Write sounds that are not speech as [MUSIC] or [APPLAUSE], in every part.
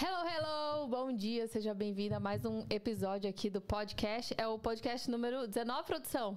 Hello, hello! Bom dia, seja bem-vindo a mais um episódio aqui do podcast. É o podcast número 19, produção?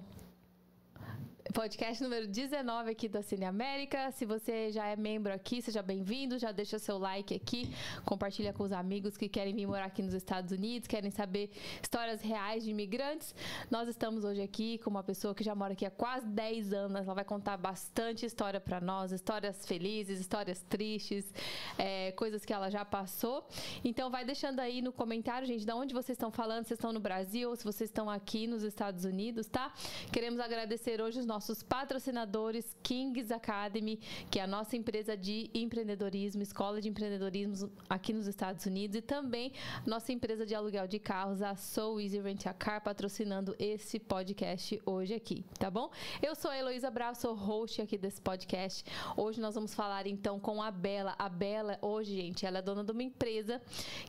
Podcast número 19 aqui da Cine América. Se você já é membro aqui, seja bem-vindo. Já deixa seu like aqui, compartilha com os amigos que querem vir morar aqui nos Estados Unidos, querem saber histórias reais de imigrantes. Nós estamos hoje aqui com uma pessoa que já mora aqui há quase 10 anos. Ela vai contar bastante história para nós, histórias felizes, histórias tristes, é, coisas que ela já passou. Então vai deixando aí no comentário, gente, de onde vocês estão falando, se estão no Brasil ou se vocês estão aqui nos Estados Unidos, tá? Queremos agradecer hoje os nossos nossos patrocinadores Kings Academy, que é a nossa empresa de empreendedorismo, escola de empreendedorismo aqui nos Estados Unidos, e também nossa empresa de aluguel de carros, a Soul Easy Rent a Car, patrocinando esse podcast hoje aqui, tá bom? Eu sou a Heloísa Bravo, sou host aqui desse podcast. Hoje nós vamos falar então com a Bela. A Bela, hoje, gente, ela é dona de uma empresa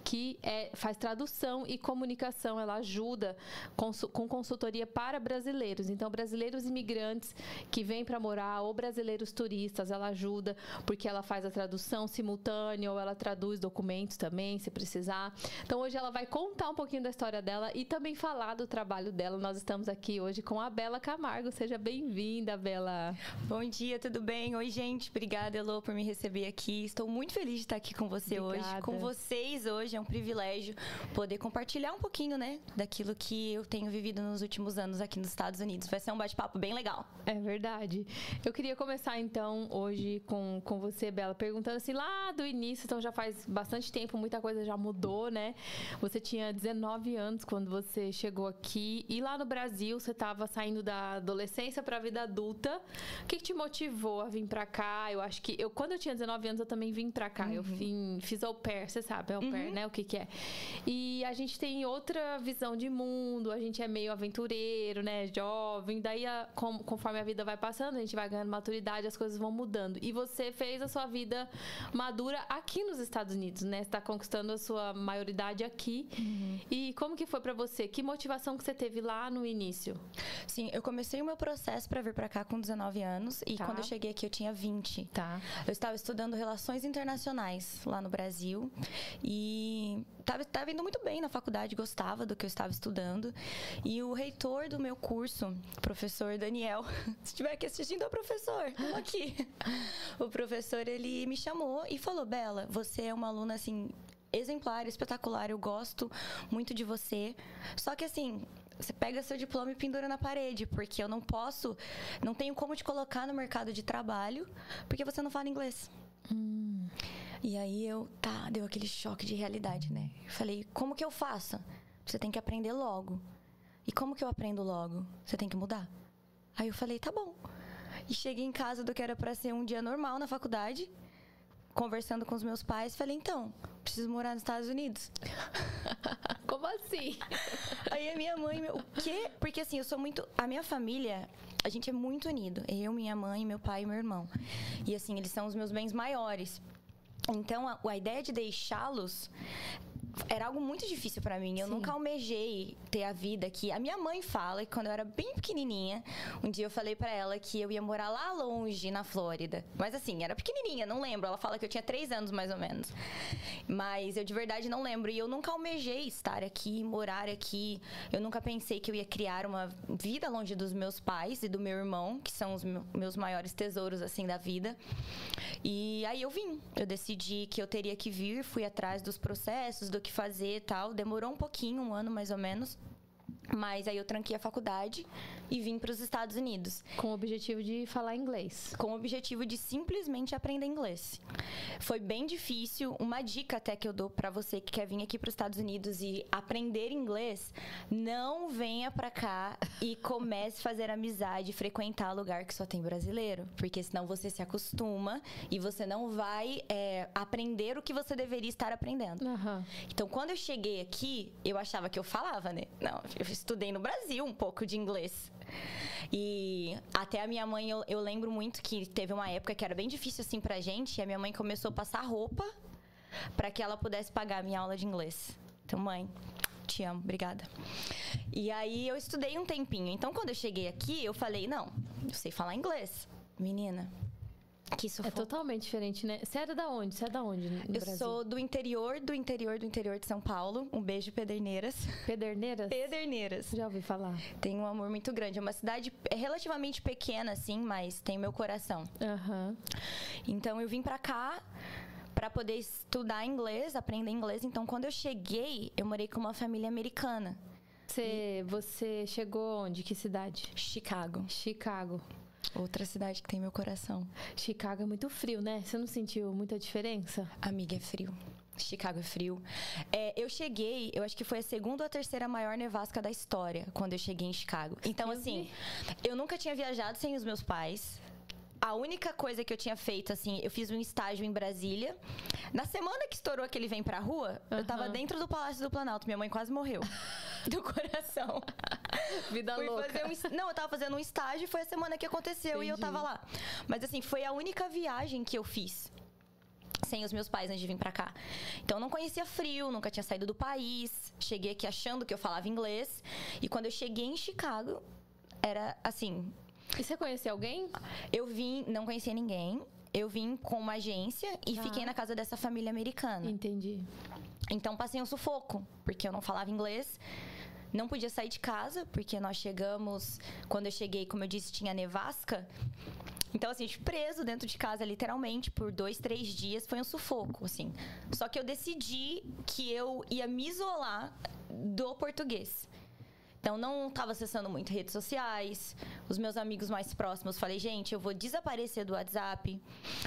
que é, faz tradução e comunicação, ela ajuda com, com consultoria para brasileiros. Então, brasileiros imigrantes que vêm para morar ou brasileiros turistas, ela ajuda porque ela faz a tradução simultânea ou ela traduz documentos também, se precisar. Então hoje ela vai contar um pouquinho da história dela e também falar do trabalho dela. Nós estamos aqui hoje com a Bela Camargo. Seja bem-vinda, Bela. Bom dia, tudo bem? Oi, gente. Obrigada, Elo, por me receber aqui. Estou muito feliz de estar aqui com você Obrigada. hoje. Com vocês hoje é um privilégio poder compartilhar um pouquinho, né, daquilo que eu tenho vivido nos últimos anos aqui nos Estados Unidos. Vai ser um bate-papo bem legal. É verdade. Eu queria começar então hoje com, com você, Bela, perguntando assim, lá do início, então já faz bastante tempo, muita coisa já mudou, né? Você tinha 19 anos quando você chegou aqui e lá no Brasil você estava saindo da adolescência para a vida adulta. O que, que, te motivou a vir para cá? Eu acho que eu quando eu tinha 19 anos eu também vim para cá. Uhum. Eu vim, fiz au pair, você sabe, au pair, uhum. né? O que que é? E a gente tem outra visão de mundo, a gente é meio aventureiro, né? Jovem, daí a, com, conforme a vida vai passando, a gente vai ganhando maturidade, as coisas vão mudando. E você fez a sua vida madura aqui nos Estados Unidos, né? Você tá conquistando a sua maioridade aqui. Uhum. E como que foi para você? Que motivação que você teve lá no início? Sim, eu comecei o meu processo para vir para cá com 19 anos e tá. quando eu cheguei aqui eu tinha 20. Tá. Eu estava estudando relações internacionais lá no Brasil e estava tava indo muito bem na faculdade, gostava do que eu estava estudando. E o reitor do meu curso, professor Daniel, [LAUGHS] se estiver aqui assistindo, o professor, aqui. O professor, ele me chamou e falou: Bela, você é uma aluna assim exemplar, espetacular, eu gosto muito de você. Só que assim, você pega seu diploma e pendura na parede, porque eu não posso, não tenho como te colocar no mercado de trabalho, porque você não fala inglês. Hum. E aí eu, tá, deu aquele choque de realidade, né? Eu falei, como que eu faço? Você tem que aprender logo. E como que eu aprendo logo? Você tem que mudar. Aí eu falei, tá bom. E cheguei em casa do que era para ser um dia normal na faculdade, conversando com os meus pais, falei, então, preciso morar nos Estados Unidos. [LAUGHS] Como assim? Aí a minha mãe, o quê? Porque assim, eu sou muito. A minha família, a gente é muito unido. Eu, minha mãe, meu pai e meu irmão. E assim, eles são os meus bens maiores. Então, a, a ideia de deixá-los era algo muito difícil para mim. Eu Sim. nunca almejei ter a vida que a minha mãe fala que quando eu era bem pequenininha, um dia eu falei para ela que eu ia morar lá longe na Flórida. Mas assim, era pequenininha, não lembro. Ela fala que eu tinha três anos mais ou menos. Mas eu de verdade não lembro. E eu nunca almejei estar aqui, morar aqui. Eu nunca pensei que eu ia criar uma vida longe dos meus pais e do meu irmão, que são os meus maiores tesouros assim da vida. E aí eu vim. Eu decidi que eu teria que vir, fui atrás dos processos, do que fazer e tal. Demorou um pouquinho, um ano mais ou menos. Mas aí eu tranquei a faculdade e vim para os Estados Unidos. Com o objetivo de falar inglês. Com o objetivo de simplesmente aprender inglês. Foi bem difícil. Uma dica até que eu dou para você que quer vir aqui para os Estados Unidos e aprender inglês: não venha para cá e comece a fazer amizade, frequentar lugar que só tem brasileiro, porque senão você se acostuma e você não vai é, aprender o que você deveria estar aprendendo. Uhum. Então, quando eu cheguei aqui, eu achava que eu falava, né? Não, eu estudei no Brasil um pouco de inglês. E até a minha mãe, eu, eu lembro muito que teve uma época que era bem difícil assim pra gente, e a minha mãe começou a passar roupa para que ela pudesse pagar a minha aula de inglês. Então, mãe, te amo, obrigada. E aí eu estudei um tempinho. Então, quando eu cheguei aqui, eu falei: não, eu sei falar inglês. Menina, Que isso É totalmente diferente, né? Você era da onde? Você é da onde Eu Brasil? sou do interior, do interior, do interior de São Paulo. Um beijo, Pederneiras. Pederneiras? Pederneiras. Já ouvi falar. Tenho um amor muito grande. É uma cidade é relativamente pequena, assim, mas tem meu coração. Aham. Então eu vim pra cá pra poder estudar inglês, aprender inglês. Então quando eu cheguei, eu morei com uma família americana, Você, você chegou onde? Que cidade? Chicago. Chicago. Outra cidade que tem meu coração. Chicago é muito frio, né? Você não sentiu muita diferença? Amiga, é frio. Chicago é frio. É, eu cheguei, eu acho que foi a segunda ou a terceira maior nevasca da história quando eu cheguei em Chicago. Então, assim, eu nunca tinha viajado sem os meus pais. A única coisa que eu tinha feito, assim, eu fiz um estágio em Brasília. Na semana que estourou aquele Vem Pra Rua, eu tava dentro do Palácio do Planalto. Minha mãe quase morreu. [LAUGHS] Do coração. Vida Fui louca. um Não, eu tava fazendo um estágio e foi a semana que aconteceu e eu Entendi. tava lá. Mas assim, foi a única viagem que eu fiz sem os meus pais antes de vir pra cá. Então eu não conhecia frio, nunca tinha saído do país. Cheguei aqui achando que eu falava inglês. E quando eu cheguei em Chicago, era assim, E você conheceu alguém? eu vim, não conhecia ninguém. Eu vim com uma agência e Tá. fiquei na casa dessa família americana. Entendi. Então passei um sufoco, porque eu não falava inglês. Não podia sair de casa, porque nós chegamos. Quando eu cheguei, como eu disse, tinha nevasca. Então, assim, preso dentro de casa, literalmente, por dois, três dias. Foi um sufoco, assim. Só que eu decidi que eu ia me isolar do português. Então, não estava acessando muito redes sociais. Os meus amigos mais próximos, falei, gente, eu vou desaparecer do WhatsApp.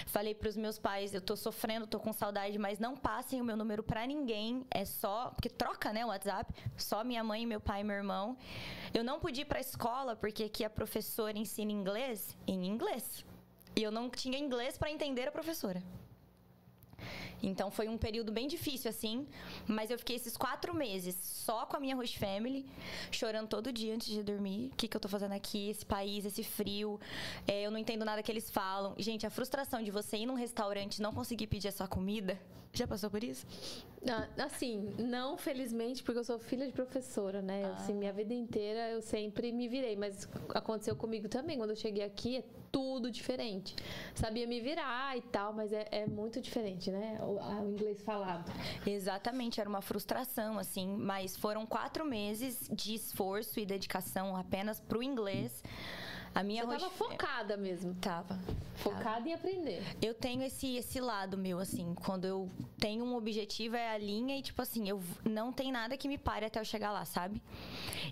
Falei para os meus pais, eu tô sofrendo, tô com saudade, mas não passem o meu número para ninguém. É só, porque troca, né, o WhatsApp. Só minha mãe, meu pai e meu irmão. Eu não pude ir para a escola porque aqui a professora ensina inglês em inglês. E eu não tinha inglês para entender a professora. Então foi um período bem difícil, assim. Mas eu fiquei esses quatro meses só com a minha host family, chorando todo dia antes de dormir. O que, que eu tô fazendo aqui? Esse país, esse frio. É, eu não entendo nada que eles falam. Gente, a frustração de você ir num restaurante e não conseguir pedir a sua comida. Já passou por isso? Ah, Assim, não felizmente, porque eu sou filha de professora, né? Assim, minha vida inteira eu sempre me virei, mas aconteceu comigo também. Quando eu cheguei aqui, é tudo diferente. Sabia me virar e tal, mas é, é muito diferente, né? O, o inglês falado. Exatamente, era uma frustração, assim. Mas foram quatro meses de esforço e dedicação apenas pro inglês. A minha Eu tava focada mesmo. Tava. Focada em aprender. Eu tenho esse, esse lado meu, assim, quando eu tenho um objetivo, é a linha e, tipo assim, eu não tem nada que me pare até eu chegar lá, sabe?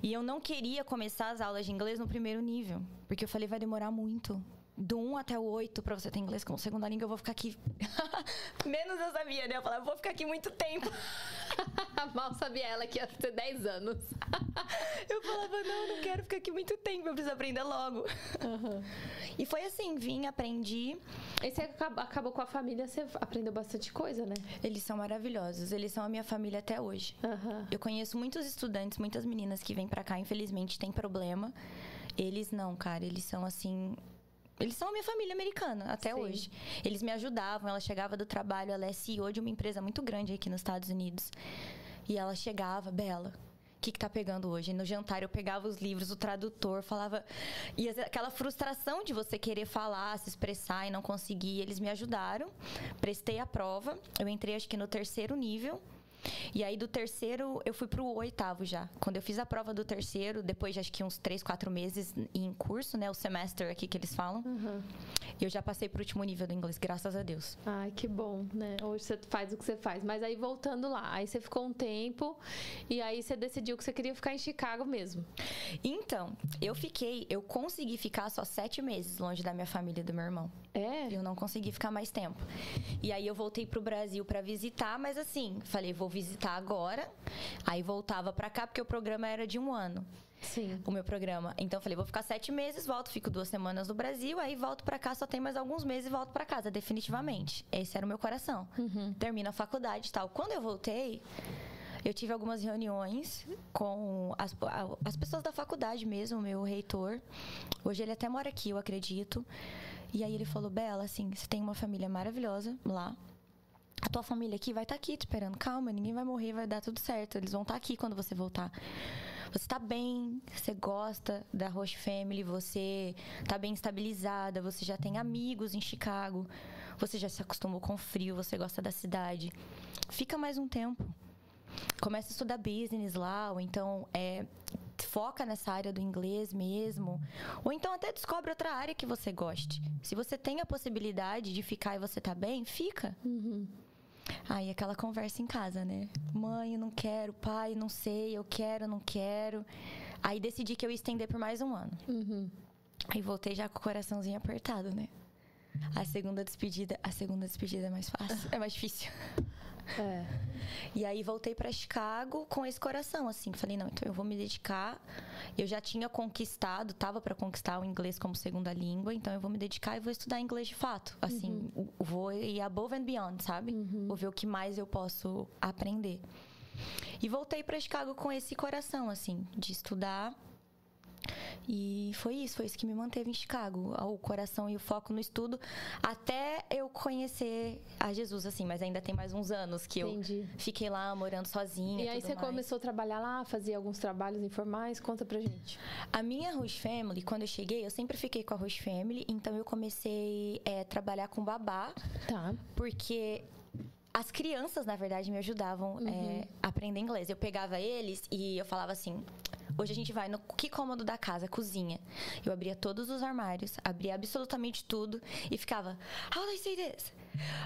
E eu não queria começar as aulas de inglês no primeiro nível, porque eu falei, vai demorar muito. Do 1 até o 8 pra você ter inglês como segunda língua, eu vou ficar aqui. [LAUGHS] Menos eu sabia, né? Eu falava, vou ficar aqui muito tempo. [LAUGHS] Mal sabia ela que ia ter 10 anos. [LAUGHS] Eu falava, não, eu não quero ficar aqui muito tempo, eu preciso aprender logo. E foi assim, vim, aprendi. Aí você acab- acabou com a família, você aprendeu bastante coisa, né? Eles são maravilhosos, eles são a minha família até hoje. Aham. Eu conheço muitos estudantes, muitas meninas que vêm pra cá, infelizmente tem problema. Eles não, cara, eles são assim. Eles são a minha família americana até Sim. hoje. Eles me ajudavam, ela chegava do trabalho, ela é CEO de uma empresa muito grande aqui nos Estados Unidos. E ela chegava, Bela, o que, que tá pegando hoje? No jantar eu pegava os livros, o tradutor falava. E aquela frustração de você querer falar, se expressar e não conseguir. Eles me ajudaram, prestei a prova. Eu entrei acho que no terceiro nível. E aí do terceiro eu fui pro oitavo já. Quando eu fiz a prova do terceiro, depois de acho que uns três, quatro meses em curso, né? O semestre aqui que eles falam. Uhum. Eu já passei pro último nível do inglês, graças a Deus. Ai, que bom, né? Hoje você faz o que você faz. Mas aí voltando lá, aí você ficou um tempo e aí você decidiu que você queria ficar em Chicago mesmo. Então, eu fiquei, eu consegui ficar só sete meses longe da minha família e do meu irmão. É? Eu não consegui ficar mais tempo. E aí eu voltei pro Brasil pra visitar, mas assim, falei, vou visitar agora. Aí voltava pra cá, porque o programa era de um ano. Sim. o meu programa. Então eu falei, vou ficar sete meses, volto, fico duas semanas no Brasil, aí volto pra cá, só tem mais alguns meses e volto pra casa, definitivamente. Esse era o meu coração. Termino a faculdade e tal. Quando eu voltei, eu tive algumas reuniões com as, as pessoas da faculdade mesmo, meu reitor. Hoje ele até mora aqui, eu acredito. E aí ele falou, Bela, assim, você tem uma família maravilhosa lá. A tua família aqui vai estar aqui te esperando. Calma, ninguém vai morrer, vai dar tudo certo. Eles vão estar aqui quando você voltar. Você tá bem, você gosta da Roche Family, você tá bem estabilizada, você já tem amigos em Chicago, você já se acostumou com o frio, você gosta da cidade. Fica mais um tempo. Começa a estudar business lá, ou então é, foca nessa área do inglês mesmo. Ou então até descobre outra área que você goste. Se você tem a possibilidade de ficar e você tá bem, fica. Uhum. Aí aquela conversa em casa, né? Mãe, eu não quero, pai, não sei, eu quero, não quero. Aí decidi que eu ia estender por mais um ano. Uhum. Aí voltei já com o coraçãozinho apertado, né? A segunda despedida, a segunda despedida é mais fácil, é mais difícil. [LAUGHS] É. E aí voltei para Chicago com esse coração, assim. Falei, não, então eu vou me dedicar. Eu já tinha conquistado, tava para conquistar o inglês como segunda língua, então eu vou me dedicar e vou estudar inglês de fato. Assim, vou ir above and beyond, sabe? Vou ver o que mais eu posso aprender. E voltei para Chicago com esse coração, assim, de estudar. E foi isso, foi isso que me manteve em Chicago, o coração e o foco no estudo, até eu conhecer a Jesus, assim, mas ainda tem mais uns anos que Entendi. eu fiquei lá morando sozinha. E aí você mais. começou a trabalhar lá, fazia alguns trabalhos informais? Conta pra gente. A minha Rush Family, quando eu cheguei, eu sempre fiquei com a Rush Family, então eu comecei é, a trabalhar com babá, Tá. porque as crianças, na verdade, me ajudavam é, a aprender inglês. Eu pegava eles e eu falava assim. Hoje a gente vai no que cômodo da casa, cozinha. Eu abria todos os armários, abria absolutamente tudo e ficava, How do I say this?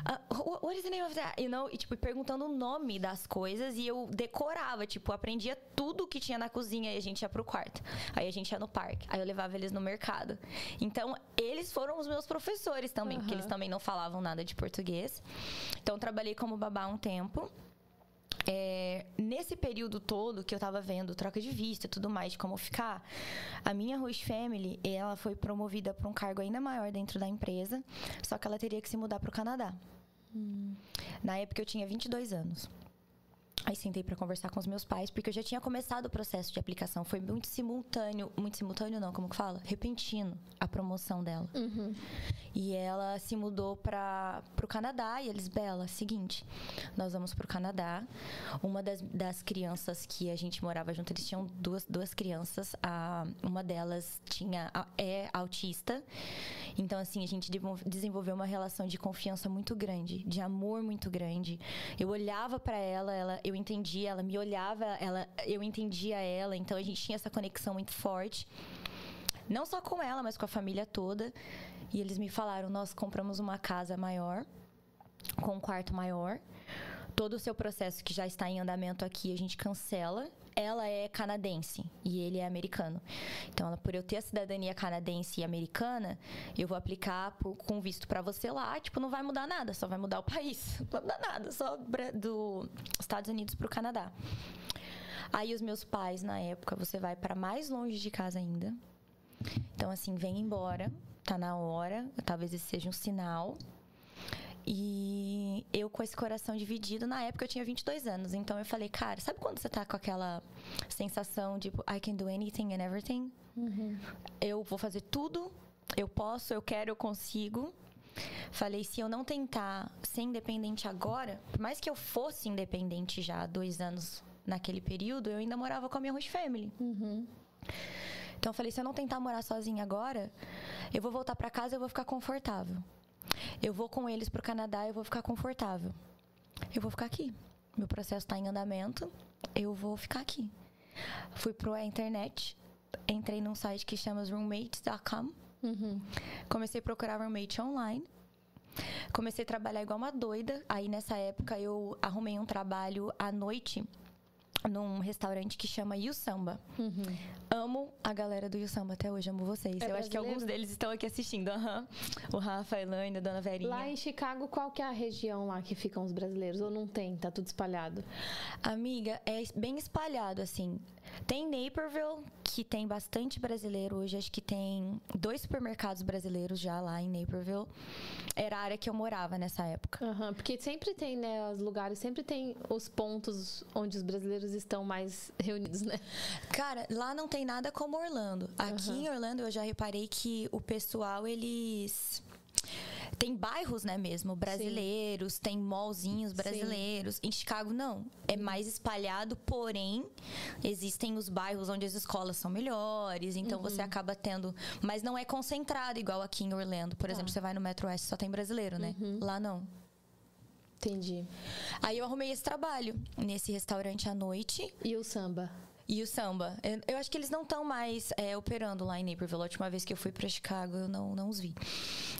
Uh, wh- what is the name of that? You know? E tipo, perguntando o nome das coisas e eu decorava, tipo, aprendia tudo que tinha na cozinha e a gente ia pro quarto. Aí a gente ia no parque. Aí eu levava eles no mercado. Então, eles foram os meus professores também, porque Aham. eles também não falavam nada de português. Então, trabalhei como babá um tempo. É, nesse período todo que eu tava vendo troca de vista e tudo mais, de como ficar, a minha Rush Family, ela foi promovida para um cargo ainda maior dentro da empresa, só que ela teria que se mudar para o Canadá. Na época eu tinha 22 anos. Aí sentei para conversar com os meus pais, porque eu já tinha começado o processo de aplicação. Foi muito simultâneo, muito simultâneo não, como que fala? Repentino a promoção dela. E ela se mudou para o Canadá e eles, Bela, seguinte, nós vamos para o Canadá. Uma das, das crianças que a gente morava junto, eles tinham duas, duas crianças. A, uma delas tinha é autista. Então, assim, a gente desenvolveu uma relação de confiança muito grande, de amor muito grande. Eu olhava para ela, ela, eu entendia, ela me olhava, ela, eu entendia ela. Então, a gente tinha essa conexão muito forte. Não só com ela, mas com a família toda. E eles me falaram: nós compramos uma casa maior, com um quarto maior. Todo o seu processo que já está em andamento aqui, a gente cancela. Ela é canadense e ele é americano. Então, ela, por eu ter a cidadania canadense e americana, eu vou aplicar por- com visto para você lá. Tipo, não vai mudar nada, só vai mudar o país. [LAUGHS] Não vai mudar nada, só do Estados Unidos para o Canadá. Aí, os meus pais, na época, você vai para mais longe de casa ainda. Então, assim, vem embora, tá na hora, talvez esse seja um sinal. E eu com esse coração dividido, na época eu tinha 22 anos, então eu falei, cara, sabe quando você tá com aquela sensação de tipo, I can do anything and everything? Eu vou fazer tudo, eu posso, eu quero, eu consigo. Falei, se eu não tentar ser independente agora, por mais que eu fosse independente já há dois anos naquele período, eu ainda morava com a minha Rush Family. Então eu falei, se eu não tentar morar sozinha agora, eu vou voltar pra casa e eu vou ficar confortável. Eu vou com eles pro Canadá e eu vou ficar confortável. Eu vou ficar aqui. Meu processo está em andamento, eu vou ficar aqui. Fui pro internet, entrei num site que chama roommates.com. Comecei a procurar roommate online. Comecei a trabalhar igual uma doida. Aí nessa época eu arrumei um trabalho à noite num restaurante que chama You Samba. Amo a galera do You Samba até hoje, amo vocês. É eu acho que alguns brasileiro? deles estão aqui assistindo. aham. O Rafa, a Elaine, a Dona Verinha. Lá em Chicago, qual que é a região lá que ficam os brasileiros? Ou não tem? Tá tudo espalhado? Amiga, é bem espalhado, assim. Tem Naperville, que tem bastante brasileiro. Hoje acho que tem dois supermercados brasileiros já lá em Naperville. Era a área que eu morava nessa época. Aham, porque sempre tem, né, os lugares, sempre tem os pontos onde os brasileiros estão mais reunidos, né? Cara, lá não tem nada como Orlando. Aqui em Orlando eu já reparei que o pessoal, eles. Tem bairros, né, mesmo, brasileiros, Sim. tem mallzinhos brasileiros. Sim. Em Chicago, não. É mais espalhado, porém, existem os bairros onde as escolas são melhores, então uhum. você acaba tendo. Mas não é concentrado, igual aqui em Orlando. Por exemplo, ah. você vai no Metro West só tem brasileiro, né? Uhum. Lá não. Entendi. Aí eu arrumei esse trabalho nesse restaurante à noite. E o samba? E o samba. Eu acho que eles não estão mais é, operando lá em Naperville. A última vez que eu fui para Chicago, eu não, não os vi.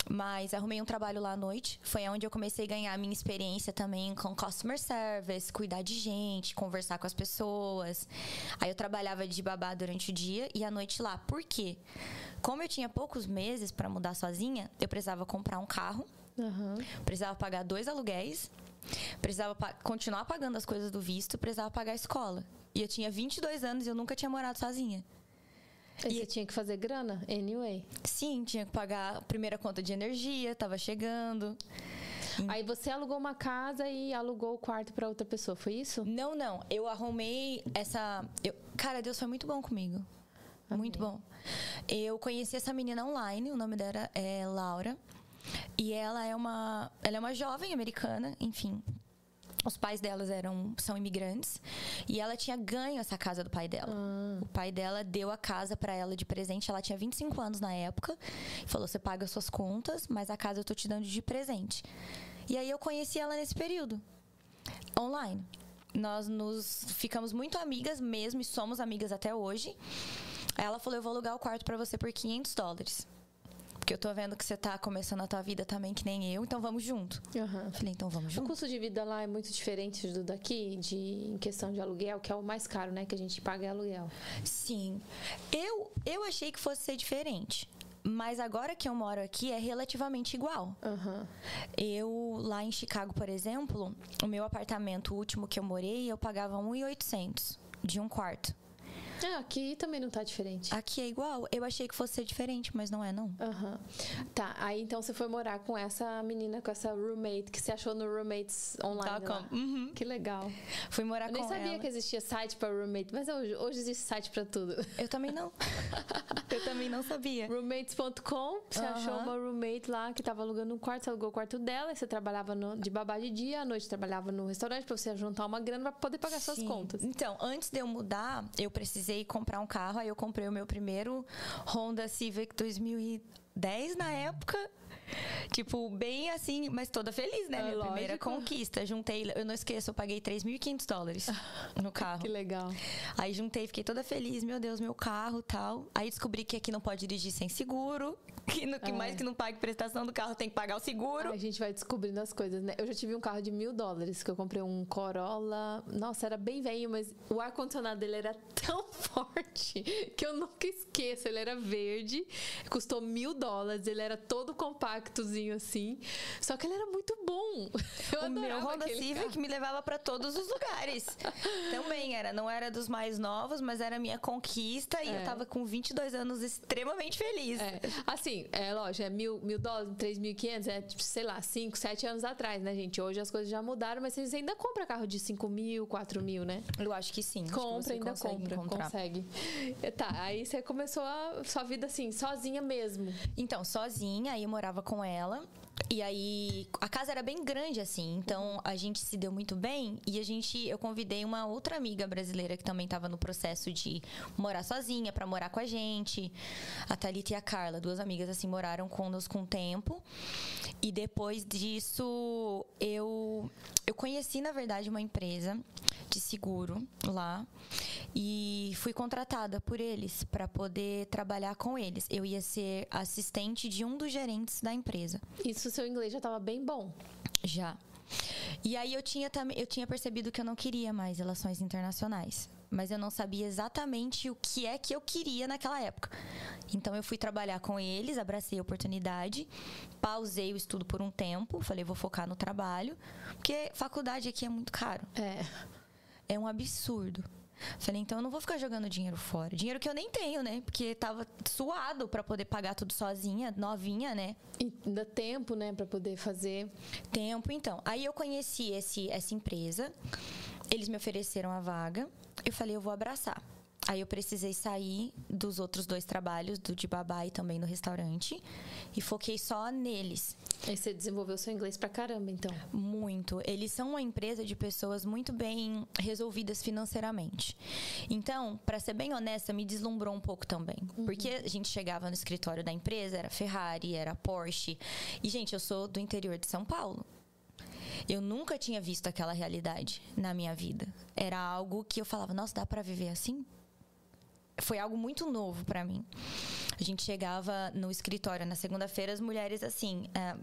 Mas arrumei um trabalho lá à noite. Foi onde eu comecei a ganhar a minha experiência também com customer service, cuidar de gente, conversar com as pessoas. Aí eu trabalhava de babá durante o dia e à noite lá. Por quê? Como eu tinha poucos meses para mudar sozinha, eu precisava comprar um carro. Uhum. Precisava pagar dois aluguéis precisava pa continuar pagando as coisas do visto, precisava pagar a escola. E eu tinha 22 anos e eu nunca tinha morado sozinha. E, e você tinha que fazer grana, anyway? Sim, tinha que pagar a primeira conta de energia, tava chegando. Aí você alugou uma casa e alugou o quarto para outra pessoa, foi isso? Não, não. Eu arrumei essa. Eu... Cara, Deus foi muito bom comigo. Amém. Muito bom. Eu conheci essa menina online, o nome dela é Laura. E ela é uma, ela é uma jovem americana, enfim, os pais delas eram são imigrantes e ela tinha ganho essa casa do pai dela. Ah. O pai dela deu a casa para ela de presente. Ela tinha 25 anos na época. Falou: "Você paga suas contas, mas a casa eu tô te dando de presente". E aí eu conheci ela nesse período online. Nós nos ficamos muito amigas mesmo e somos amigas até hoje. Ela falou: "Eu vou alugar o quarto para você por 500 dólares". Porque eu tô vendo que você tá começando a tua vida também, que nem eu, então vamos junto. Uhum. Falei, então vamos junto. O custo de vida lá é muito diferente do daqui, de, em questão de aluguel, que é o mais caro, né? Que a gente paga é aluguel. Sim. Eu, eu achei que fosse ser diferente. Mas agora que eu moro aqui é relativamente igual. Uhum. Eu, lá em Chicago, por exemplo, o meu apartamento último que eu morei, eu pagava 1.800 de um quarto. É, aqui também não tá diferente. Aqui é igual. Eu achei que fosse ser diferente, mas não é, não. Uhum. Tá, aí então você foi morar com essa menina, com essa roommate, que você achou no Roommates online. Tá, uhum. Que legal. Fui morar eu com ela. Eu nem sabia que existia site pra roommate, mas hoje, hoje existe site pra tudo. Eu também não. [LAUGHS] eu também não sabia. Roommates.com, você uhum. achou uma roommate lá que tava alugando um quarto, você alugou o quarto dela, e você trabalhava no, de babá de dia, à noite trabalhava no restaurante pra você juntar uma grana pra poder pagar Sim. suas contas. Então, antes de eu mudar, eu precisei precisei comprar um carro, aí eu comprei o meu primeiro Honda Civic 2010 na época. Tipo, bem assim, mas toda feliz, né? É, Minha lógico. primeira conquista. Juntei, eu não esqueço, eu paguei 3.500 dólares no carro. que legal. Aí juntei, fiquei toda feliz, meu Deus, meu carro tal. Aí descobri que aqui não pode dirigir sem seguro. Que, no, que é. mais que não pague prestação do carro tem que pagar o seguro. a gente vai descobrindo as coisas, né? Eu já tive um carro de mil dólares, que eu comprei um Corolla. Nossa, era bem velho, mas o ar-condicionado dele era [LAUGHS] tão forte que eu nunca esqueço. Ele era verde, custou mil dólares, ele era todo compactozinho assim. Só que ele era muito bom. [LAUGHS] Eu o meu Honda Civic carro. me levava para todos os lugares. [LAUGHS] Também era, não era dos mais novos, mas era minha conquista e é. eu tava com 22 anos extremamente feliz. É. Assim, assim, é lógico, é mil, mil dólares, três mil e quinhentos, é, tipo, sei lá, cinco, sete anos atrás, né, gente? Hoje as coisas já mudaram, mas vocês ainda compram carro de cinco mil, quatro mil, né? Eu acho que sim. Compra, ainda compra, encontrar. consegue. Tá, aí você começou a sua vida assim, sozinha mesmo. Então, sozinha, aí eu morava com ela. E aí, a casa era bem grande, assim, então a gente se deu muito bem. E a gente, eu convidei uma outra amiga brasileira que também estava no processo de morar sozinha, para morar com a gente. A Thalita e a Carla, duas amigas, assim, moraram conosco um tempo. E depois disso, eu, eu conheci, na verdade, uma empresa de seguro lá e fui contratada por eles para poder trabalhar com eles. Eu ia ser assistente de um dos gerentes da empresa. Isso seu inglês já estava bem bom? Já. E aí eu tinha também eu tinha percebido que eu não queria mais relações internacionais, mas eu não sabia exatamente o que é que eu queria naquela época. Então eu fui trabalhar com eles, abracei a oportunidade, pausei o estudo por um tempo, falei vou focar no trabalho, porque faculdade aqui é muito caro. É. É um absurdo. Falei, então eu não vou ficar jogando dinheiro fora. Dinheiro que eu nem tenho, né? Porque tava suado para poder pagar tudo sozinha, novinha, né? E dá tempo, né, para poder fazer. Tempo, então. Aí eu conheci esse, essa empresa. Eles me ofereceram a vaga. Eu falei, eu vou abraçar. Aí eu precisei sair dos outros dois trabalhos, do de babá e também no restaurante, e foquei só neles. Aí você desenvolveu seu inglês pra caramba, então. Muito. Eles são uma empresa de pessoas muito bem resolvidas financeiramente. Então, para ser bem honesta, me deslumbrou um pouco também. Uhum. Porque a gente chegava no escritório da empresa, era Ferrari, era Porsche. E, gente, eu sou do interior de São Paulo. Eu nunca tinha visto aquela realidade na minha vida. Era algo que eu falava, nossa, dá para viver assim? Foi algo muito novo para mim. A gente chegava no escritório na segunda-feira, as mulheres assim. É,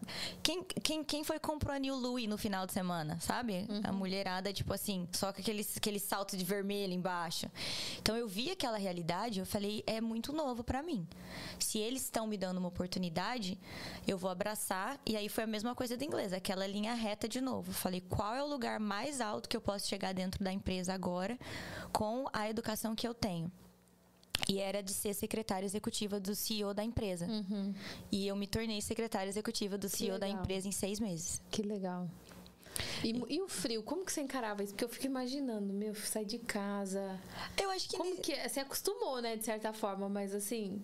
quem, quem, quem foi comprou a New Louis no final de semana, sabe? Uhum. A mulherada, tipo assim, só com aquele, aquele salto de vermelho embaixo. Então eu vi aquela realidade, eu falei, é muito novo para mim. Se eles estão me dando uma oportunidade, eu vou abraçar. E aí foi a mesma coisa do inglês, aquela linha reta de novo. Eu falei, qual é o lugar mais alto que eu posso chegar dentro da empresa agora com a educação que eu tenho? E era de ser secretária executiva do CEO da empresa. Uhum. E eu me tornei secretária executiva do CEO da empresa em seis meses. Que legal. E, e, o frio, como que você encarava isso? Porque eu fico imaginando, meu, sair de casa. Eu acho que. Como que é? Você acostumou, né, de certa forma, mas assim.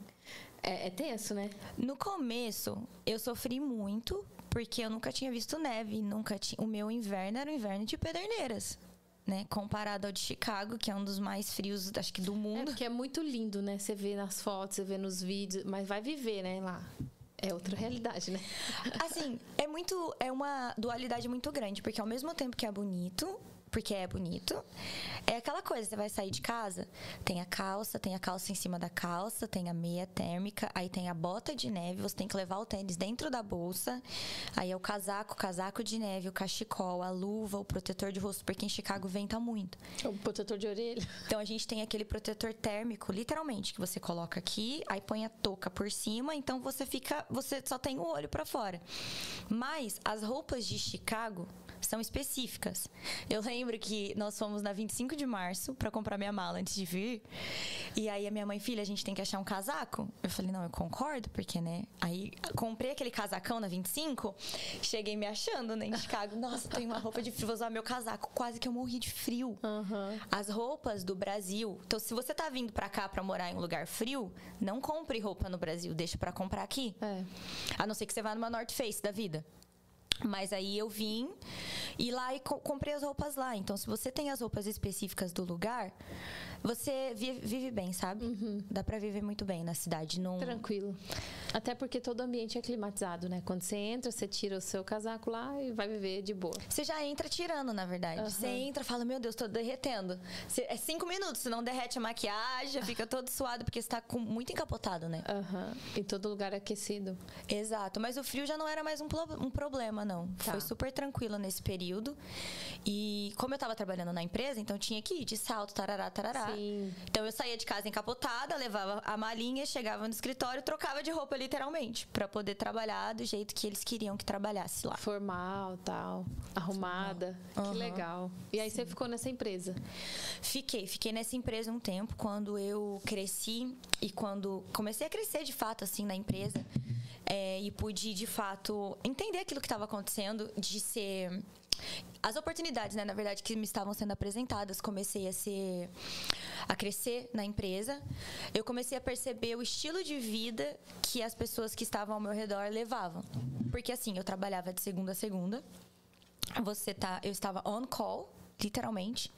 É, é tenso, né? No começo, eu sofri muito, porque eu nunca tinha visto neve. Nunca tinha. O meu inverno era o inverno de pederneiras né? Comparado ao de Chicago, que é um dos mais frios, acho que do mundo. É porque é muito lindo, né? Você vê nas fotos, você vê nos vídeos, mas vai viver, né, lá. É outra realidade, né? Assim, é muito. É uma dualidade muito grande, porque ao mesmo tempo que é bonito, porque é bonito. É aquela coisa, você vai sair de casa, tem a calça, tem a calça em cima da calça, tem a meia térmica, aí tem a bota de neve, você tem que levar o tênis dentro da bolsa. Aí é o casaco, o casaco de neve, o cachecol, a luva, o protetor de rosto, porque em Chicago venta muito. O protetor de orelha. [LAUGHS] Então a gente tem aquele protetor térmico, literalmente, que você coloca aqui, aí põe a touca por cima, então você fica, você só tem o olho para fora. Mas as roupas de Chicago são específicas. Eu lembro que nós fomos na 25 de março para comprar minha mala antes de vir. E aí a minha mãe, filha, a gente tem que achar um casaco. Eu falei, não, eu concordo, porque, né? Aí comprei aquele casacão na 25, cheguei me achando, né, em Chicago. [LAUGHS] Nossa, tenho uma roupa de frio, vou usar meu casaco. Quase que eu morri de frio. Uhum. As roupas do Brasil. Então, se você tá vindo para cá para morar em um lugar frio, não compre roupa no Brasil, deixa para comprar aqui. É. A não ser que você vá numa North Face da vida. Mas aí eu vim e lá e comprei as roupas lá. Então, se você tem as roupas específicas do lugar, você vive, vive bem, sabe? Uhum. Dá para viver muito bem na cidade. Não... Tranquilo. Até porque todo ambiente é climatizado, né? Quando você entra, você tira o seu casaco lá e vai viver de boa. Você já entra tirando, na verdade. Uhum. Você entra fala, meu Deus, tô derretendo. Você, é cinco minutos, não derrete a maquiagem, [LAUGHS] fica todo suado, porque você tá com, muito encapotado, né? Uhum. Em todo lugar aquecido. Exato. Mas o frio já não era mais um, um problema, não. Tá. Foi super tranquilo nesse período. E como eu tava trabalhando na empresa, então tinha que ir de salto, tarará, tarará. Sim. Então eu saía de casa encapotada, levava a malinha, chegava no escritório, trocava de roupa literalmente, para poder trabalhar do jeito que eles queriam que trabalhasse lá. Formal, tal, arrumada. Uhum. Que legal. E aí Sim. você ficou nessa empresa? Fiquei, fiquei nessa empresa um tempo quando eu cresci e quando comecei a crescer de fato assim na empresa. É, e pude de fato entender aquilo que estava acontecendo, de ser as oportunidades, né, na verdade, que me estavam sendo apresentadas, comecei a ser a crescer na empresa. Eu comecei a perceber o estilo de vida que as pessoas que estavam ao meu redor levavam. Porque assim, eu trabalhava de segunda a segunda. Você tá, eu estava on call, literalmente.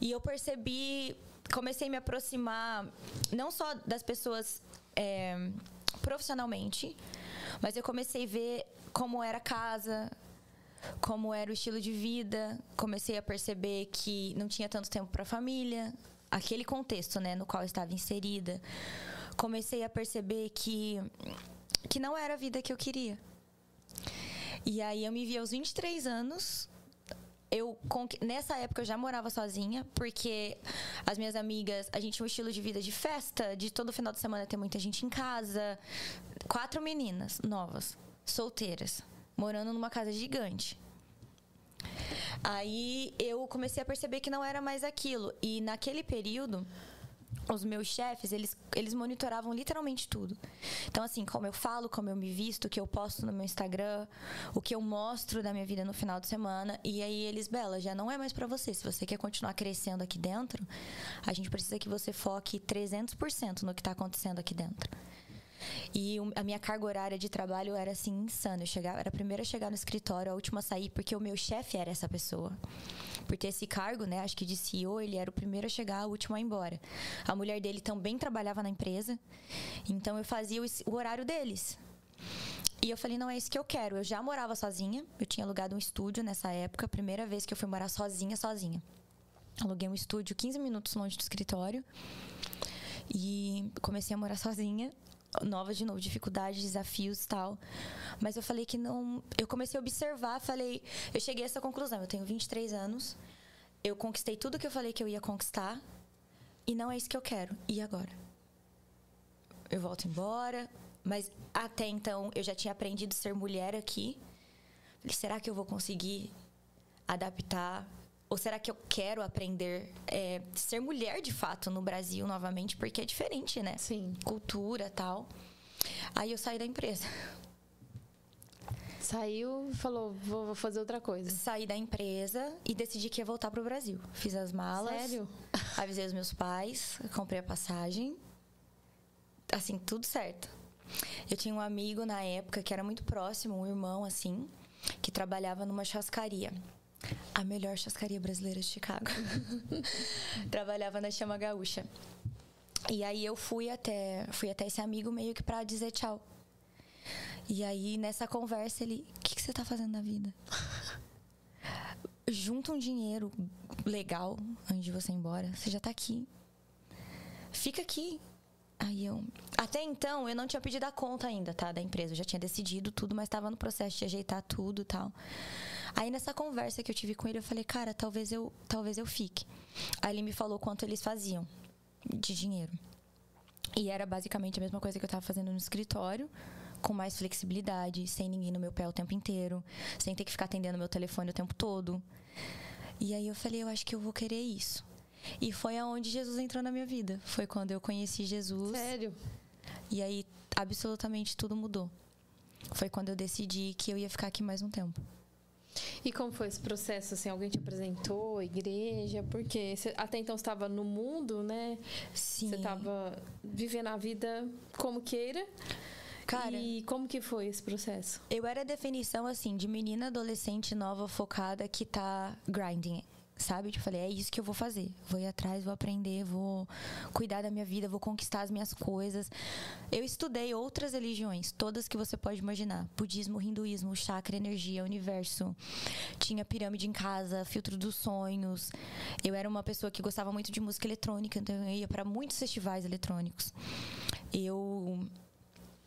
E eu percebi, comecei a me aproximar não só das pessoas é, profissionalmente, mas eu comecei a ver como era a casa, como era o estilo de vida, comecei a perceber que não tinha tanto tempo para a família, aquele contexto, né, no qual eu estava inserida. Comecei a perceber que que não era a vida que eu queria. E aí eu me vi aos 23 anos eu nessa época eu já morava sozinha, porque as minhas amigas, a gente tinha um estilo de vida de festa, de todo final de semana ter muita gente em casa. Quatro meninas novas, solteiras morando numa casa gigante. Aí eu comecei a perceber que não era mais aquilo. E naquele período, os meus chefes, eles, eles monitoravam literalmente tudo. Então, assim, como eu falo, como eu me visto, o que eu posto no meu Instagram, o que eu mostro da minha vida no final de semana. E aí eles, Bela, já não é mais para você. Se você quer continuar crescendo aqui dentro, a gente precisa que você foque 300% no que tá acontecendo aqui dentro. E a minha carga horária de trabalho era assim insana. Eu chegava, era a primeira a chegar no escritório, a última a sair, porque o meu chefe era essa pessoa. Por ter esse cargo, né? Acho que de CEO, ele era o primeiro a chegar, o último a ir embora. A mulher dele também trabalhava na empresa. Então eu fazia o, o horário deles. E eu falei, não é isso que eu quero. Eu já morava sozinha. Eu tinha alugado um estúdio nessa época, primeira vez que eu fui morar sozinha, sozinha. Aluguei um estúdio 15 minutos longe do escritório. E comecei a morar sozinha novas de novo dificuldades, desafios, tal. Mas eu falei que não, eu comecei a observar, falei, eu cheguei a essa conclusão, eu tenho 23 anos, eu conquistei tudo que eu falei que eu ia conquistar e não é isso que eu quero. E agora? Eu volto embora, mas até então eu já tinha aprendido a ser mulher aqui. Falei, será que eu vou conseguir adaptar ou será que eu quero aprender é, ser mulher de fato no Brasil novamente? Porque é diferente, né? Sim. Cultura tal. Aí eu saí da empresa. Saiu falou, vou fazer outra coisa. Saí da empresa e decidi que ia voltar pro Brasil. Fiz as malas. Sério? [LAUGHS] Avisei os meus pais, comprei a passagem. Assim, tudo certo. Eu tinha um amigo na época que era muito próximo, um irmão assim, que trabalhava numa chascaria a melhor chascaria brasileira de Chicago. [LAUGHS] Trabalhava na Chama Gaúcha. E aí eu fui até, fui até esse amigo meio que para dizer tchau. E aí nessa conversa ele, o que, que você tá fazendo na vida? [LAUGHS] Junta um dinheiro legal antes de você ir embora. Você já tá aqui. Fica aqui. Aí eu. Até então eu não tinha pedido a conta ainda, tá? Da empresa. Eu já tinha decidido tudo, mas estava no processo de ajeitar tudo e tal. Aí nessa conversa que eu tive com ele, eu falei, cara, talvez eu, talvez eu fique. Aí ele me falou quanto eles faziam de dinheiro. E era basicamente a mesma coisa que eu estava fazendo no escritório, com mais flexibilidade, sem ninguém no meu pé o tempo inteiro, sem ter que ficar atendendo meu telefone o tempo todo. E aí eu falei, eu acho que eu vou querer isso. E foi aonde Jesus entrou na minha vida. Foi quando eu conheci Jesus. Sério? E aí absolutamente tudo mudou. Foi quando eu decidi que eu ia ficar aqui mais um tempo. E como foi esse processo? Assim, alguém te apresentou, igreja? Porque você, até então estava no mundo, né? Sim. Você estava vivendo a vida como queira. Cara, e como que foi esse processo? Eu era a definição assim de menina adolescente nova focada que tá grinding sabe? Eu tipo, falei, é isso que eu vou fazer. Vou ir atrás, vou aprender, vou cuidar da minha vida, vou conquistar as minhas coisas. Eu estudei outras religiões, todas que você pode imaginar: budismo, hinduísmo, chakra, energia, universo. Tinha pirâmide em casa, filtro dos sonhos. Eu era uma pessoa que gostava muito de música eletrônica, então eu ia para muitos festivais eletrônicos. Eu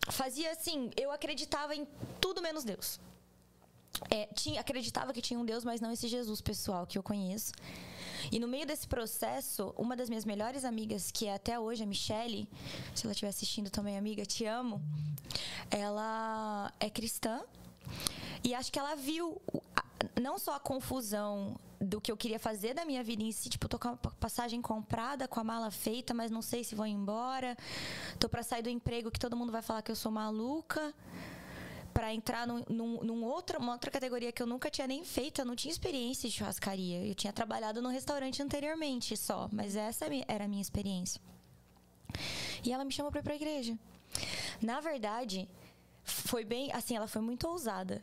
fazia assim, eu acreditava em tudo menos Deus é, tinha, acreditava que tinha um Deus, mas não esse Jesus pessoal que eu conheço. E no meio desse processo, uma das minhas melhores amigas, que é até hoje a Michelle, se ela estiver assistindo também, amiga, te amo. Ela é cristã e acho que ela viu não só a confusão do que eu queria fazer da minha vida em si, tipo, tô com a passagem comprada, com a mala feita, mas não sei se vou embora. Tô para sair do emprego que todo mundo vai falar que eu sou maluca para entrar num, num, num outra, uma outra categoria que eu nunca tinha nem feito. Eu não tinha experiência de churrascaria. Eu tinha trabalhado no restaurante anteriormente só, mas essa era a minha experiência. E ela me chamou para ir pra igreja. Na verdade, foi bem, assim, ela foi muito ousada.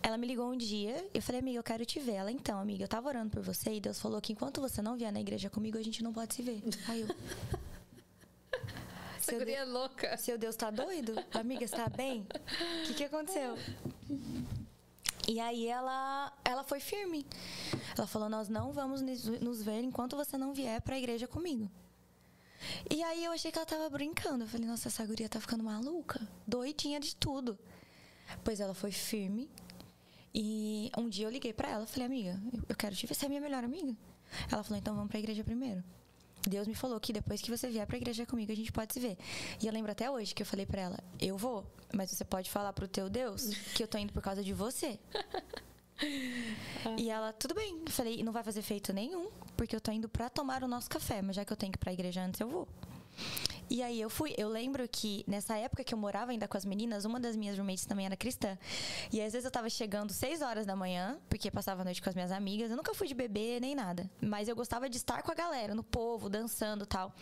Ela me ligou um dia, eu falei, amiga, eu quero te ver. Ela, então, amiga, eu tava orando por você e Deus falou que enquanto você não vier na igreja comigo, a gente não pode se ver. Aí eu. Seu Deus, é louca. Seu Deus tá doido? Amiga, está bem? O que, que aconteceu? E aí ela, ela foi firme. Ela falou: Nós não vamos nos ver enquanto você não vier para a igreja comigo. E aí eu achei que ela tava brincando. Eu falei: Nossa, essa guria tá ficando maluca, doidinha de tudo. Pois ela foi firme. E um dia eu liguei para ela, falei: Amiga, eu quero te ver, você é minha melhor amiga. Ela falou: Então vamos para a igreja primeiro. Deus me falou que depois que você vier pra igreja comigo, a gente pode se ver. E eu lembro até hoje que eu falei para ela: Eu vou, mas você pode falar pro teu Deus que eu tô indo por causa de você. [LAUGHS] e ela, tudo bem. Eu falei: Não vai fazer feito nenhum, porque eu tô indo pra tomar o nosso café, mas já que eu tenho que ir pra igreja antes, eu vou. E aí eu fui. Eu lembro que nessa época que eu morava ainda com as meninas, uma das minhas roommates também era cristã. E às vezes eu tava chegando 6 horas da manhã, porque passava a noite com as minhas amigas. Eu nunca fui de beber nem nada. Mas eu gostava de estar com a galera, no povo, dançando tal.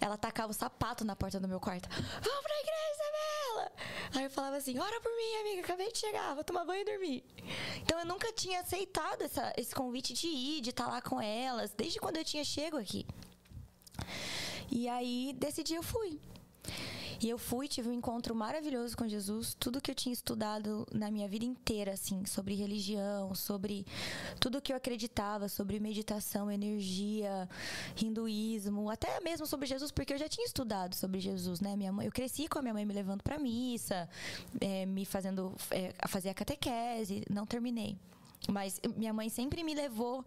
Ela tacava o sapato na porta do meu quarto. Vamos pra igreja, Isabela! Aí eu falava assim: ora por mim, amiga, acabei de chegar, vou tomar banho e dormir. Então eu nunca tinha aceitado essa, esse convite de ir, de estar lá com elas, desde quando eu tinha chego aqui. E aí decidi eu fui. E eu fui, tive um encontro maravilhoso com Jesus. Tudo que eu tinha estudado na minha vida inteira, assim, sobre religião, sobre tudo que eu acreditava, sobre meditação, energia, hinduísmo, até mesmo sobre Jesus, porque eu já tinha estudado sobre Jesus, né? Minha mãe, eu cresci com a minha mãe me levando para missa, é, me fazendo é, fazer a catequese, não terminei. Mas minha mãe sempre me levou.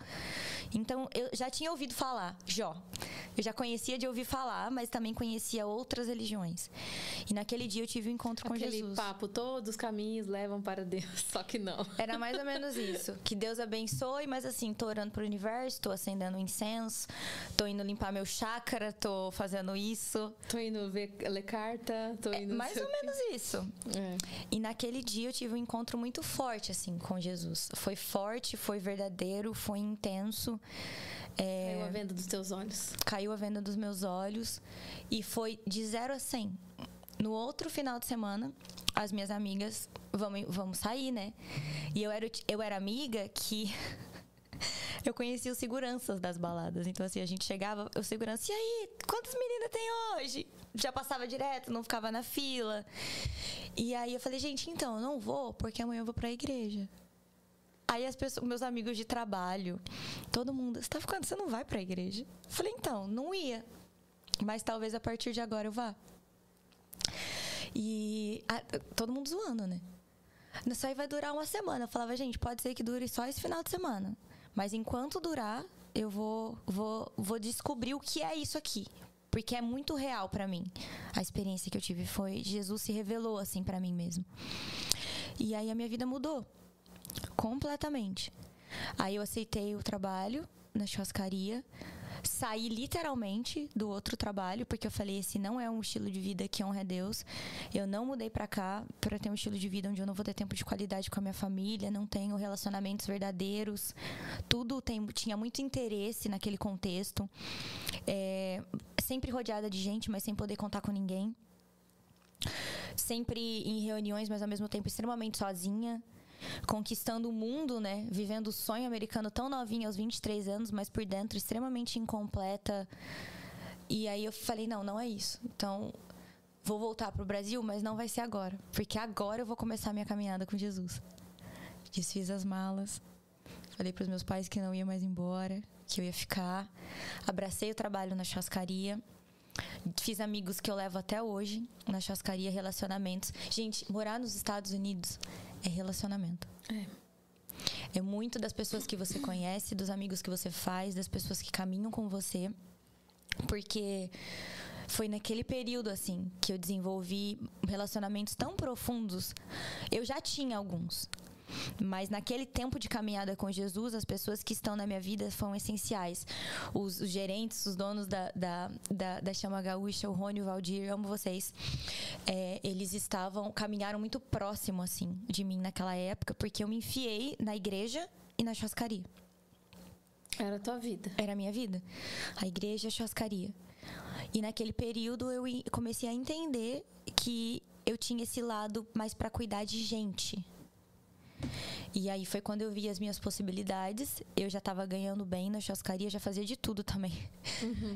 Então eu já tinha ouvido falar, Jó. Eu já conhecia de ouvir falar, mas também conhecia outras religiões. E naquele dia eu tive um encontro Aquele com Jesus. papo, todos os caminhos levam para Deus, [LAUGHS] só que não. Era mais ou menos isso. [LAUGHS] Que Deus abençoe, mas assim, tô orando pro universo, tô acendendo incenso, tô indo limpar meu chácara, tô fazendo isso. Tô indo ver, ler carta, tô É indo... mais ou menos isso. É. E naquele dia eu tive um encontro muito forte, assim, com Jesus. Foi forte, foi verdadeiro, foi intenso. É, Caiu a venda dos teus olhos. caiu a venda dos meus olhos e foi de 0 a 100. No outro final de semana, as minhas amigas, vamos, vamos sair, né? E eu era, eu era amiga que [LAUGHS] eu conhecia os seguranças das baladas. Então, assim, a gente chegava, o segurança, e aí, quantas meninas tem hoje? Já passava direto, não ficava na fila. E aí eu falei, gente, então, eu não vou, porque amanhã eu vou pra igreja. Aí as pessoas, meus amigos de trabalho, todo mundo, você tá ficando, você não vai pra igreja? Falei, então, não ia. Mas talvez a partir de agora eu vá. E ah, todo mundo zoando, né? Isso aí vai durar uma semana. Eu falava, gente, pode ser que dure só esse final de semana. Mas enquanto durar, eu vou, vou, vou descobrir o que é isso aqui. Porque é muito real pra mim. A experiência que eu tive foi Jesus se revelou assim pra mim mesmo. E aí a minha vida mudou completamente. Aí eu aceitei o trabalho na churrascaria, saí literalmente do outro trabalho, porque eu falei, esse não é um estilo de vida que honra a Deus. Eu não mudei pra cá pra ter um estilo de vida onde eu não vou ter tempo de qualidade com a minha família, não tenho relacionamentos verdadeiros. Tudo tem, tinha muito interesse naquele contexto. É, sempre rodeada de gente, mas sem poder contar com ninguém. Sempre em reuniões, mas ao mesmo tempo extremamente sozinha conquistando o mundo, né? Vivendo o sonho americano tão novinha aos 23 anos, mas por dentro extremamente incompleta. E aí eu falei, não, não é isso. Então, vou voltar pro Brasil, mas não vai ser agora, porque agora eu vou começar a minha caminhada com Jesus. Desfiz as malas. Falei para os meus pais que não ia mais embora, que eu ia ficar. Abracei o trabalho na churrascaria. Fiz amigos que eu levo até hoje na churrascaria, relacionamentos. Gente, morar nos Estados Unidos é relacionamento. É. É muito das pessoas que você conhece, dos amigos que você faz, das pessoas que caminham com você. Porque foi naquele período, assim, que eu desenvolvi relacionamentos tão profundos. Eu já tinha alguns. Mas naquele tempo de caminhada com Jesus, as pessoas que estão na minha vida foram essenciais. Os, os gerentes, os donos da, da, da, da Chama Gaúcha, o Rony e o Valdir, amo vocês. É, eles estavam, caminharam muito próximo, assim, de mim naquela época, porque eu me enfiei na igreja e na churrascaria. Era a tua vida. Era a minha vida. A igreja e a churrascaria. E naquele período eu comecei a entender que eu tinha esse lado mais para cuidar de gente. E aí foi quando eu vi as minhas possibilidades. Eu já estava ganhando bem na churrascaria, já fazia de tudo também.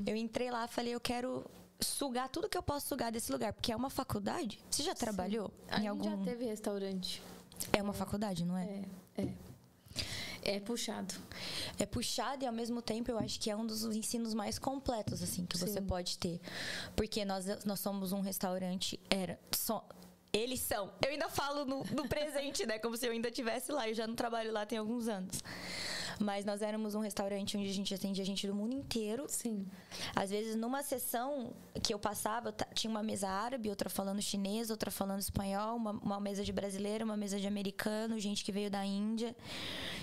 Eu entrei lá e falei, eu quero sugar tudo que eu posso sugar desse lugar, porque é uma faculdade. Você já trabalhou A em gente algum já teve restaurante. É uma faculdade, não é? É, é. É puxado. é puxado e ao mesmo tempo eu acho que é um dos ensinos mais completos assim que você Sim. pode ter porque nós nós somos um restaurante era só eles são eu ainda falo no, no presente né como se eu ainda estivesse lá eu já não trabalho lá tem alguns anos Mas nós éramos um restaurante onde a gente atendia gente do mundo inteiro. Sim. Às vezes, numa sessão que eu passava, tinha uma mesa árabe, outra falando chinês, outra falando espanhol, uma, uma mesa de brasileiro, uma mesa de americano, gente que veio da Índia.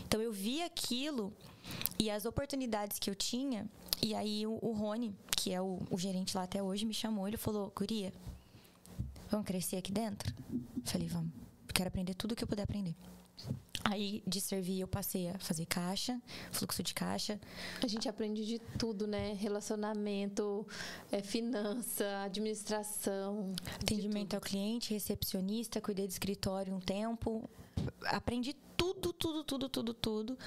Então eu via aquilo e as oportunidades que eu tinha. E aí o, o Rony, que é o, o, gerente lá até hoje, me chamou. Ele falou: Guria, vamos crescer aqui dentro? Falei: Vamos. Quero aprender tudo que eu puder aprender. Aí, de servir, eu passei a fazer caixa, fluxo de caixa. A gente aprende de tudo, né? Relacionamento, é, finança, administração. Atendimento ao cliente, recepcionista, cuidei de escritório um tempo. Aprendi tudo, tudo, tudo, tudo, tudo.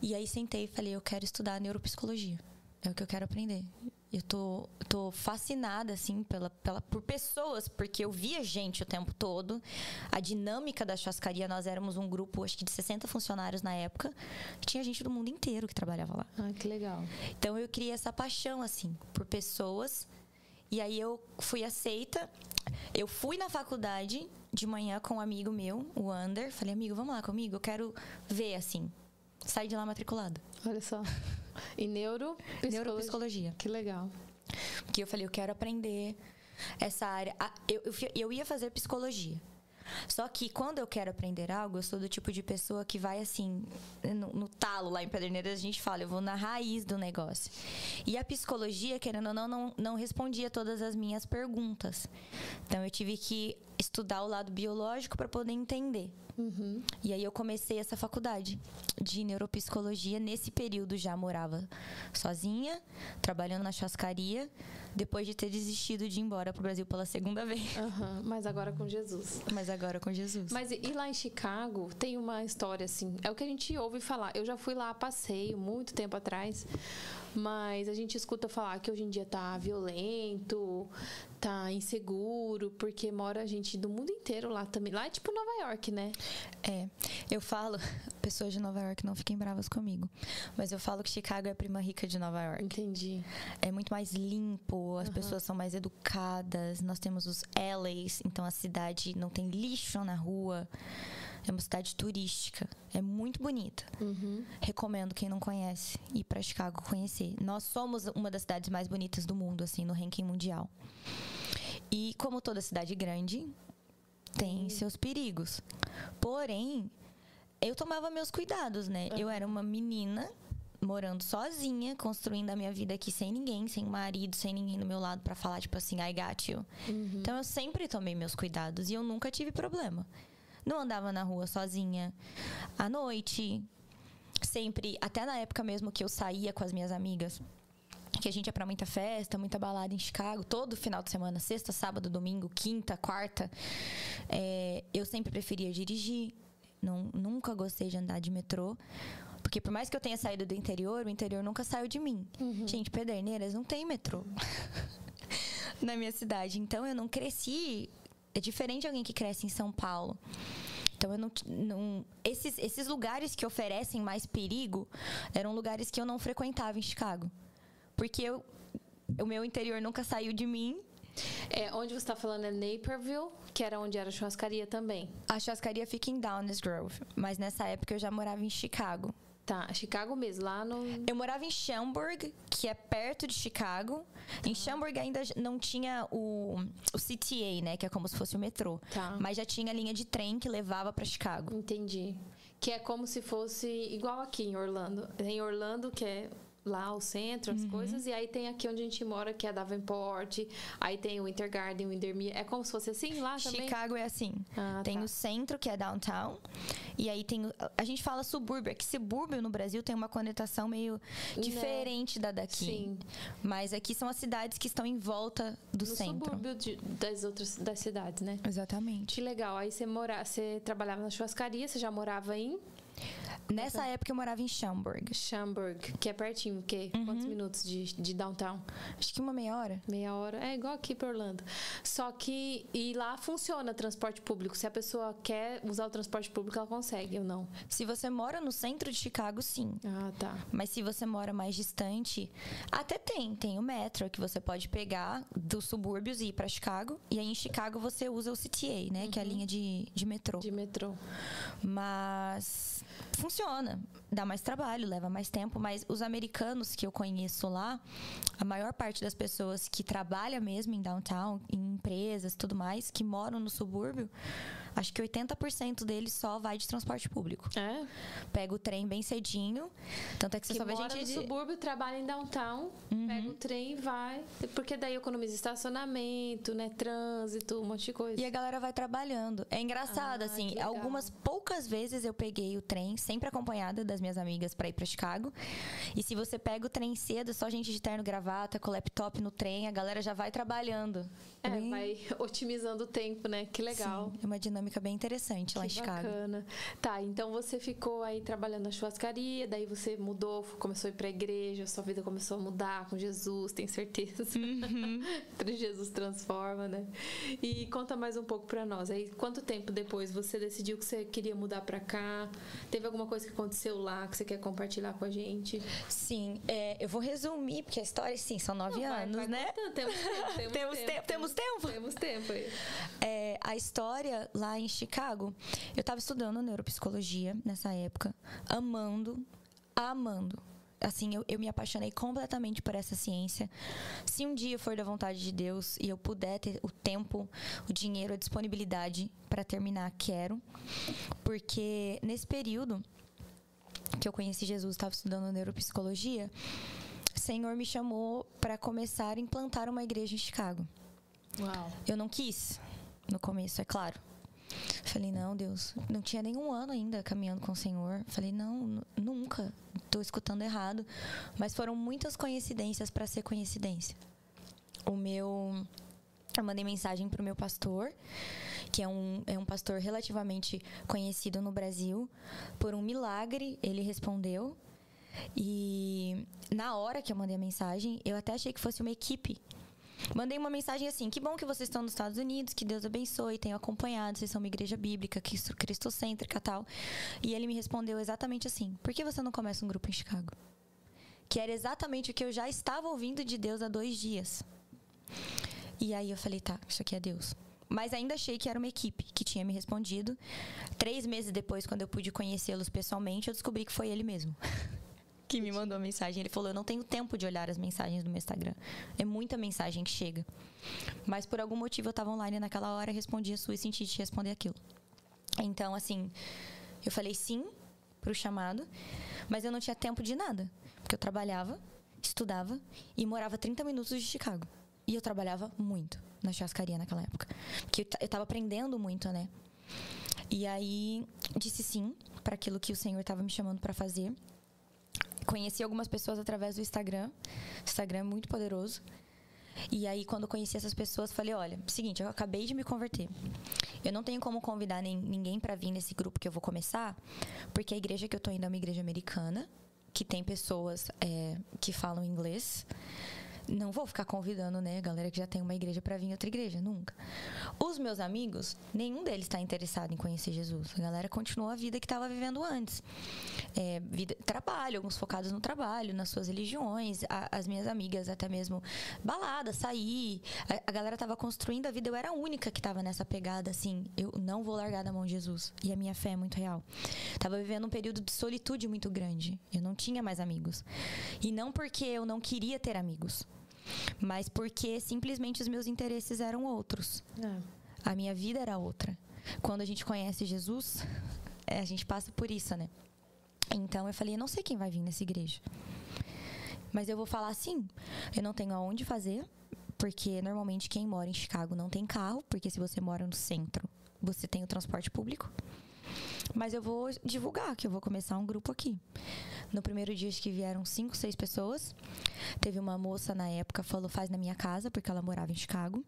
E aí sentei e falei, eu quero estudar neuropsicologia. É o que eu quero aprender. Eu tô, tô fascinada, assim, pela, pela, por pessoas, porque eu via gente o tempo todo. A dinâmica da chascaria, nós éramos um grupo, acho que de 60 funcionários na época. Tinha gente do mundo inteiro que trabalhava lá. Ah, que legal. Então eu criei essa paixão, assim, por pessoas. E aí eu fui aceita. Eu fui na faculdade de manhã com um amigo meu, o Ander. Falei, amigo, vamos lá comigo? Eu quero ver, assim. Saí de lá matriculado. Olha só. E neuro... Neuropsicologia. Que legal. Porque eu falei, eu quero aprender essa área. Eu, eu, eu ia fazer psicologia. Só que quando eu quero aprender algo, eu sou do tipo de pessoa que vai assim, no, no, talo lá em Pederneiras, a gente fala, eu vou na raiz do negócio. E a psicologia, querendo ou não, não, não respondia todas as minhas perguntas. Então eu tive que estudar o lado biológico para poder entender. Uhum. E aí eu comecei essa faculdade de neuropsicologia. Nesse período já morava sozinha, trabalhando na chascaria, depois de ter desistido de ir embora pro Brasil pela segunda vez. Uhum. Mas agora com Jesus. Mas agora com Jesus. Mas e lá em Chicago tem uma história assim. É o que a gente ouve falar. Eu já fui lá a passeio muito tempo atrás. Mas a gente escuta falar que hoje em dia tá violento, tá inseguro, porque mora gente do mundo inteiro lá também. Lá é tipo Nova York, né? É. Eu falo, [LAUGHS] pessoas de Nova York não fiquem bravas comigo, mas eu falo que Chicago é a prima rica de Nova York. Entendi. É muito mais limpo, as uhum. pessoas são mais educadas, nós temos os LAs, então a cidade não tem lixo na rua. É uma cidade turística. É muito bonita. Uhum. Recomendo quem não conhece ir para Chicago conhecer. Nós somos uma das cidades mais bonitas do mundo, assim, no ranking mundial. E como toda cidade grande, tem uhum. seus perigos. Porém, eu tomava meus cuidados, né? Uhum. Eu era uma menina morando sozinha, construindo a minha vida aqui sem ninguém, sem marido, sem ninguém do meu lado para falar tipo assim, I got you. Uhum. Então eu sempre tomei meus cuidados e eu nunca tive problema. Não andava na rua sozinha à noite. Sempre, até na época mesmo que eu saía com as minhas amigas, que a gente ia pra muita festa, muita balada em Chicago, todo final de semana, sexta, sábado, domingo, quinta, quarta. É, eu sempre preferia dirigir. Não, nunca gostei de andar de metrô. Porque por mais que eu tenha saído do interior, o interior nunca saiu de mim. Uhum. Gente, Pederneiras não tem metrô. [LAUGHS] na minha cidade. Então eu não cresci é diferente de alguém que cresce em São Paulo. Então eu não, não, esses, esses lugares que oferecem mais perigo eram lugares que eu não frequentava em Chicago. Porque eu, o meu interior nunca saiu de mim. É, onde você está falando é Naperville, que era onde era a churrascaria também. A churrascaria fica em Downers Grove, mas nessa época eu já morava em Chicago. Tá, Chicago mesmo, lá no. Eu morava em Schaumburg, que é perto de Chicago. Tá. Em Schaumburg ainda não tinha o, o CTA, né? Que é como se fosse o metrô. Tá. Mas já tinha linha de trem que levava para Chicago. Entendi. Que é como se fosse igual aqui em Orlando. Em Orlando, que é lá o centro, as uhum. coisas. E aí tem aqui onde a gente mora, que é Davenport. Aí tem o Intergarden, o Windermere. É como se fosse assim lá também? Chicago é assim. Ah, tem tá. o centro, que é downtown. E aí tem... A gente fala subúrbio. É que subúrbio no Brasil tem uma conotação meio né. diferente né? da daqui. Sim. Mas aqui são as cidades que estão em volta do no centro. subúrbio de, das outras das cidades, né? Exatamente. Que legal. Aí você, mora, você trabalhava na churrascaria, você já morava em... Nessa então, época eu morava em Schaumburg. Schaumburg, que é pertinho, que uhum. quantos minutos de, de downtown? Acho que uma meia hora. Meia hora. É igual aqui para Orlando. Só que e lá funciona transporte público. Se a pessoa quer usar o transporte público, ela consegue ou não? Se você mora no centro de Chicago, sim. Ah, tá. Mas se você mora mais distante, até tem, tem o metro que você pode pegar dos subúrbios e ir para Chicago. E aí em Chicago você usa o CTA, né, uhum. que é a linha de, de metrô. De metrô. Mas funciona. Dá mais trabalho, leva mais tempo, mas os americanos que eu conheço lá, a maior parte das pessoas que trabalha mesmo em downtown, em empresas, tudo mais, que moram no subúrbio, acho que 80% deles só vai de transporte público. É? Pega o trem bem cedinho. Tanto é que você que só vê mora gente no de... subúrbio, trabalha em downtown, Uhum. pega o trem e vai. Porque daí economiza estacionamento, né? Trânsito, um monte de coisa. E a galera vai trabalhando. É engraçado, Ah, assim. Algumas poucas vezes eu peguei o trem, sempre acompanhada das minhas amigas pra ir pra Chicago. E se você pega o trem cedo, só gente de terno gravata, com laptop no trem, a galera já vai trabalhando. É, vai [LAUGHS] otimizando o tempo, né? Que legal. Sim, é uma dinâmica bem interessante lá em Que Chicago. bacana. Tá, então você ficou aí trabalhando na churrascaria, daí você mudou, começou a ir pra igreja, sua vida começou a mudar com Jesus, tenho certeza. Uhum. [LAUGHS] Jesus transforma, né? E conta mais um pouco pra nós. Aí, quanto tempo depois você decidiu que você queria mudar pra cá? Teve alguma coisa que aconteceu lá que você quer compartilhar com a gente? Sim, é, eu vou resumir, porque a história, sim, são nove Não, vai- anos, vai né? contando, Temos tempo, [LAUGHS] temos, Temos tempo, temos tempo? Temos tempo aí. É, a história lá em Chicago, eu tava estudando neuropsicologia nessa época, amando, amando. Assim, eu, eu me apaixonei completamente por essa ciência. Se um dia for da vontade de Deus e eu puder ter o tempo, o dinheiro, a disponibilidade para terminar, quero. Porque nesse período que eu conheci Jesus, estava estudando neuropsicologia, o Senhor me chamou para começar a implantar uma igreja em Chicago. Uau. Eu não quis no começo, é claro. Falei, não, Deus, não tinha nenhum ano ainda caminhando com o Senhor. Falei, não, nu- nunca, tô escutando errado. Mas foram muitas coincidências para ser coincidência. O meu. Eu mandei mensagem pro meu pastor, que é um, é um pastor relativamente conhecido no Brasil. Por um milagre, ele respondeu. E na hora que eu mandei a mensagem, eu até achei que fosse uma equipe Mandei uma mensagem assim: que bom que vocês estão nos Estados Unidos, que Deus abençoe, tenho acompanhado, vocês são uma igreja bíblica, cristo- cristocêntrica tal. E ele me respondeu exatamente assim: por que você não começa um grupo em Chicago? Que era exatamente o que eu já estava ouvindo de Deus há dois dias. E aí eu falei: tá, isso aqui é Deus. Mas ainda achei que era uma equipe que tinha me respondido. Três meses depois, quando eu pude conhecê-los pessoalmente, eu descobri que foi ele mesmo [LAUGHS] que me mandou mensagem. Ele falou: Eu não tenho tempo de olhar as mensagens do meu Instagram. É muita mensagem que chega. Mas por algum motivo eu estava online naquela hora, respondi a sua e senti te responder aquilo. Então, assim, eu falei sim pro chamado, mas eu não tinha tempo de nada. Porque eu trabalhava, estudava e morava 30 minutos de Chicago. E eu trabalhava muito na churrascaria naquela época. Porque eu ta- eu tava aprendendo muito, né? E aí disse sim para aquilo que o Senhor estava me chamando para fazer. Conheci algumas pessoas através do Instagram. Instagram é muito poderoso. E aí, quando eu conheci essas pessoas, falei: olha, seguinte, eu acabei de me converter. Eu não tenho como convidar nem, ninguém para vir nesse grupo que eu vou começar, porque a igreja que eu tô indo é uma igreja americana, que tem pessoas é, que falam inglês. Não vou ficar convidando, né, galera que já tem uma igreja para vir outra igreja, nunca. Os meus amigos, nenhum deles está interessado em conhecer Jesus. A galera continua a vida que estava vivendo antes. É, vida, trabalho, alguns focados no trabalho, nas suas religiões. A- as minhas amigas, até mesmo balada, sair. A, a galera estava construindo a vida. Eu era a única que estava nessa pegada, assim. Eu não vou largar da mão de Jesus. E a minha fé é muito real. Tava vivendo um período de solitude muito grande. Eu não tinha mais amigos. E não porque eu não queria ter amigos mas porque simplesmente os meus interesses eram outros. É. A minha vida era outra. Quando a gente conhece Jesus, é, a gente passa por isso, né? Então eu falei, eu não sei quem vai vir nessa igreja. Mas eu vou falar assim, eu não tenho aonde fazer, porque normalmente quem mora em Chicago não tem carro, porque se você mora no centro, você tem o transporte público. Mas eu vou divulgar que eu vou começar um grupo aqui. No primeiro dia, acho que vieram cinco, seis pessoas. Teve uma moça na época falou faz na minha casa, porque ela morava em Chicago.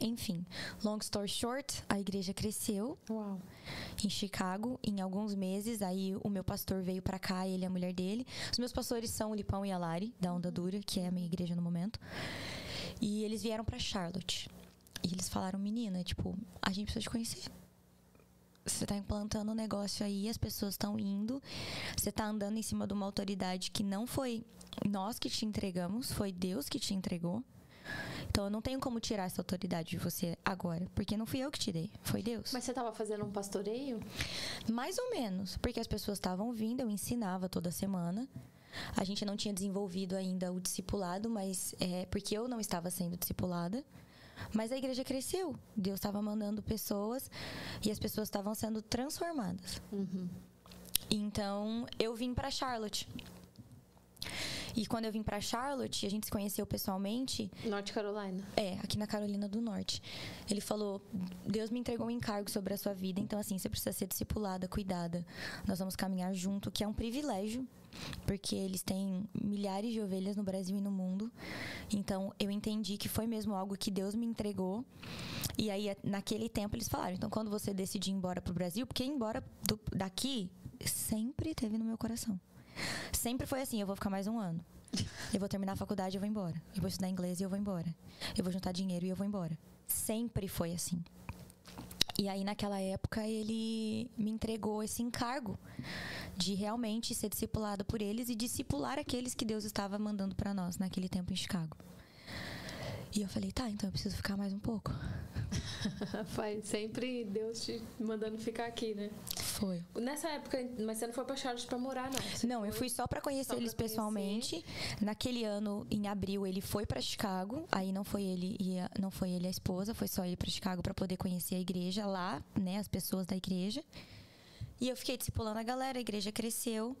Enfim, long story short, a igreja cresceu Uau. em Chicago em alguns meses. Aí o meu pastor veio pra cá, ele e a mulher dele. Os meus pastores são o Lipão e a Lari, da Onda Dura, que é a minha igreja no momento. E eles vieram pra Charlotte. E eles falaram, menina, tipo, a gente precisa te conhecer. Você tá implantando um negócio aí, as pessoas estão indo. Você tá andando em cima de uma autoridade que não foi nós que te entregamos, foi Deus que te entregou. Então eu não tenho como tirar essa autoridade de você agora, porque não fui eu que tirei, foi Deus. Mas você estava fazendo um pastoreio? Mais ou menos, porque as pessoas estavam vindo, eu ensinava toda semana. A gente não tinha desenvolvido ainda o discipulado, mas é porque eu não estava sendo discipulada. Mas a igreja cresceu. Deus estava mandando pessoas e as pessoas estavam sendo transformadas. Uhum. Então eu vim para Charlotte. E quando eu vim para Charlotte, a gente se conheceu pessoalmente. Norte Carolina. É, aqui na Carolina do Norte. Ele falou: Deus me entregou um encargo sobre a sua vida, então assim, você precisa ser discipulada, cuidada. Nós vamos caminhar junto, que é um privilégio, porque eles têm milhares de ovelhas no Brasil e no mundo. Então eu entendi que foi mesmo algo que Deus me entregou. E aí, naquele tempo, eles falaram: então quando você decidir ir embora pro Brasil, porque ir embora do, daqui sempre teve no meu coração. Sempre foi assim, eu vou ficar mais um ano. Eu vou terminar a faculdade e eu vou embora. Eu vou estudar inglês e eu vou embora. Eu vou juntar dinheiro e eu vou embora. Sempre foi assim. E aí, naquela época, ele me entregou esse encargo de realmente ser discipulado por eles e discipular aqueles que Deus estava mandando para nós naquele tempo em Chicago. E eu falei, tá, então eu preciso ficar mais um pouco. [LAUGHS] Faz sempre Deus te mandando ficar aqui, né? Foi. Nessa época, mas você não foi pra Charlotte pra morar, não? Você Não, eu foi- fui só pra conhecer só pra eles conhecer. pessoalmente. Naquele ano, em abril, ele foi pra Chicago. Aí não foi ele e a, não foi ele a esposa, foi só ele pra Chicago pra poder conhecer a igreja lá, né, as pessoas da igreja. E eu fiquei discipulando a galera, a igreja cresceu.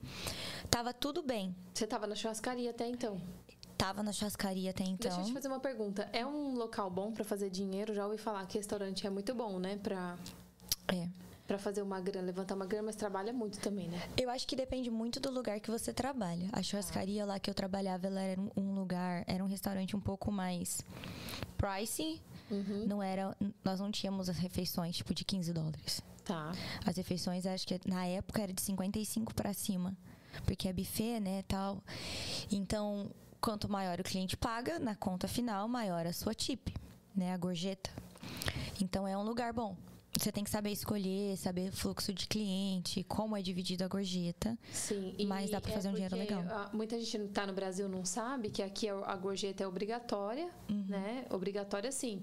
Tava tudo bem. Você tava na churrascaria até então. Tava na churrascaria até então. Deixa eu te fazer uma pergunta. É um local bom pra fazer dinheiro? Já ouvi falar que restaurante é muito bom, né? Pra, É. pra fazer uma grana, levantar uma grana, mas trabalha muito também, né? Eu acho que depende muito do lugar que você trabalha. A churrascaria lá que eu trabalhava, ela era um- um lugar, era um restaurante um pouco mais pricey. Uhum. Não era, nós não tínhamos as refeições tipo de 15 dólares. Tá. As refeições, acho que na época era de 55 para cima, porque é buffet, né, tal. Então, quanto maior o cliente paga na conta final, maior a sua tip, né, a gorjeta. Então é um lugar bom. Você tem que saber escolher, saber o fluxo de cliente, como é dividido a gorjeta. Sim. Mas dá pra fazer um dinheiro legal. ah, muita gente não tá no Brasil não sabe que aqui a a gorjeta é obrigatória, Uhum. né? Obrigatória sim.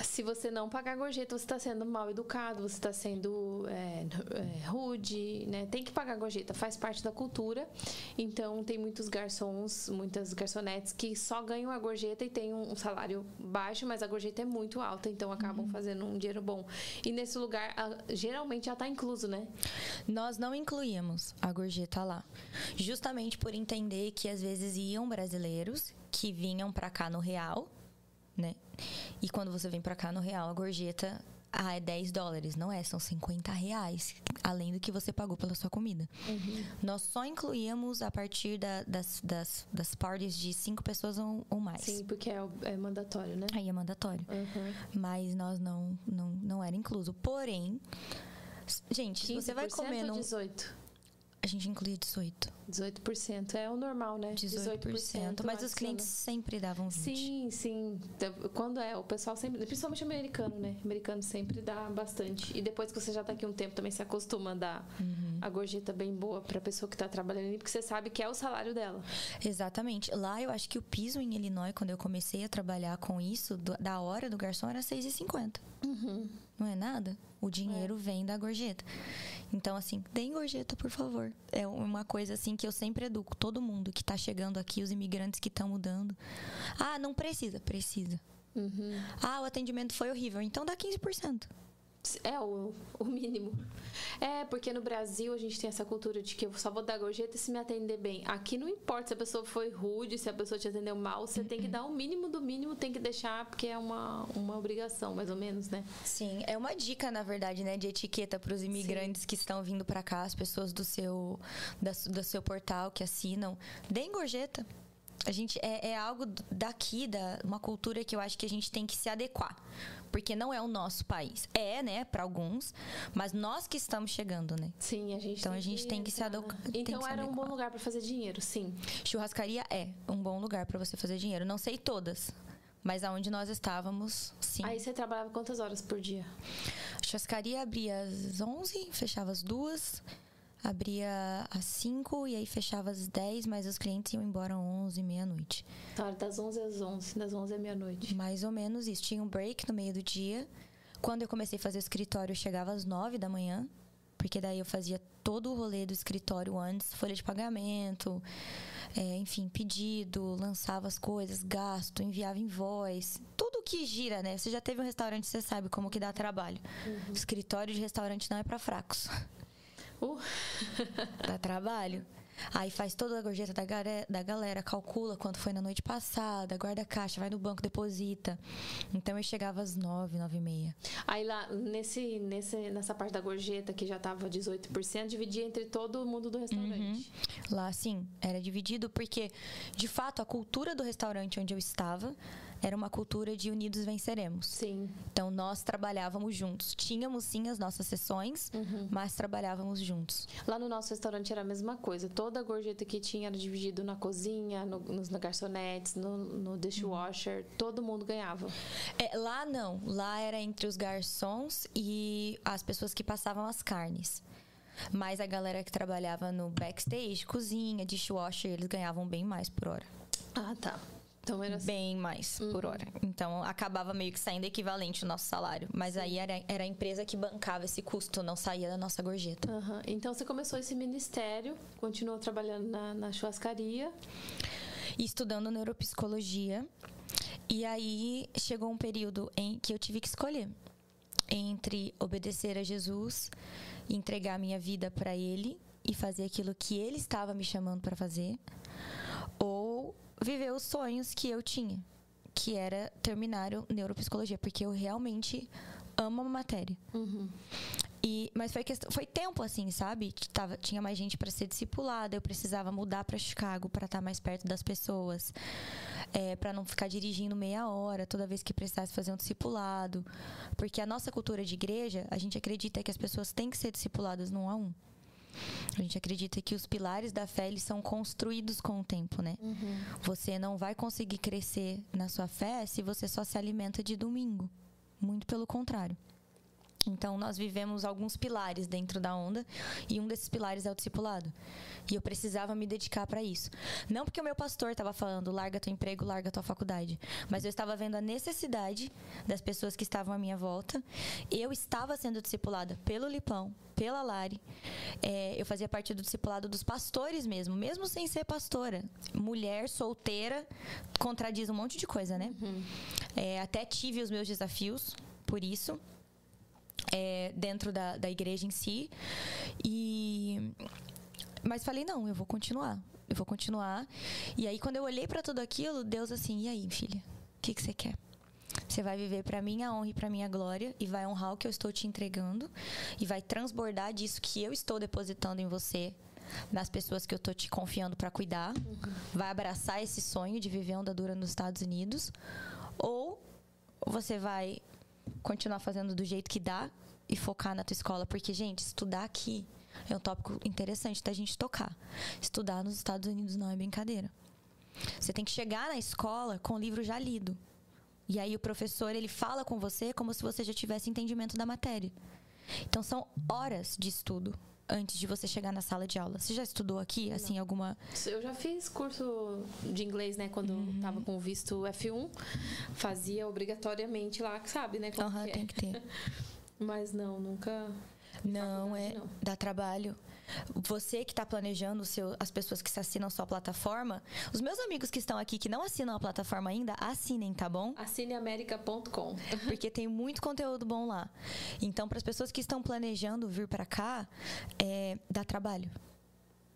Se você não pagar a gorjeta, você está sendo mal educado, você está sendo é, é, rude, né? Tem que pagar gorjeta, faz parte da cultura. Então, tem muitos garçons, muitas garçonetes que só ganham a gorjeta e têm um salário baixo, mas a gorjeta é muito alta, então acabam Uhum. fazendo um dinheiro bom. E nesse lugar, geralmente já está incluso, né? Nós não incluíamos a gorjeta lá, justamente por entender que às vezes iam brasileiros que vinham pra cá no real, né? E quando você vem pra cá no real, a gorjeta ah, é 10 dólares, não é? São 50 reais, além do que você pagou pela sua comida. Nós só incluíamos a partir da- das, das, das parties de cinco pessoas ou, ou mais. Sim, porque é, é mandatório, né? Aí é mandatório. Uhum. Mas nós não, não, não era incluso. Porém, gente, se você vai 15% comer num. 18%? A gente incluía 18. 18% é o normal, né? 18%. mas os clientes sempre davam 20. Sim, sim. Quando é, o pessoal sempre, principalmente americano, né? Americano sempre dá bastante. E depois que você já tá aqui um tempo, também se acostuma a dar Uhum. a gorjeta bem boa pra pessoa que tá trabalhando ali, porque você sabe que é o salário dela. Exatamente. Lá eu acho que o piso em Illinois, quando eu comecei a trabalhar com isso, da hora do garçom era 6,50. Não é nada? O dinheiro vem da gorjeta. Então, assim, deem gorjeta, por favor. É uma coisa assim que eu sempre educo todo mundo que tá chegando aqui, os imigrantes que estão mudando. Ah, não precisa. Precisa. Uhum. Ah, o atendimento foi horrível. Então dá 15%. É o, o mínimo. É, porque no Brasil a gente tem essa cultura de que eu só vou dar gorjeta se me atender bem. Aqui não importa se a pessoa foi rude, se a pessoa te atendeu mal, você tem que dar o mínimo do mínimo, tem que deixar, porque é uma, uma obrigação, mais ou menos, né? Sim, é uma dica, na verdade, né, de etiqueta para os imigrantes que estão vindo para cá, as pessoas do seu, da do seu portal que assinam. Deem gorjeta. A gente é, é algo daqui, da, uma cultura que eu acho que a gente tem que se adequar. Porque não é o nosso país. É, né, para alguns, mas nós que estamos chegando, né? Sim, a gente Então tem a gente tem que se né? tem que Então se era um bom adequar. lugar pra fazer dinheiro, sim. Churrascaria é um bom lugar para você fazer dinheiro. Não sei todas, mas aonde nós estávamos, sim. Aí você trabalhava quantas horas por dia? A churrascaria abria às 11, fechava às 2. Abria às 5 e aí fechava às 10, mas os clientes iam embora às 11, meia-noite. Tá, das 11 às 11, das 11 à meia-noite. Mais ou menos isso. Tinha um break no meio do dia. Quando eu comecei a fazer o escritório, eu chegava às 9 da manhã, porque daí eu fazia todo o rolê do escritório antes, folha de pagamento, é, enfim, pedido, lançava as coisas, gasto, enviava invoice, tudo que gira, né? Você já teve um restaurante, você sabe como que dá trabalho. Uhum. Escritório de restaurante não é para fracos. Uh. [LAUGHS] dá trabalho. Aí faz toda a gorjeta da, da galera, calcula quanto foi na noite passada, guarda a caixa, vai no banco, deposita. Então eu chegava às nove, nove e meia. Aí lá, nesse, nesse, nessa parte da gorjeta que já tava 18%, dividia entre todo mundo do restaurante. Uhum. Lá, sim, era dividido porque, de fato, a cultura do restaurante onde eu estava era uma cultura de unidos venceremos. Sim. Então nós trabalhávamos juntos. Tínhamos sim as nossas sessões, uhum. mas trabalhávamos juntos. Lá no nosso restaurante era a mesma coisa. Toda a gorjeta que tinha era dividido na cozinha, no, nos garçonetes, no, no dishwasher. Uhum. Todo mundo ganhava. É, lá não. Lá era entre os garçons e as pessoas que passavam as carnes. Mas a galera que trabalhava no backstage, cozinha, dishwasher, eles ganhavam bem mais por hora. Ah, tá. Então era bem mais uhum. por hora. Então acabava meio que saindo equivalente o nosso salário. Mas Sim. aí era, era a empresa que bancava esse custo, não saía da nossa gorjeta. Uhum. Então você começou esse ministério, continuou trabalhando na, na churrascaria. E estudando neuropsicologia. E aí chegou um período em que eu tive que escolher entre obedecer a Jesus, entregar a minha vida para Ele e fazer aquilo que Ele estava me chamando para fazer, ou viver os sonhos que eu tinha, que era terminar o neuropsicologia, porque eu realmente amo a matéria. Uhum. E, mas foi, questão, foi tempo assim, sabe? Tava, tinha mais gente para ser discipulada, eu precisava mudar para Chicago para estar tá mais perto das pessoas, é, para não ficar dirigindo meia hora toda vez que precisasse fazer um discipulado. Porque a nossa cultura de igreja, a gente acredita que as pessoas têm que ser discipuladas num a um. A gente acredita que os pilares da fé eles são construídos com o tempo, né? Uhum. Você não vai conseguir crescer na sua fé se você só se alimenta de domingo. Muito pelo contrário. Então, nós vivemos alguns pilares dentro da onda e um desses pilares é o discipulado. E eu precisava me dedicar para isso. Não porque o meu pastor estava falando, larga teu emprego, larga tua faculdade. Mas eu estava vendo a necessidade das pessoas que estavam à minha volta. Eu estava sendo discipulada pelo Lipão, pela Lari. É, eu fazia parte do discipulado dos pastores mesmo, mesmo sem ser pastora. Mulher, solteira, contradiz um monte de coisa, né? Uhum. É, até tive os meus desafios por isso é, dentro da, da igreja em si. E mas falei não, eu vou continuar, eu vou continuar. E aí quando eu olhei para tudo aquilo, Deus assim, e aí, filha, o que que você quer? Você vai viver para minha honra e para minha glória e vai honrar o que eu estou te entregando e vai transbordar disso que eu estou depositando em você nas pessoas que eu estou te confiando para cuidar. Uhum. Vai abraçar esse sonho de viver onda dura nos Estados Unidos ou você vai continuar fazendo do jeito que dá e focar na tua escola. Porque, gente, estudar aqui é um tópico interessante da gente tocar. Estudar nos Estados Unidos não é brincadeira. Você tem que chegar na escola com o livro já lido. E aí o professor, ele fala com você como se você já tivesse entendimento da matéria. Então são horas de estudo antes de você chegar na sala de aula. Você já estudou aqui, assim, Não. alguma... Eu já fiz curso de inglês, né? Quando uhum. tava com o visto F1. Fazia obrigatoriamente lá, sabe, né? Aham, uhum, tem que ter. [LAUGHS] Mas não, nunca... Não, é... Não. Dá trabalho. Você que está planejando seu, as pessoas que se assinam sua plataforma, os meus amigos que estão aqui que não assinam a plataforma ainda, assinem, tá bom? Assineamerica.com. [LAUGHS] Porque tem muito conteúdo bom lá. Então, para as pessoas que estão planejando vir para cá, é, dá trabalho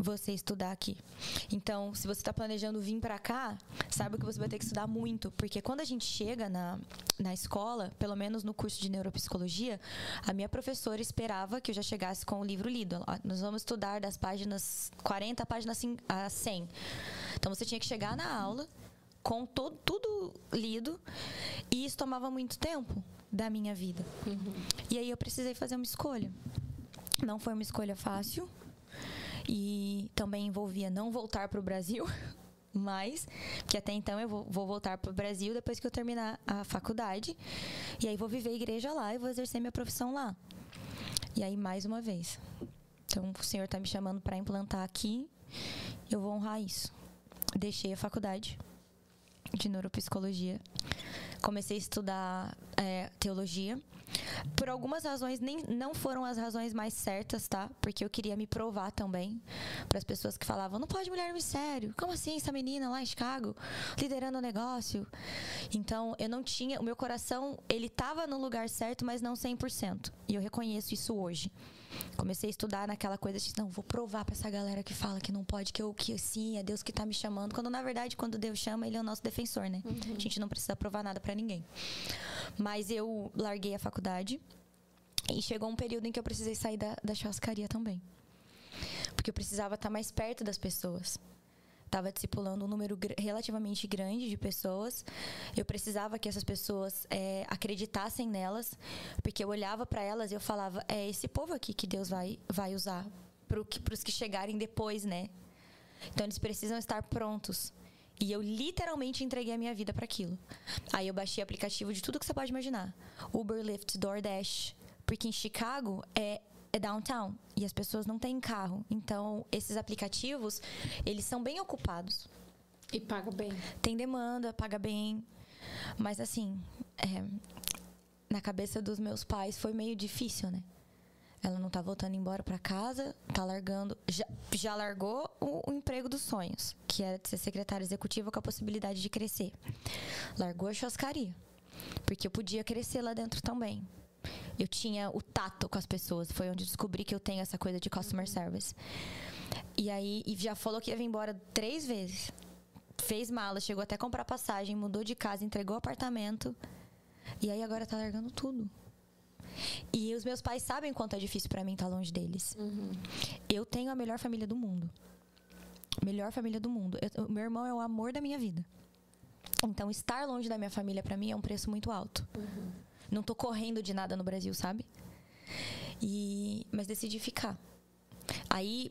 você estudar aqui. Então, se você está planejando vir para cá, saiba que você vai ter que estudar muito, porque quando a gente chega na, na escola, pelo menos no curso de neuropsicologia, a minha professora esperava que eu já chegasse com o livro lido. Nós vamos estudar das páginas 40 páginas a 100. Então, você tinha que chegar na aula com todo, tudo lido e isso tomava muito tempo da minha vida. Uhum. E aí eu precisei fazer uma escolha. Não foi uma escolha fácil, e também envolvia não voltar para o Brasil, [LAUGHS] mas que até então eu vou, vou voltar para o Brasil depois que eu terminar a faculdade. E aí vou viver a igreja lá e vou exercer minha profissão lá. E aí, mais uma vez, Então, o Senhor está me chamando para implantar aqui. Eu vou honrar isso. Deixei a faculdade de neuropsicologia. Comecei a estudar é, teologia. Por algumas razões, nem, não foram as razões mais certas, tá? Porque eu queria me provar também para as pessoas que falavam: não pode mulher no mistério. Como assim, essa menina lá em Chicago, liderando o negócio? Então, eu não tinha. O meu coração, ele estava no lugar certo, mas não 100%. E eu reconheço isso hoje. Comecei a estudar naquela coisa de, não, vou provar para essa galera que fala que não pode, que eu que sim, é Deus que tá me chamando. Quando na verdade, quando Deus chama, ele é o nosso defensor, né? Uhum. A gente não precisa provar nada para ninguém. Mas eu larguei a faculdade e chegou um período em que eu precisei sair da, da churrascaria também. Porque eu precisava estar mais perto das pessoas estava discipulando um número relativamente grande de pessoas. Eu precisava que essas pessoas é, acreditassem nelas, porque eu olhava para elas e eu falava: é esse povo aqui que Deus vai, vai usar para os que chegarem depois, né? Então eles precisam estar prontos. E eu literalmente entreguei a minha vida para aquilo. Aí eu baixei aplicativo de tudo que você pode imaginar: Uber, Lyft, DoorDash. Porque em Chicago é é downtown e as pessoas não têm carro. Então, esses aplicativos, eles são bem ocupados. E paga bem. Tem demanda, paga bem. Mas assim, é, na cabeça dos meus pais foi meio difícil, né? Ela não tá voltando embora para casa, tá largando. Já, já largou o, o, emprego dos sonhos, que era de ser secretária executiva com a possibilidade de crescer. Largou a churrascaria. Porque eu podia crescer lá dentro também eu tinha o tato com as pessoas. Foi onde descobri que eu tenho essa coisa de customer uhum. service. E aí, e já falou que ia vir embora três vezes. Fez mala, chegou até comprar passagem, mudou de casa, entregou o apartamento. E aí agora tá largando tudo. E os meus pais sabem quanto é difícil para mim estar tá longe deles. Uhum. Eu tenho a melhor família do mundo. Melhor família do mundo. Eu, meu irmão é o amor da minha vida. Então, estar longe da minha família para mim é um preço muito alto. Uhum. Não tô correndo de nada no Brasil, sabe? E mas decidi ficar. Aí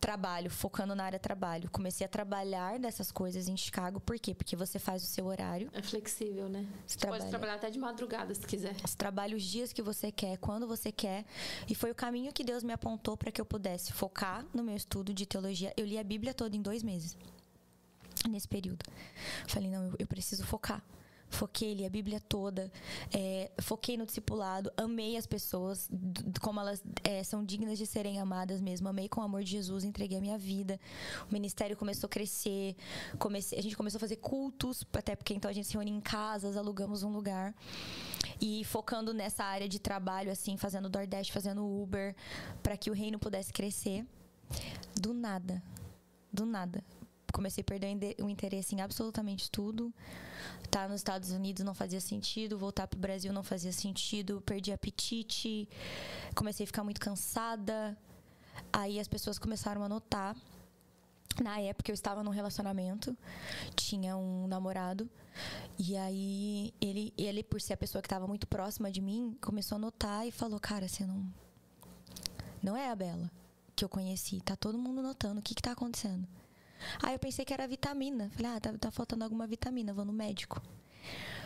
trabalho, focando na área trabalho. Comecei a trabalhar dessas coisas em Chicago. Por quê? Porque você faz o seu horário. É flexível, né? Você, você trabalha, pode trabalhar até de madrugada, se quiser. Você trabalha os dias que você quer, quando você quer. E foi o caminho que Deus me apontou para que eu pudesse focar no meu estudo de teologia. Eu li a Bíblia toda em dois meses. Nesse período. Falei, não, eu, eu preciso focar foquei li a Bíblia toda, é, foquei no discipulado, amei as pessoas, como elas é, são dignas de serem amadas mesmo, amei com o amor de Jesus, entreguei a minha vida. O ministério começou a crescer, comecei, a gente começou a fazer cultos, até porque então a gente se reúne em casas, alugamos um lugar. E focando nessa área de trabalho, assim, fazendo DoorDash, fazendo Uber, para que o reino pudesse crescer. Do nada. Do nada comecei a perder o interesse em absolutamente tudo. Tá nos Estados Unidos não fazia sentido, voltar para o Brasil não fazia sentido, perdi apetite, comecei a ficar muito cansada. Aí as pessoas começaram a notar. Na época eu estava num relacionamento, tinha um namorado, e aí ele, ele por ser a pessoa que estava muito próxima de mim, começou a notar e falou: Cara, você não. Não é a Bela que eu conheci, tá todo mundo notando o que, que tá acontecendo. Aí eu pensei que era vitamina. Falei, ah, tá, tá faltando alguma vitamina, vou no médico.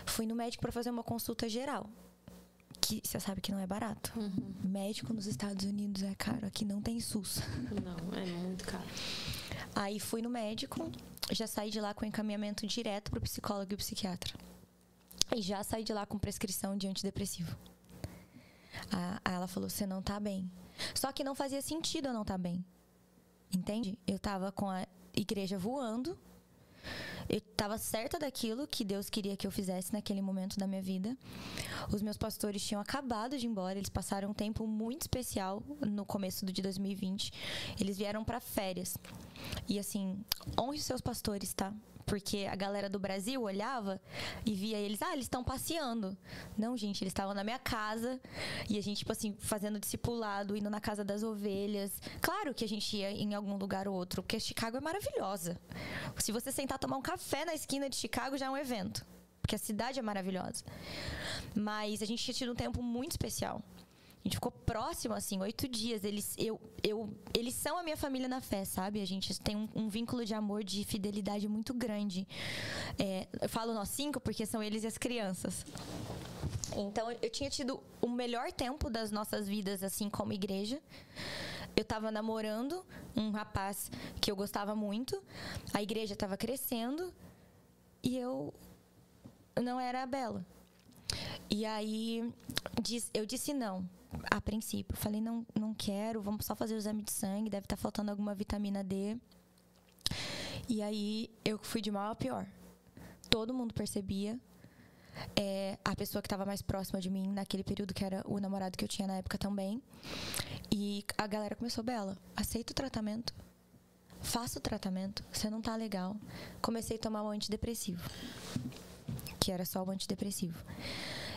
Fui no médico para fazer uma consulta geral. Que você sabe que não é barato. Uhum. Médico nos Estados Unidos é caro, aqui não tem SUS. Não, é muito caro. Aí fui no médico, já saí de lá com encaminhamento direto pro psicólogo e psiquiatra. E já saí de lá com prescrição de antidepressivo. Aí ela falou: você não tá bem. Só que não fazia sentido eu não estar tá bem. Entende? Eu tava com a igreja voando. Eu estava certa daquilo que Deus queria que eu fizesse naquele momento da minha vida. Os meus pastores tinham acabado de ir embora, eles passaram um tempo muito especial no começo de 2020. Eles vieram para férias. E assim, honre os seus pastores, tá? Porque a galera do Brasil olhava e via eles, ah, eles estão passeando. Não, gente, eles estavam na minha casa e a gente, tipo assim, fazendo discipulado, indo na casa das ovelhas. Claro que a gente ia em algum lugar ou outro, porque Chicago é maravilhosa. Se você sentar tomar um café na esquina de Chicago, já é um evento. Porque a cidade é maravilhosa. Mas a gente tinha tido um tempo muito especial. A gente ficou próximo, assim, oito dias. Eles, eu, eu, eles são a minha família na fé, sabe? A gente tem um, um vínculo de amor, de fidelidade muito grande. É, eu falo nós cinco porque são eles e as crianças. Então, eu tinha tido o melhor tempo das nossas vidas, assim, como igreja. eu tava namorando um rapaz que eu gostava muito, a igreja tava crescendo e eu não era a Bela. E aí eu disse não, a princípio. Falei, não, não quero, vamos só fazer o exame de sangue, deve estar tá faltando alguma vitamina D. E aí eu fui de mal a pior. Todo mundo percebia. É, a pessoa que estava mais próxima de mim naquele período, que era o namorado que eu tinha na época também. E a galera começou, Bela, aceita o tratamento. Faça o tratamento, você não tá legal. Comecei a tomar um antidepressivo. Que era só o antidepressivo.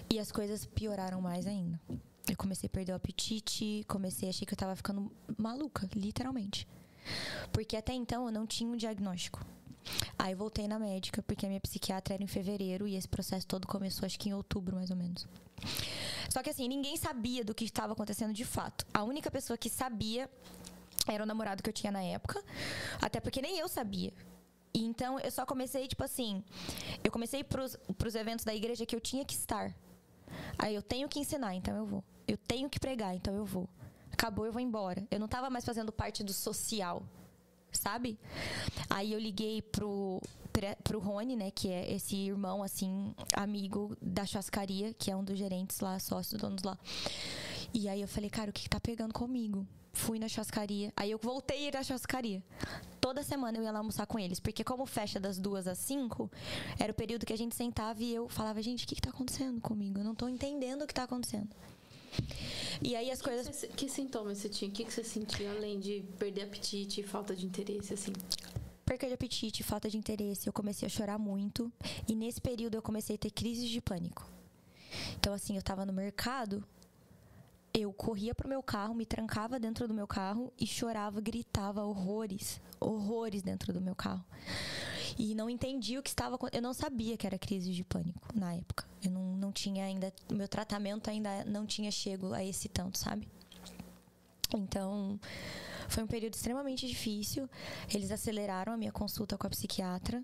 E as coisas pioraram mais ainda. Comecei a perder o apetite, comecei a achar que eu tava ficando maluca, literalmente. Porque até então eu não tinha um diagnóstico. Aí voltei na médica, porque a minha psiquiatra era em fevereiro e esse processo todo começou acho que em outubro, mais ou menos. Só que assim, ninguém sabia do que estava acontecendo de fato. A única pessoa que sabia era o namorado que eu tinha na época, até porque nem eu sabia. E então eu só comecei, tipo assim, eu comecei pros, pros eventos da igreja que eu tinha que estar. Aí eu tenho que ensinar, então eu vou. Eu tenho que pregar, então eu vou. Acabou, eu vou embora. Eu não tava mais fazendo parte do social, sabe? Aí eu liguei pro, pro Rony, né, que é esse irmão, assim, amigo da churrascaria, que é um dos gerentes lá, sócio, donos lá. E aí eu falei, cara, o que, que tá pegando comigo? Fui na churrascaria. Aí eu voltei a ir à churrascaria. Toda semana eu ia lá almoçar com eles. Porque como fecha das duas às cinco, era o período que a gente sentava e eu falava, gente, o que, que tá acontecendo comigo? Eu não tô entendendo o que tá acontecendo. E aí as que coisas. Que, sintomas você tinha? O que, que você sentia além de perder apetite e falta de interesse, assim? Perca de apetite, falta de interesse. Eu comecei a chorar muito. E nesse período eu comecei a ter crises de pânico. Então, assim, eu tava no mercado, eu corria pro meu carro, me trancava dentro do meu carro e chorava, gritava horrores, horrores dentro do meu carro. E não entendia o que estava. Eu não sabia que era crise de pânico na época. Eu não, não tinha ainda. Meu tratamento ainda não tinha chego a esse tanto, sabe? Então, foi um período extremamente difícil. Eles aceleraram a minha consulta com a psiquiatra.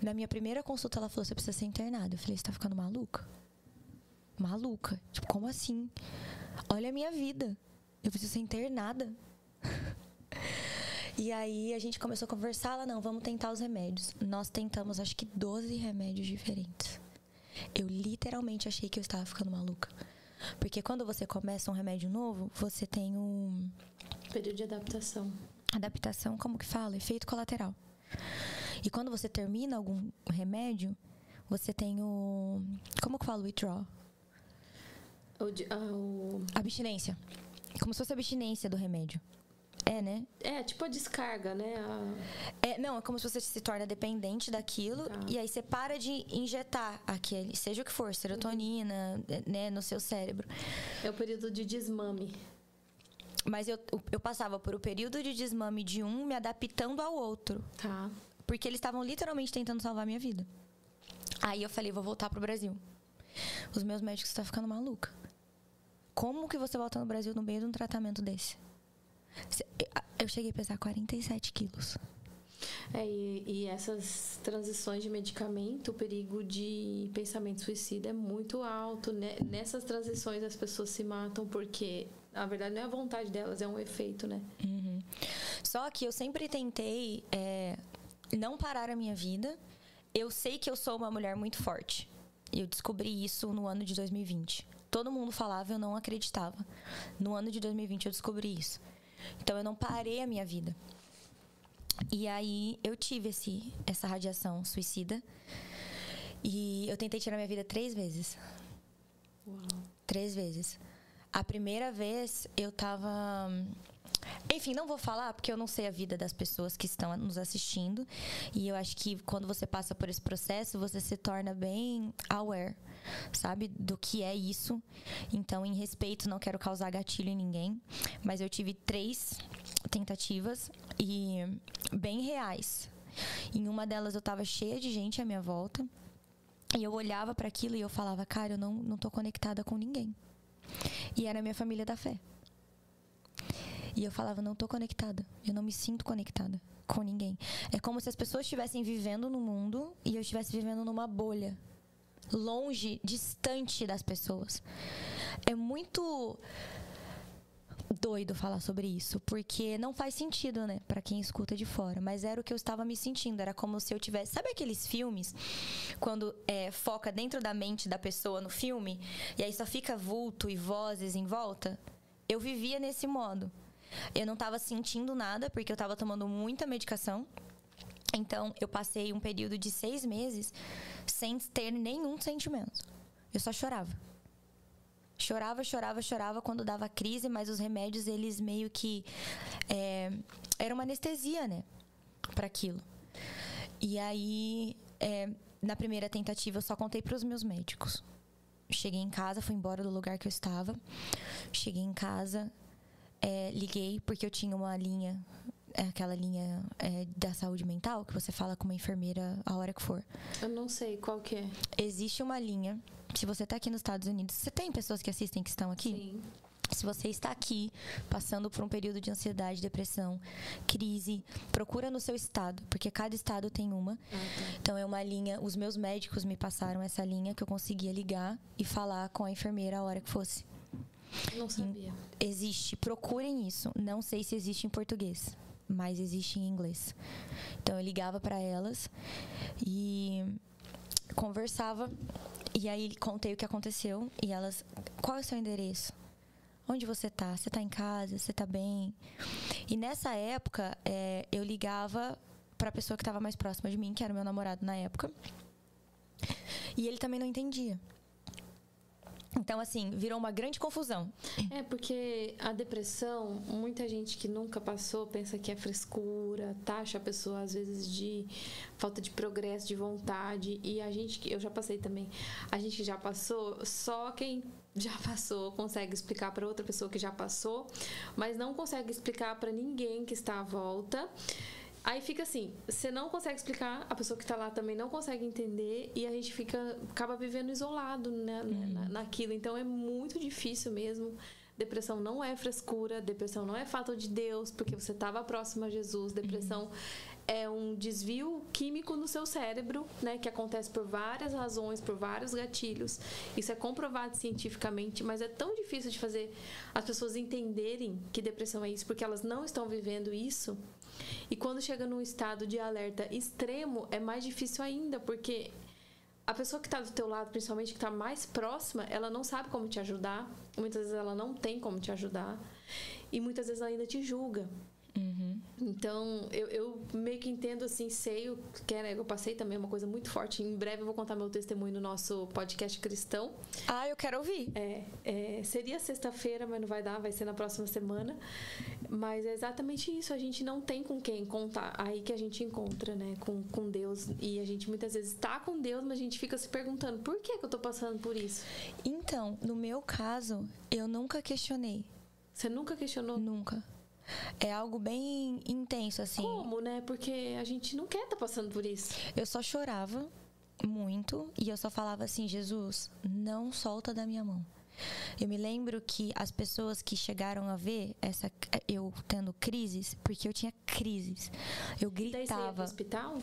Na minha primeira consulta, ela falou: você precisa ser internada. Eu falei: você tá ficando maluca? Maluca? Tipo, como assim? Olha a minha vida. Eu preciso ser internada. [LAUGHS] E aí a gente começou a conversar, ela, não, vamos tentar os remédios. Nós tentamos acho que 12 remédios diferentes. Eu literalmente achei que eu estava ficando maluca. Porque quando você começa um remédio novo, você tem um período de adaptação. Adaptação, como que fala? Efeito colateral. E quando você termina algum remédio, você tem o como que fala withdraw? O, de, ah, o... Abstinência. Como se fosse abstinência do remédio. É, né? É, tipo a descarga, né? A... É, não, é como se você se torna dependente daquilo tá. e aí você para de injetar aquele, seja o que for, serotonina, uhum. né, no seu cérebro. É o período de desmame. Mas eu, eu passava por o um período de desmame de um me adaptando ao outro. Tá. Porque eles estavam literalmente tentando salvar a minha vida. Aí eu falei, vou voltar pro Brasil. Os meus médicos estão ficando maluca. Como que você volta no Brasil no meio de um tratamento desse? Eu cheguei a pesar 47 quilos. É, e, e, essas transições de medicamento, o perigo de pensamento suicida é muito alto. Né? Nessas transições as pessoas se matam porque, na verdade, não é a vontade delas, é um efeito, né? Uhum. Só que eu sempre tentei é, não parar a minha vida. Eu sei que eu sou uma mulher muito forte. Eu descobri isso no ano de 2020. Todo mundo falava, eu não acreditava. No ano de 2020 eu descobri isso. Então eu não parei a minha vida. E aí eu tive esse, essa radiação suicida. E eu tentei tirar minha vida três vezes. Uau. Três vezes. A primeira vez eu tava. Enfim, não vou falar porque eu não sei a vida das pessoas que estão nos assistindo. E eu acho que quando você passa por esse processo, você se torna bem aware sabe? Do que é isso. Então, em respeito, não quero causar gatilho em ninguém, mas eu tive três tentativas e bem reais. Em uma delas eu tava cheia de gente à minha volta. E eu olhava para aquilo e eu falava, cara, eu não, não tô conectada com ninguém. E era minha família da fé. E eu falava, não tô conectada. Eu não me sinto conectada com ninguém. É como se as pessoas estivessem vivendo no mundo e eu estivesse vivendo numa bolha longe, distante das pessoas. É muito doido falar sobre isso, porque não faz sentido, né, para quem escuta de fora. Mas era o que eu estava me sentindo. Era como se eu tivesse. Sabe aqueles filmes quando é, foca dentro da mente da pessoa no filme e aí só fica vulto e vozes em volta? Eu vivia nesse modo. Eu não estava sentindo nada porque eu estava tomando muita medicação. Então, eu passei um período de seis meses sem ter nenhum sentimento. Eu só chorava. Chorava, chorava, chorava quando dava crise, mas os remédios, eles meio que. É, era uma anestesia, né? Para aquilo. E aí, é, na primeira tentativa, eu só contei para os meus médicos. Cheguei em casa, fui embora do lugar que eu estava. Cheguei em casa, é, liguei porque eu tinha uma linha, aquela linha é, da saúde mental que você fala com uma enfermeira a hora que for. Eu não sei qual que é. Existe uma linha. Se você está aqui nos Estados Unidos, você tem pessoas que assistem que estão aqui? Sim. Se você está aqui passando por um período de ansiedade, depressão, crise, procura no seu estado, porque cada estado tem uma. Ah, tá. Então é uma linha, os meus médicos me passaram essa linha que eu conseguia ligar e falar com a enfermeira a hora que fosse. Não sabia. Existe, procurem isso. Não sei se existe em português, mas existe em inglês. Então eu ligava para elas e conversava e aí contei o que aconteceu e elas, qual é o seu endereço? Onde você tá? Você tá em casa? Você tá bem? E nessa época, é, eu ligava para a pessoa que estava mais próxima de mim, que era o meu namorado na época. E ele também não entendia. Então, assim, virou uma grande confusão. É, porque a depressão, muita gente que nunca passou pensa que é frescura, taxa a pessoa às vezes de falta de progresso, de vontade. E a gente que eu já passei também, a gente que já passou, só quem [LAUGHS] já passou consegue explicar para outra pessoa que já passou, mas não consegue explicar para ninguém que está à volta. Aí fica assim, você não consegue explicar, a pessoa que tá lá também não consegue entender e a gente fica acaba vivendo isolado né, na- naquilo. Então é muito difícil mesmo. Depressão não é frescura, depressão não é falta de Deus, porque você estava próximo a Jesus. Depressão é um desvio químico no seu cérebro, né, que acontece por várias razões, por vários gatilhos. Isso é comprovado cientificamente, mas é tão difícil de fazer as pessoas entenderem que depressão é isso, porque elas não estão vivendo isso. E quando chega num estado de alerta extremo, é mais difícil ainda, porque a pessoa que está do teu lado, principalmente que está mais próxima, ela não sabe como te ajudar. Muitas vezes ela não tem como te ajudar. E muitas vezes ela ainda te julga. Então, eu, eu meio que entendo assim, sei o que é, né? Eu passei também uma coisa muito forte. Em breve eu vou contar meu testemunho no nosso podcast cristão. Ah, eu quero ouvir. É, é, seria sexta-feira, mas não vai dar, vai ser na próxima semana. Mas é exatamente isso, a gente não tem com quem contar. Aí que a gente encontra, né, com, com Deus. E a gente muitas vezes tá com Deus, mas a gente fica se perguntando: por que, que eu tô passando por isso? Então, no meu caso, eu nunca questionei. Você nunca questionou Nunca. É algo bem intenso, assim. como, né? Porque a gente não quer estar passando por isso. Eu só chorava muito e eu só falava assim: Jesus, não solta da minha mão. Eu me lembro que as pessoas que chegaram a ver essa eu tendo crises, porque eu tinha crises. Eu Daí você ia pro gritava. hospital?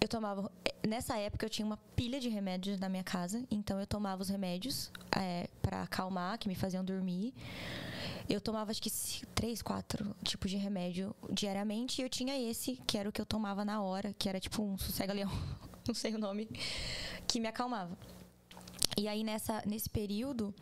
Eu tomava. Nessa época eu tinha uma pilha de remédios na minha casa, então eu tomava os remédios é, para acalmar, que me faziam dormir. Eu tomava acho que três, quatro tipos de remédio diariamente e eu tinha esse, que era o que eu tomava na hora, que era tipo um sossega-leão, [LAUGHS] não sei o nome, que me acalmava. E aí nessa, nesse período,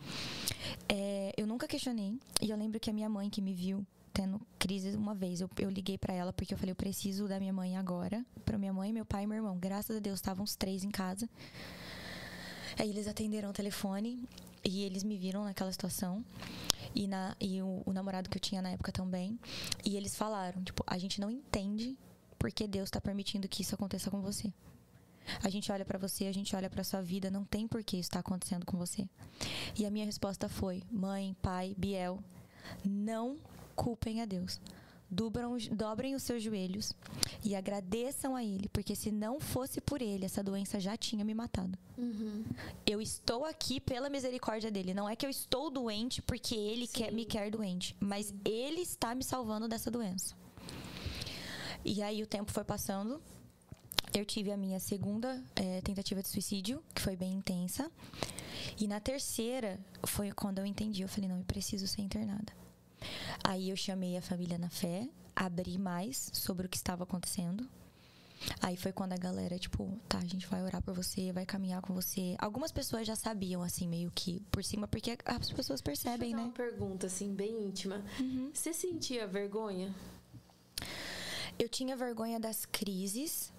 é, eu nunca questionei. E eu lembro que a minha mãe que me viu tendo crise uma vez, eu, eu liguei pra ela porque eu falei, eu preciso da minha mãe agora. Pra minha mãe, meu pai e meu irmão. Graças a Deus, estavam os três em casa. Aí eles atenderam o telefone e eles me viram naquela situação. E, na, e o, o namorado que eu tinha na época também. E eles falaram, tipo, a gente não entende porque Deus tá permitindo que isso aconteça com você. A gente olha pra você, a gente olha pra sua vida, não tem por que isso tá acontecendo com você. E a minha resposta foi: mãe, pai, Biel, não culpem a Deus. Dobram, dobrem os seus joelhos e agradeçam a Ele, porque se não fosse por Ele, essa doença já tinha me matado. Eu estou aqui pela misericórdia dele. Não é que eu estou doente porque Ele quer, me quer doente, mas Ele está me salvando dessa doença. E aí o tempo foi passando. Eu tive a minha segunda eh, tentativa de suicídio, que foi bem intensa. E na terceira foi quando eu entendi. Eu falei, não, eu preciso ser internada. Aí eu chamei a família na fé, abri mais sobre o que estava acontecendo. Aí foi quando a galera, tipo, tá, a gente vai orar por você, vai caminhar com você. Algumas pessoas já sabiam, assim, meio que por cima, porque as pessoas percebem, Deixa eu né? uma pergunta, assim, bem íntima. Uhum. Você sentia vergonha? Eu tinha vergonha das crises,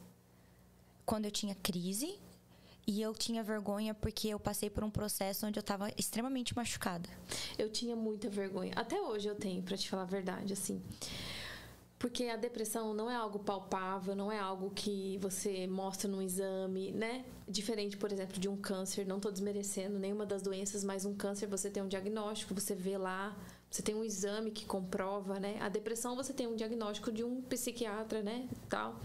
quando eu tinha crise. E eu tinha vergonha porque eu passei por um processo onde eu tava extremamente machucada. Eu tinha muita vergonha. Até hoje eu tenho, pra te falar a verdade, assim. Porque a depressão não é algo palpável, não é algo que você mostra num exame, né? Diferente, por exemplo, de um câncer. Não tô desmerecendo nenhuma das doenças, mas um câncer você tem um diagnóstico, você vê lá, você tem um exame que comprova, né? A depressão você tem um diagnóstico de um psiquiatra, né? Tal.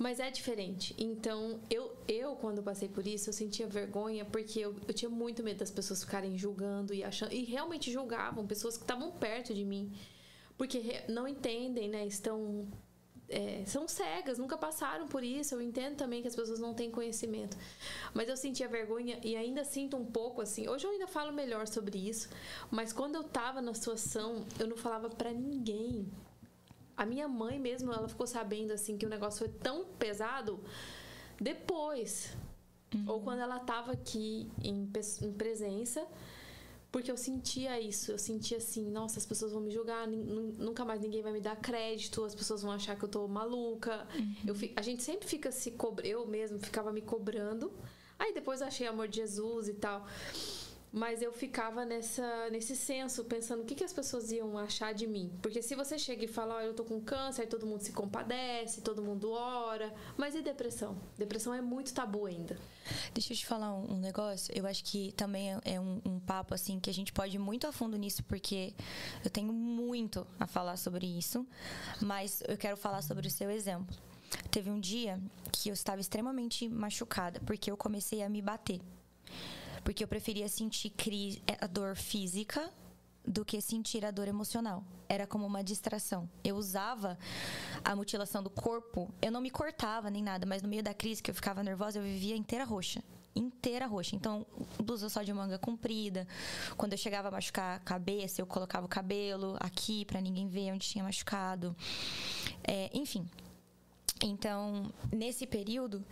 Mas é diferente. Então, eu, eu quando passei por isso, eu sentia vergonha porque eu, eu tinha muito medo das pessoas ficarem julgando e achando. E realmente julgavam pessoas que estavam perto de mim. Porque não entendem, né? Estão. é, são cegas, nunca passaram por isso. Eu entendo também que as pessoas não têm conhecimento. Mas eu sentia vergonha e ainda sinto um pouco assim. Hoje eu ainda falo melhor sobre isso. Mas quando eu tava na situação, eu não falava pra ninguém. A minha mãe mesmo, ela ficou sabendo assim que o negócio foi tão pesado depois. Ou quando ela tava aqui em, em presença, porque eu sentia isso. Eu sentia assim, nossa, as pessoas vão me julgar, nunca mais ninguém vai me dar crédito, as pessoas vão achar que eu tô maluca. Eu fi- a gente sempre fica se cobrando, eu mesmo ficava me cobrando. Aí depois eu achei amor de Jesus e tal. Mas eu ficava nessa, nesse senso, pensando o que, que as pessoas iam achar de mim. Porque se você chega e fala, ó, eu tô com câncer, todo mundo se compadece, todo mundo ora. Mas e depressão? Depressão é muito tabu ainda. Deixa eu te falar um, um negócio. Eu acho que também é- é um, um papo assim que a gente pode ir muito a fundo nisso, porque eu tenho muito a falar sobre isso. Mas eu quero falar sobre o seu exemplo. Teve um dia que eu estava extremamente machucada, porque eu comecei a me bater. Porque eu preferia sentir cri- a dor física do que sentir a dor emocional. Era como uma distração. Eu usava a mutilação do corpo, eu não me cortava nem nada, mas no meio da crise que eu ficava nervosa, eu vivia inteira roxa. Inteira roxa. Então, blusa só de manga comprida. Quando eu chegava a machucar a cabeça, eu colocava o cabelo aqui pra ninguém ver onde tinha machucado. É, enfim, então, nesse período,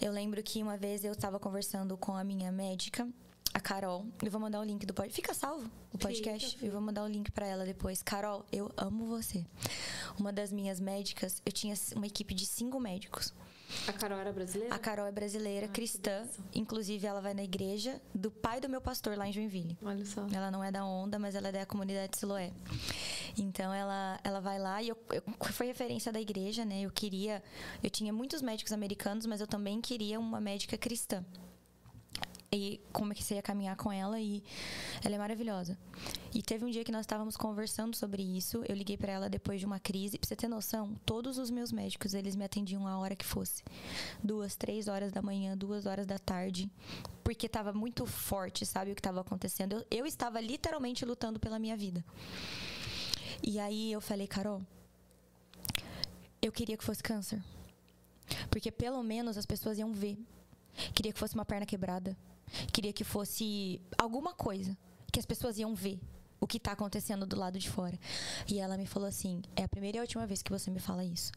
eu lembro que uma vez eu estava conversando com a minha médica, a Carol. Eu vou mandar o link do podcast. Fica salvo o podcast. fica. Eu vou mandar o link para ela depois. Carol, eu amo você. Uma das minhas médicas, eu tinha uma equipe de cinco médicos. A Carol era brasileira? A Carol é brasileira, Ah, cristã. Inclusive, ela vai na igreja do pai do meu pastor lá em Joinville. Olha só. Ela não é da onda, mas ela é da comunidade Siloé. Então ela, ela vai lá e eu, eu- foi referência da igreja, né? Eu queria, eu tinha muitos médicos americanos, mas eu também queria uma médica cristã. E como é ia caminhar com ela e ela é maravilhosa. E teve um dia que nós estávamos conversando sobre isso. Eu liguei para ela depois de uma crise. Pra você ter noção, todos os meus médicos, eles me atendiam a hora que fosse. Duas, três horas da manhã, duas horas da tarde. Porque tava muito forte, sabe, o que estava acontecendo. Eu, eu estava literalmente lutando pela minha vida. E aí eu falei, Carol, eu queria que fosse câncer. Porque pelo menos as pessoas iam ver. Queria que fosse uma perna quebrada. Queria que fosse alguma coisa que as pessoas iam ver o que tá acontecendo do lado de fora. E ela me falou assim: "É a primeira e a última vez que você me fala isso".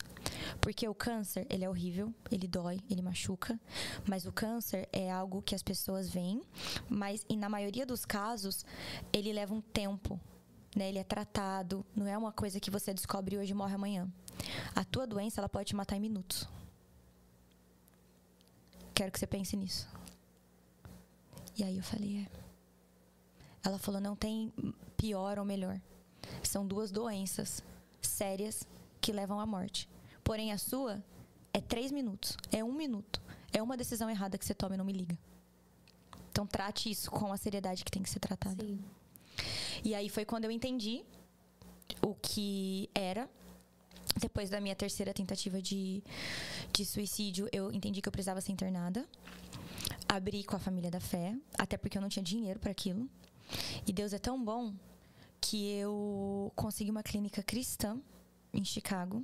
Porque o câncer, ele é horrível, ele dói, ele machuca, mas o câncer é algo que as pessoas veem, mas e na maioria dos casos, ele leva um tempo né? Ele é tratado, não é uma coisa que você descobre hoje e morre amanhã. A tua doença, ela pode te matar em minutos. Quero que você pense nisso. E aí eu falei, é. Ela falou, não tem pior ou melhor. São duas doenças sérias que levam à morte. Porém, a sua é três minutos, é um minuto. É uma decisão errada que você toma e não me liga. Então trate isso com a seriedade que tem que ser tratada. Sim. E aí foi quando eu entendi o que era. Depois da minha terceira tentativa de, de suicídio, eu entendi que eu precisava ser internada. Abri com a família da fé, até porque eu não tinha dinheiro para aquilo. E Deus é tão bom que eu consegui uma clínica cristã em Chicago.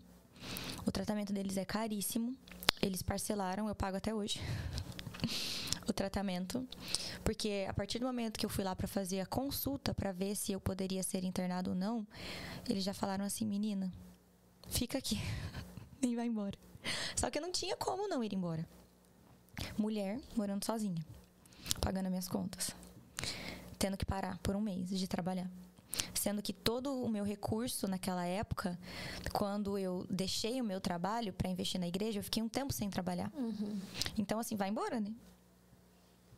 O tratamento deles é caríssimo. Eles parcelaram, eu pago até hoje. [LAUGHS] o tratamento, porque a partir do momento que eu fui lá para fazer a consulta para ver se eu poderia ser internado ou não, eles já falaram assim, menina, fica aqui, [LAUGHS] nem vai embora. Só que eu não tinha como não ir embora. Mulher morando sozinha, pagando minhas contas, tendo que parar por um mês de trabalhar sendo que todo o meu recurso naquela época, quando eu deixei o meu trabalho para investir na igreja, eu fiquei um tempo sem trabalhar. Uhum. Então, assim, vai embora, né?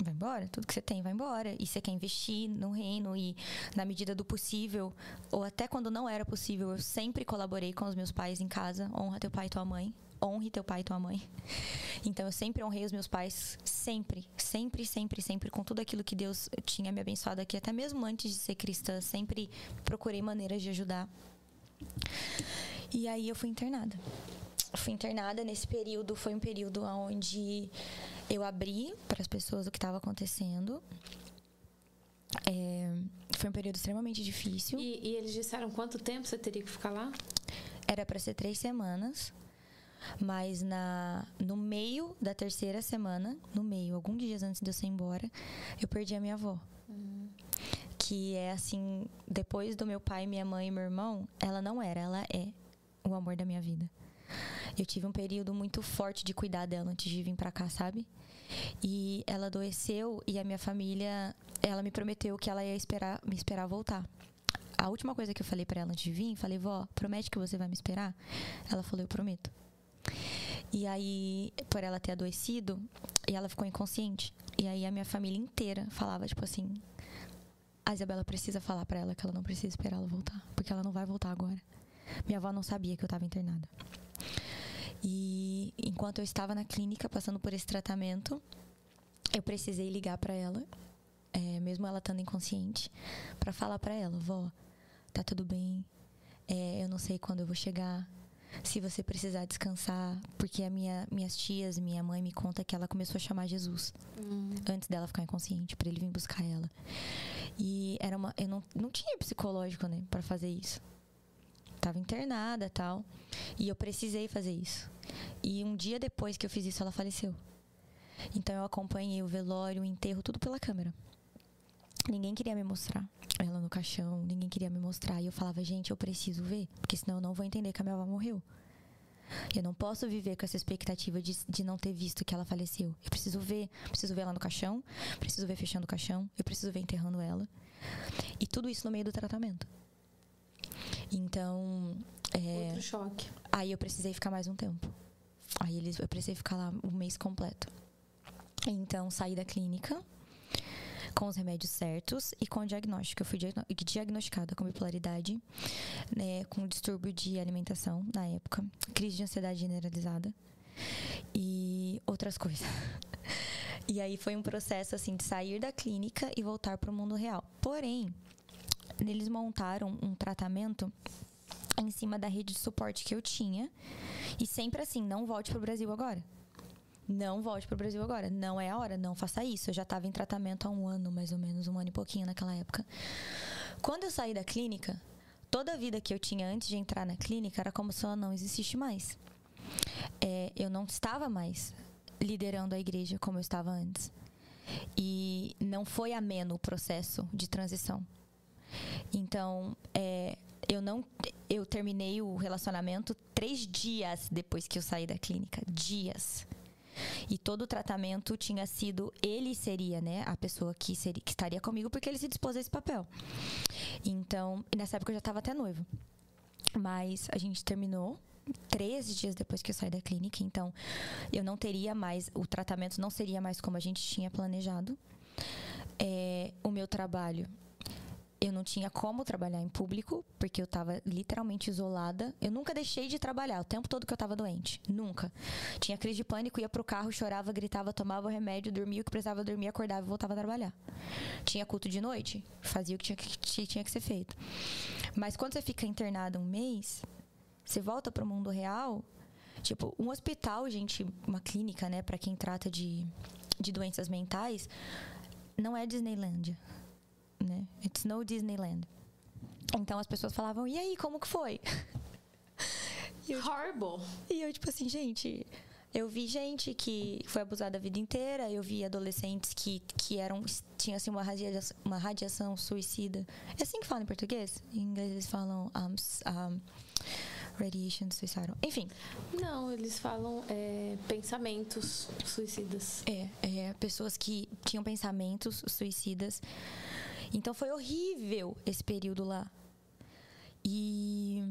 Vai embora, tudo que você tem vai embora. E você quer investir no reino e, na medida do possível, ou até quando não era possível, eu sempre colaborei com os meus pais em casa. Honra teu pai e tua mãe honre teu pai e tua mãe. [LAUGHS] Então eu sempre honrei os meus pais, sempre, sempre, sempre, sempre, com tudo aquilo que Deus tinha me abençoado aqui, até mesmo antes de ser cristã, sempre procurei maneiras de ajudar. E aí eu fui internada. Fui internada nesse período, foi um período onde eu abri para as pessoas o que estava acontecendo. É, foi um período extremamente difícil. E, e, eles disseram quanto tempo você teria que ficar lá? Era para ser três semanas. Mas na, no meio da terceira semana, no meio, alguns dias antes de eu ser embora, eu perdi a minha avó. Uhum. Que é assim, depois do meu pai, minha mãe e meu irmão, ela não era, ela é o amor da minha vida. Eu tive um período muito forte de cuidar dela antes de vir para cá, sabe? E ela adoeceu e a minha família, ela me prometeu que ela ia esperar, me esperar voltar. A última coisa que eu falei para ela antes de vir, falei: "Vó, promete que você vai me esperar?" Ela falou: "Eu prometo." E aí, por ela ter adoecido, e ela ficou inconsciente. E aí a minha família inteira falava, tipo assim, a Isabela precisa falar para ela que ela não precisa esperar ela voltar, porque ela não vai voltar agora. Minha avó não sabia que eu estava internada. E enquanto eu estava na clínica passando por esse tratamento, eu precisei ligar para ela, é, mesmo ela estando inconsciente, para falar para ela, vó, tá tudo bem, é, eu não sei quando eu vou chegar, se você precisar descansar, porque a minha, minhas tias, minha mãe me conta que ela começou a chamar Jesus hum. antes dela ficar inconsciente para ele vir buscar ela. E era uma, eu não, não tinha psicológico, né, para fazer isso. Tava internada, tal, e eu precisei fazer isso. E um dia depois que eu fiz isso, ela faleceu. Então eu acompanhei o velório, o enterro, tudo pela câmera. Ninguém queria me mostrar ela no caixão, ninguém queria me mostrar. E eu falava, gente, eu preciso ver, porque senão eu não vou entender que a minha avó morreu. Eu não posso viver com essa expectativa de, de não ter visto que ela faleceu. Eu preciso ver, preciso ver ela no caixão, preciso ver fechando o caixão, eu preciso ver enterrando ela. E tudo isso no meio do tratamento. Então. É, Outro choque. Aí eu precisei ficar mais um tempo. Aí eles, eu precisei ficar lá um mês completo. Então saí da clínica com os remédios certos e com o diagnóstico. Eu fui diagnosticada com bipolaridade, né, com distúrbio de alimentação na época, crise de ansiedade generalizada e outras coisas. [LAUGHS] E aí foi um processo assim de sair da clínica e voltar para o mundo real. Porém, eles montaram um tratamento em cima da rede de suporte que eu tinha e sempre assim, não volte para o Brasil agora não volte para o Brasil agora. Não é a hora, não faça isso. Eu já estava em tratamento há um ano, mais ou menos, um ano e pouquinho naquela época. Quando eu saí da clínica, toda a vida que eu tinha antes de entrar na clínica era como se ela não existisse mais. É, eu não estava mais liderando a igreja como eu estava antes. E não foi ameno o processo de transição. Então, é, eu não. Eu terminei o relacionamento três dias depois que eu saí da clínica. Dias. E todo o tratamento tinha sido ele seria, né, a pessoa que seria que estaria comigo porque ele se dispôs a esse papel. Então, nessa época eu já estava até noivo. Mas a gente terminou 13 dias depois que eu saí da clínica, então eu não teria mais, o tratamento não seria mais como a gente tinha planejado. É, o meu trabalho eu não tinha como trabalhar em público, porque eu estava literalmente isolada. Eu nunca deixei de trabalhar, o tempo todo que eu estava doente. Nunca. Tinha crise de pânico, ia pro carro, chorava, gritava, tomava remédio, dormia o que precisava dormir, acordava e voltava a trabalhar. Tinha culto de noite, fazia o que tinha que, tinha que ser feito. Mas quando você fica internada um mês, você volta pro mundo real. Tipo, um hospital, gente, uma clínica, né, para quem trata de, de doenças mentais, não é Disneylândia né? It's no Disneyland. Então as pessoas falavam, e aí, como que foi? [LAUGHS] E eu, Horrible. E eu, tipo assim, gente, Eu vi gente que foi abusada a vida inteira, eu vi adolescentes que, que eram tinham assim uma radiação, uma radiação suicida. É assim que fala em português? Em inglês eles falam um, um, radiation suicidal. Enfim. Não, eles falam é, pensamentos suicidas. É, é, pessoas que tinham pensamentos suicidas. Então foi horrível esse período lá. E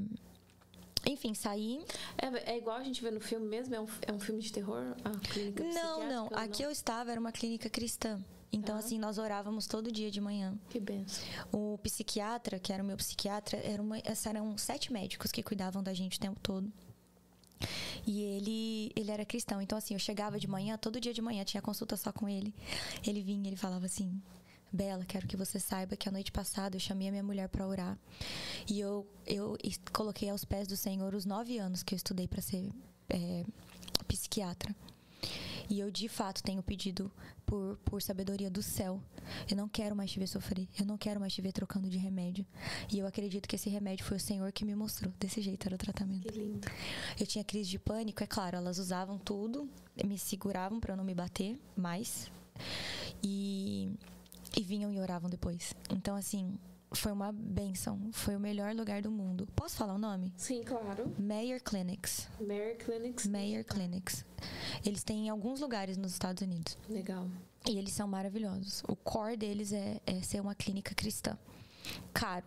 enfim, saí. É, é, igual a gente vê no filme mesmo? É um, é um filme de terror? A clínica Não, não. Aqui não? eu estava, era uma clínica cristã. Então, ah. assim, nós orávamos todo dia de manhã. Que benção. O psiquiatra, que era o meu psiquiatra, era uma, eram sete médicos que cuidavam da gente o tempo todo. E ele, ele era cristão. Então, assim, eu chegava de manhã, todo dia de manhã, tinha consulta só com ele. Ele vinha ele falava assim: Bela, quero que você saiba que a noite passada eu chamei a minha mulher para orar. E eu, eu coloquei aos pés do Senhor os nove anos que eu estudei para ser é, psiquiatra. E eu de fato tenho pedido por, por sabedoria do céu. Eu não quero mais te ver sofrer. Eu não quero mais te ver trocando de remédio. E eu acredito que esse remédio foi o Senhor que me mostrou. Desse jeito era o tratamento. Que lindo. Eu tinha crise de pânico, é claro. Elas usavam tudo, me seguravam para eu não me bater mais. E, e vinham e oravam depois. Então, assim, foi uma benção. Foi o melhor lugar do mundo. Posso falar o nome? Sim, claro. Mayer Clinics. Mayer Clinics. Mayer Clinics. Eles têm em alguns lugares nos Estados Unidos. Legal. E eles são maravilhosos. O core deles é, é ser uma clínica cristã. Caro.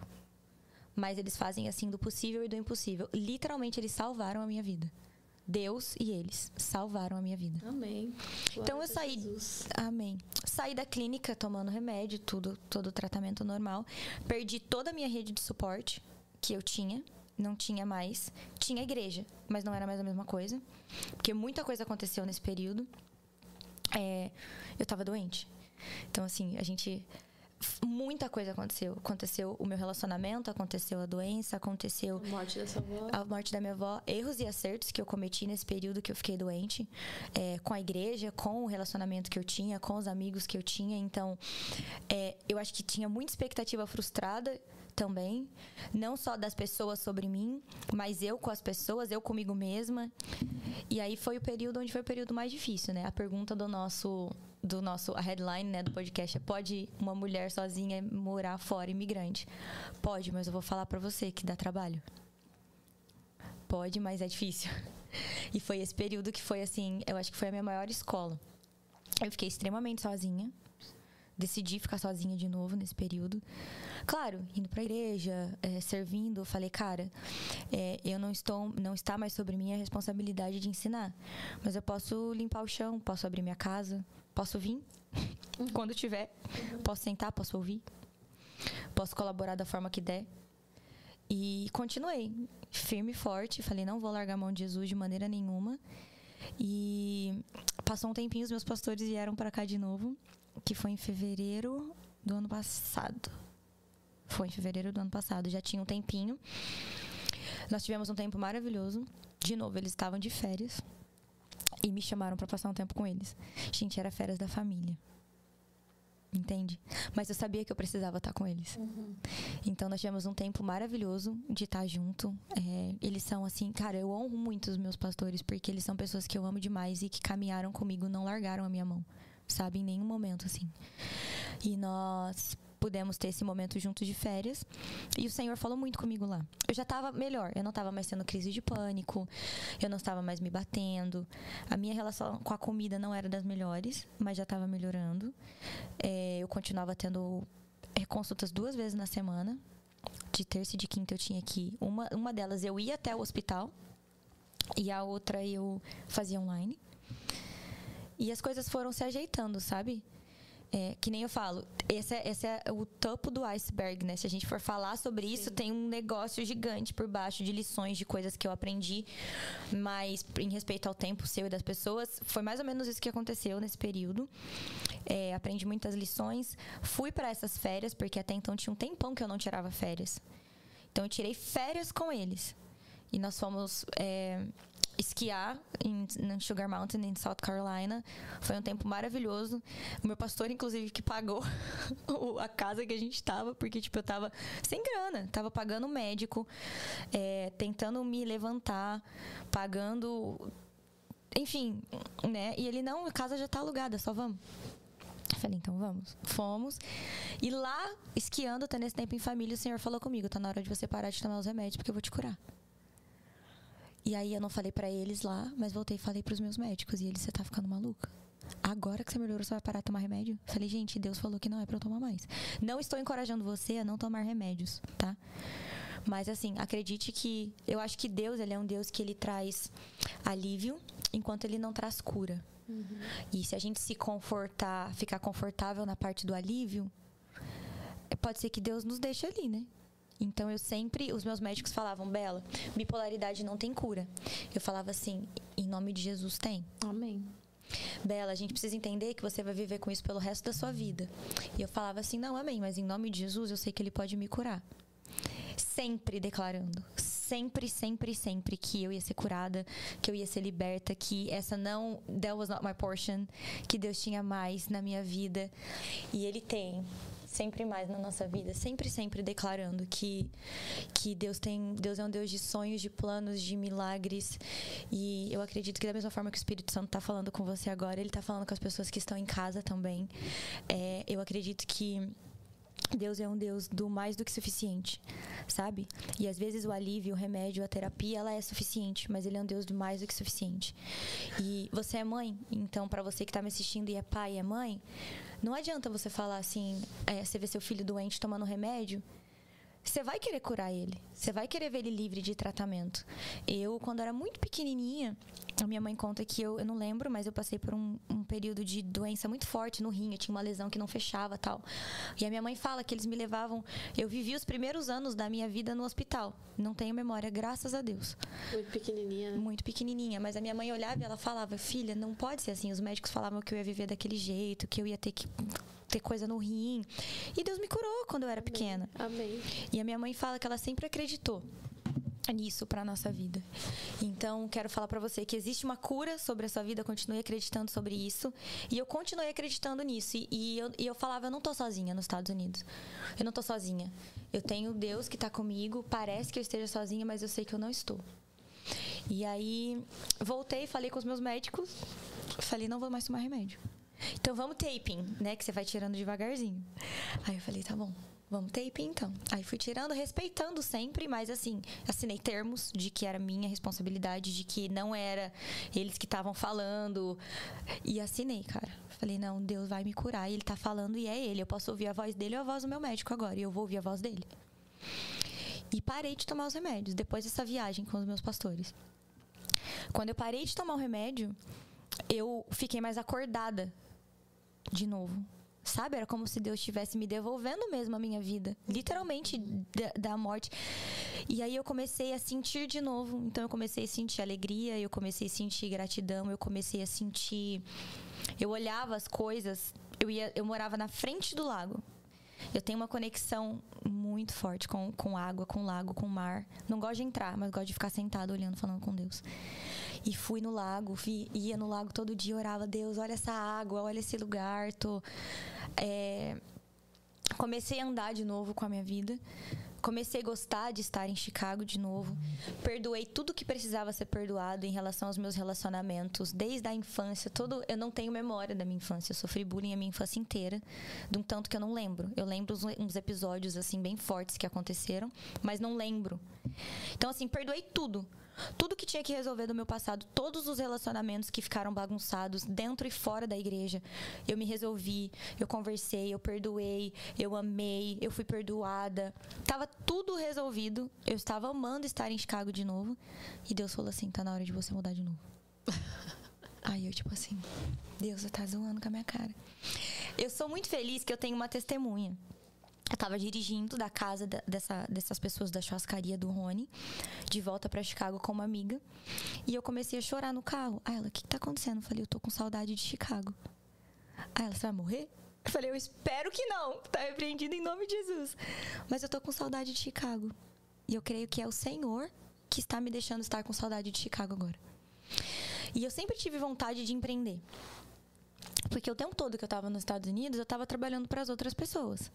Mas eles fazem assim do possível e do impossível. Literalmente, eles salvaram a minha vida. Deus e eles salvaram a minha vida. Amém. Glória então eu saí. Jesus. Amém. Saí da clínica tomando remédio, tudo, todo o tratamento normal. Perdi toda a minha rede de suporte que eu tinha. Não tinha mais. Tinha igreja, mas não era mais a mesma coisa. Porque muita coisa aconteceu nesse período. É, eu tava doente. Então, assim, a gente muita coisa aconteceu. Aconteceu o meu relacionamento, aconteceu a doença, aconteceu a morte da sua avó. A morte da minha avó, erros e acertos que eu cometi nesse período que eu fiquei doente, é, com a igreja, com o relacionamento que eu tinha, com os amigos que eu tinha. Então, é, eu acho que tinha muita expectativa frustrada também, não só das pessoas sobre mim, mas eu com as pessoas, eu comigo mesma. E aí foi o período onde foi o período mais difícil, né? A pergunta do nosso do nosso a headline, né, do podcast é pode uma mulher sozinha morar fora imigrante? Pode, mas eu vou falar para você que dá trabalho. Pode, mas é difícil. E foi esse período que foi assim, eu acho que foi a minha maior escola. Eu fiquei extremamente sozinha. Decidi ficar sozinha de novo nesse período. Claro, indo para a igreja, é, servindo, eu falei, cara, é, eu não estou, não está mais sobre mim a responsabilidade de ensinar, mas eu posso limpar o chão, posso abrir minha casa, posso vir uhum. quando tiver, uhum. posso sentar, posso ouvir, posso colaborar da forma que der. E continuei, firme e forte. Falei, não vou largar a mão de Jesus de maneira nenhuma. E passou um tempinho, os meus pastores vieram para cá de novo, que foi em fevereiro do ano passado. Foi em fevereiro do ano passado, já tinha um tempinho. Nós tivemos um tempo maravilhoso. De novo, eles estavam de férias e me chamaram para passar um tempo com eles. Gente, era férias da família. Entende? Mas eu sabia que eu precisava estar com eles. Uhum. Então nós tivemos um tempo maravilhoso de estar junto. É, eles são assim, cara, eu honro muito os meus pastores porque eles são pessoas que eu amo demais e que caminharam comigo, não largaram a minha mão, sabe? Em nenhum momento assim. E nós pudemos ter esse momento juntos de férias. E o Senhor falou muito comigo lá. Eu já estava melhor, eu não estava mais tendo crise de pânico, eu não estava mais me batendo. A minha relação com a comida não era das melhores, mas já estava melhorando. É, eu continuava tendo é, consultas duas vezes na semana. De terça e de quinta eu tinha que uma uma delas eu ia até o hospital e a outra eu fazia online. E as coisas foram se ajeitando, sabe? É, que nem eu falo, esse é, esse é o topo do iceberg, né? Se a gente for falar sobre isso, Sim. tem um negócio gigante por baixo de lições, de coisas que eu aprendi. Mas, em respeito ao tempo seu e das pessoas, foi mais ou menos isso que aconteceu nesse período. É, aprendi muitas lições. Fui para essas férias, porque até então tinha um tempão que eu não tirava férias. Então, eu tirei férias com eles. E nós fomos. É, esquiar em, em Sugar Mountain, em South Carolina. Foi um tempo maravilhoso. O meu pastor, inclusive, que pagou [LAUGHS] a casa que a gente tava, porque, tipo, eu tava sem grana. Tava pagando médico, é, tentando me levantar, pagando enfim, né? E ele, não, a casa já tá alugada, só vamos. Eu falei, então vamos. Fomos. E lá, esquiando, tendo esse tempo em família, o Senhor falou comigo: tá na hora de você parar de tomar os remédios, porque eu vou te curar. E aí eu não falei para eles lá, mas voltei e falei para os meus médicos. E eles, você tá ficando maluca? Agora que você melhorou, você vai parar de tomar remédio? Falei, gente, Deus falou que não é para eu tomar mais. Não estou encorajando você a não tomar remédios, tá? Mas assim, acredite que eu acho que Deus, ele é um Deus que ele traz alívio, enquanto ele não traz cura. Uhum. E se a gente se confortar, ficar confortável na parte do alívio, pode ser que Deus nos deixe ali, né? Então eu sempre, os meus médicos falavam, Bela, bipolaridade não tem cura. Eu falava assim, em nome de Jesus tem. Amém. Bela, a gente precisa entender que você vai viver com isso pelo resto da sua vida. E eu falava assim, não, amém, mas em nome de Jesus eu sei que ele pode me curar sempre declarando, sempre, sempre, sempre que eu ia ser curada, que eu ia ser liberta, que essa não, that was not my portion, que Deus tinha mais na minha vida e Ele tem sempre mais na nossa vida, sempre, sempre declarando que que Deus tem, Deus é um Deus de sonhos, de planos, de milagres e eu acredito que da mesma forma que o Espírito Santo está falando com você agora, Ele está falando com as pessoas que estão em casa também. É, eu acredito que Deus é um Deus do mais do que suficiente, sabe? E às vezes o alívio, o remédio, a terapia, ela é suficiente, mas ele é um Deus do mais do que suficiente. E você é mãe, então para você que tá me assistindo e é pai e é mãe, não adianta você falar assim, é, você vê seu filho doente tomando remédio, você vai querer curar ele. Você vai querer ver ele livre de tratamento. Eu, quando era muito pequenininha, a minha mãe conta que eu, eu não lembro, mas eu passei por um, um, período de doença muito forte no rim. Eu tinha uma lesão que não fechava tal. E a minha mãe fala que eles me levavam. Eu vivi os primeiros anos da minha vida no hospital. Não tenho memória, graças a Deus. Muito pequenininha. Né? Muito pequenininha. Mas a minha mãe olhava e ela falava: Filha, não pode ser assim. Os médicos falavam que eu ia viver daquele jeito, que eu ia ter que ter coisa no rim. E Deus me curou quando eu era Amém. pequena. Amém. E a minha mãe fala que ela sempre acreditou nisso para nossa vida. Então, quero falar para você que existe uma cura sobre a sua vida, continue acreditando sobre isso. E eu continuei acreditando nisso. E, e, eu, e eu falava, eu não tô sozinha nos Estados Unidos. Eu não tô sozinha. Eu tenho Deus que tá comigo. Parece que eu esteja sozinha, mas eu sei que eu não estou. E aí, voltei, falei com os meus médicos. Falei, não vou mais tomar remédio. Então vamos taping, né? Que você vai tirando devagarzinho. Aí eu falei, tá bom, vamos taping então. Aí fui tirando, respeitando sempre, mas assim, assinei termos de que era minha responsabilidade, de que não era eles que estavam falando. E assinei, cara. Falei, não, Deus vai me curar. E ele tá falando e é ele. Eu posso ouvir a voz dele ou a voz do meu médico agora. E eu vou ouvir a voz dele. E parei de tomar os remédios depois dessa viagem com os meus pastores. Quando eu parei de tomar o remédio, eu fiquei mais acordada de novo. Sabe? Era como se Deus estivesse me devolvendo mesmo a minha vida. Literalmente da, da, morte. E aí eu comecei a sentir de novo. Então eu comecei a sentir alegria, eu comecei a sentir gratidão, eu comecei a sentir. Eu olhava as coisas. Eu, ia, eu morava na frente do lago. Eu tenho uma conexão muito forte com, com água, com lago, com mar. Não gosto de entrar, mas gosto de ficar sentado olhando, falando com Deus. E fui no lago, vi, ia no lago todo dia, orava, Deus, olha essa água, olha esse lugar. Tô, é... Comecei a andar de novo com a minha vida. Comecei a gostar de estar em Chicago de novo. Perdoei tudo que precisava ser perdoado em relação aos meus relacionamentos, desde a infância. Todo, eu não tenho memória da minha infância. Eu sofri bullying a minha infância inteira, de um tanto que eu não lembro. Eu lembro uns, episódios assim bem fortes que aconteceram, mas não lembro. Então assim, perdoei tudo. Tudo que tinha que resolver do meu passado, todos os relacionamentos que ficaram bagunçados dentro e fora da igreja, eu me resolvi, eu conversei, eu perdoei, eu amei, eu fui perdoada. Tava tudo resolvido. Eu estava amando estar em Chicago de novo. E Deus falou assim: tá na hora de você mudar de novo. [LAUGHS] Aí eu, tipo assim, Deus, você tá zoando com a minha cara. Eu sou muito feliz que eu tenho uma testemunha. Eu tava dirigindo da casa dessa, dessas pessoas da churrascaria do Rony, de volta para Chicago com uma amiga. E eu comecei a chorar no carro. Aí ela, o que, que tá acontecendo? Eu falei, eu tô com saudade de Chicago. Aí ela, você vai morrer? Eu falei, eu espero que não. Tá repreendido em nome de Jesus. Mas eu tô com saudade de Chicago. E eu creio que é o Senhor que está me deixando estar com saudade de Chicago agora. E eu sempre tive vontade de empreender. Porque o tempo todo que eu estava nos Estados Unidos, eu estava trabalhando para as outras pessoas.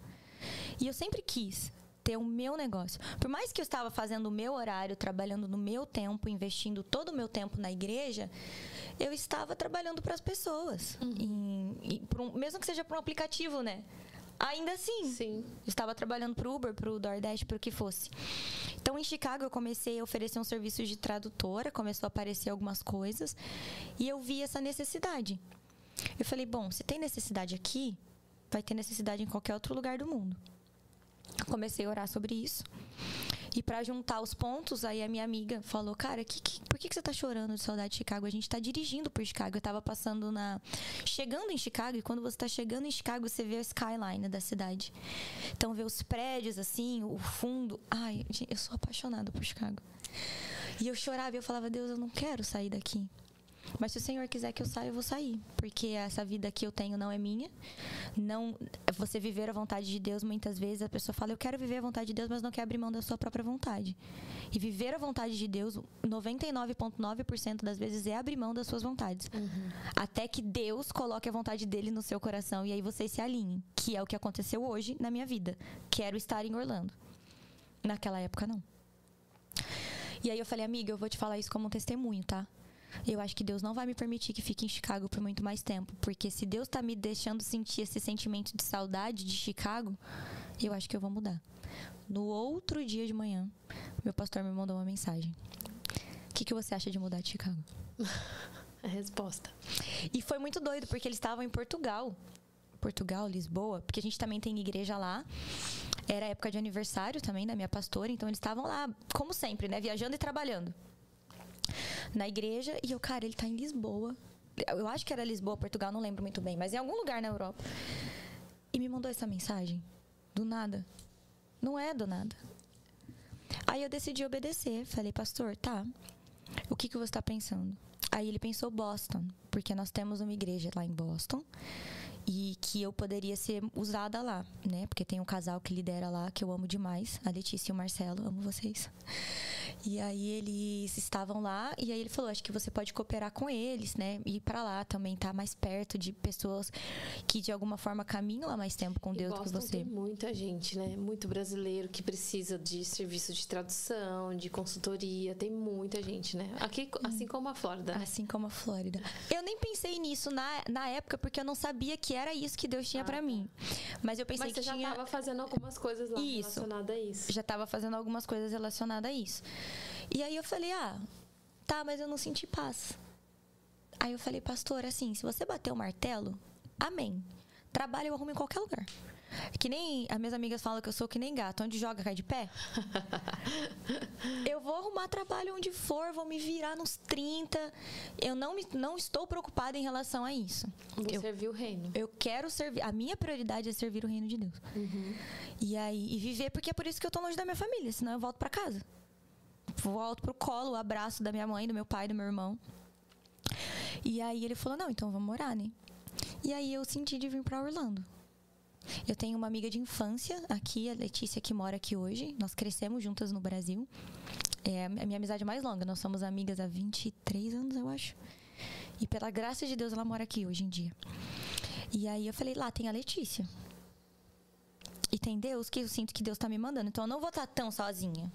E eu sempre quis ter o meu negócio. Por mais que eu estava fazendo o meu horário, trabalhando no meu tempo, investindo todo o meu tempo na igreja, eu estava trabalhando para as pessoas. Uhum. Em, em, um, mesmo que seja para um aplicativo, né? Ainda assim. Sim. Estava trabalhando para o Uber, para o DoorDash, para o que fosse. Então, em Chicago, eu comecei a oferecer um serviço de tradutora, começou a aparecer algumas coisas, e eu vi essa necessidade. Eu falei, bom, se tem necessidade aqui, vai ter necessidade em qualquer outro lugar do mundo. Comecei a orar sobre isso. E para juntar os pontos, aí a minha amiga falou: Cara, que, que, por que, que você tá chorando de saudade de Chicago? A gente tá dirigindo por Chicago. Eu tava passando na. Chegando em Chicago, e quando você tá chegando em Chicago, você vê a skyline da cidade. Então, vê os prédios assim, o fundo. Ai, eu sou apaixonada por Chicago. E eu chorava e eu falava: Deus, eu não quero sair daqui. Mas se o Senhor quiser que eu saia, eu vou sair. Porque essa vida que eu tenho não é minha. Não, você viver a vontade de Deus, muitas vezes a pessoa fala, eu quero viver a vontade de Deus, mas não quer abrir mão da sua própria vontade. E viver a vontade de Deus, 99,9% das vezes é abrir mão das suas vontades. Uhum. Até que Deus coloque a vontade dele no seu coração e aí vocês se alinhem. Que é o que aconteceu hoje na minha vida. Quero estar em Orlando. Naquela época, não. E aí eu falei, amiga, eu vou te falar isso como um testemunho, tá? Eu acho que Deus não vai me permitir que fique em Chicago por muito mais tempo. Porque se Deus está me deixando sentir esse sentimento de saudade de Chicago, eu acho que eu vou mudar. No outro dia de manhã, meu pastor me mandou uma mensagem. O que, que você acha de mudar de Chicago? [LAUGHS] A resposta. E foi muito doido, porque eles estavam em Portugal. Portugal, Lisboa, porque a gente também tem igreja lá. Era época de aniversário também da minha pastora, então eles estavam lá, como sempre, né? Viajando e trabalhando na igreja. E eu, cara, ele tá em Lisboa. Eu acho que era Lisboa, Portugal, não lembro muito bem, mas em algum lugar na Europa. E me mandou essa mensagem. Do nada. Não é do nada. Aí eu decidi obedecer. Falei, pastor, tá. O que, que você está pensando? Aí ele pensou Boston, porque nós temos uma igreja lá em Boston e que eu poderia ser usada lá, né? Porque tem um casal que lidera lá que eu amo demais, a Letícia e o Marcelo, amo vocês. E aí eles estavam lá e aí ele falou, acho que você pode cooperar com eles, né? Ir para lá também, estar tá mais perto de pessoas que de alguma forma caminham há mais tempo com Deus do que você. Tem muita gente, né? Muito brasileiro que precisa de serviço de tradução, de consultoria, tem muita gente, né? Aqui, assim como a Flórida. Assim como a Flórida. Eu nem pensei nisso na, na época porque eu não sabia que era isso que Deus tinha ah, para tá. mim. Mas eu pensei Mas que você tinha... já estava fazendo algumas coisas lá isso. relacionadas a isso. Já estava fazendo algumas coisas relacionadas a isso. E aí eu falei: "Ah, tá, mas eu não senti paz". Aí eu falei: "Pastor, assim, se você bater o martelo, amém. Trabalho eu arrumo em qualquer lugar". Que nem as minhas amigas falam que eu sou que nem gato, onde joga cai de pé. [LAUGHS] eu vou arrumar trabalho onde for, vou me virar nos 30. Eu não, me, não estou preocupada em relação a isso. Vou eu, servir o reino. Eu quero servir. A minha prioridade é servir o reino de Deus. Uhum. E aí, e viver, porque é por isso que eu tô longe da minha família, senão eu volto para casa. Volto pro colo, o abraço da minha mãe, do meu pai, do meu irmão. E aí ele falou: não, então vamos morar, né? E aí eu senti de vir para Orlando. Eu tenho uma amiga de infância aqui, a Letícia, que mora aqui hoje. Nós crescemos juntas no Brasil. É a minha amizade mais longa. Nós somos amigas há 23 anos, eu acho. E pela graça de Deus, ela mora aqui hoje em dia. E aí eu falei, lá tem a Letícia. E tem Deus que eu sinto que Deus está me mandando. Então eu não vou estar tá tão sozinha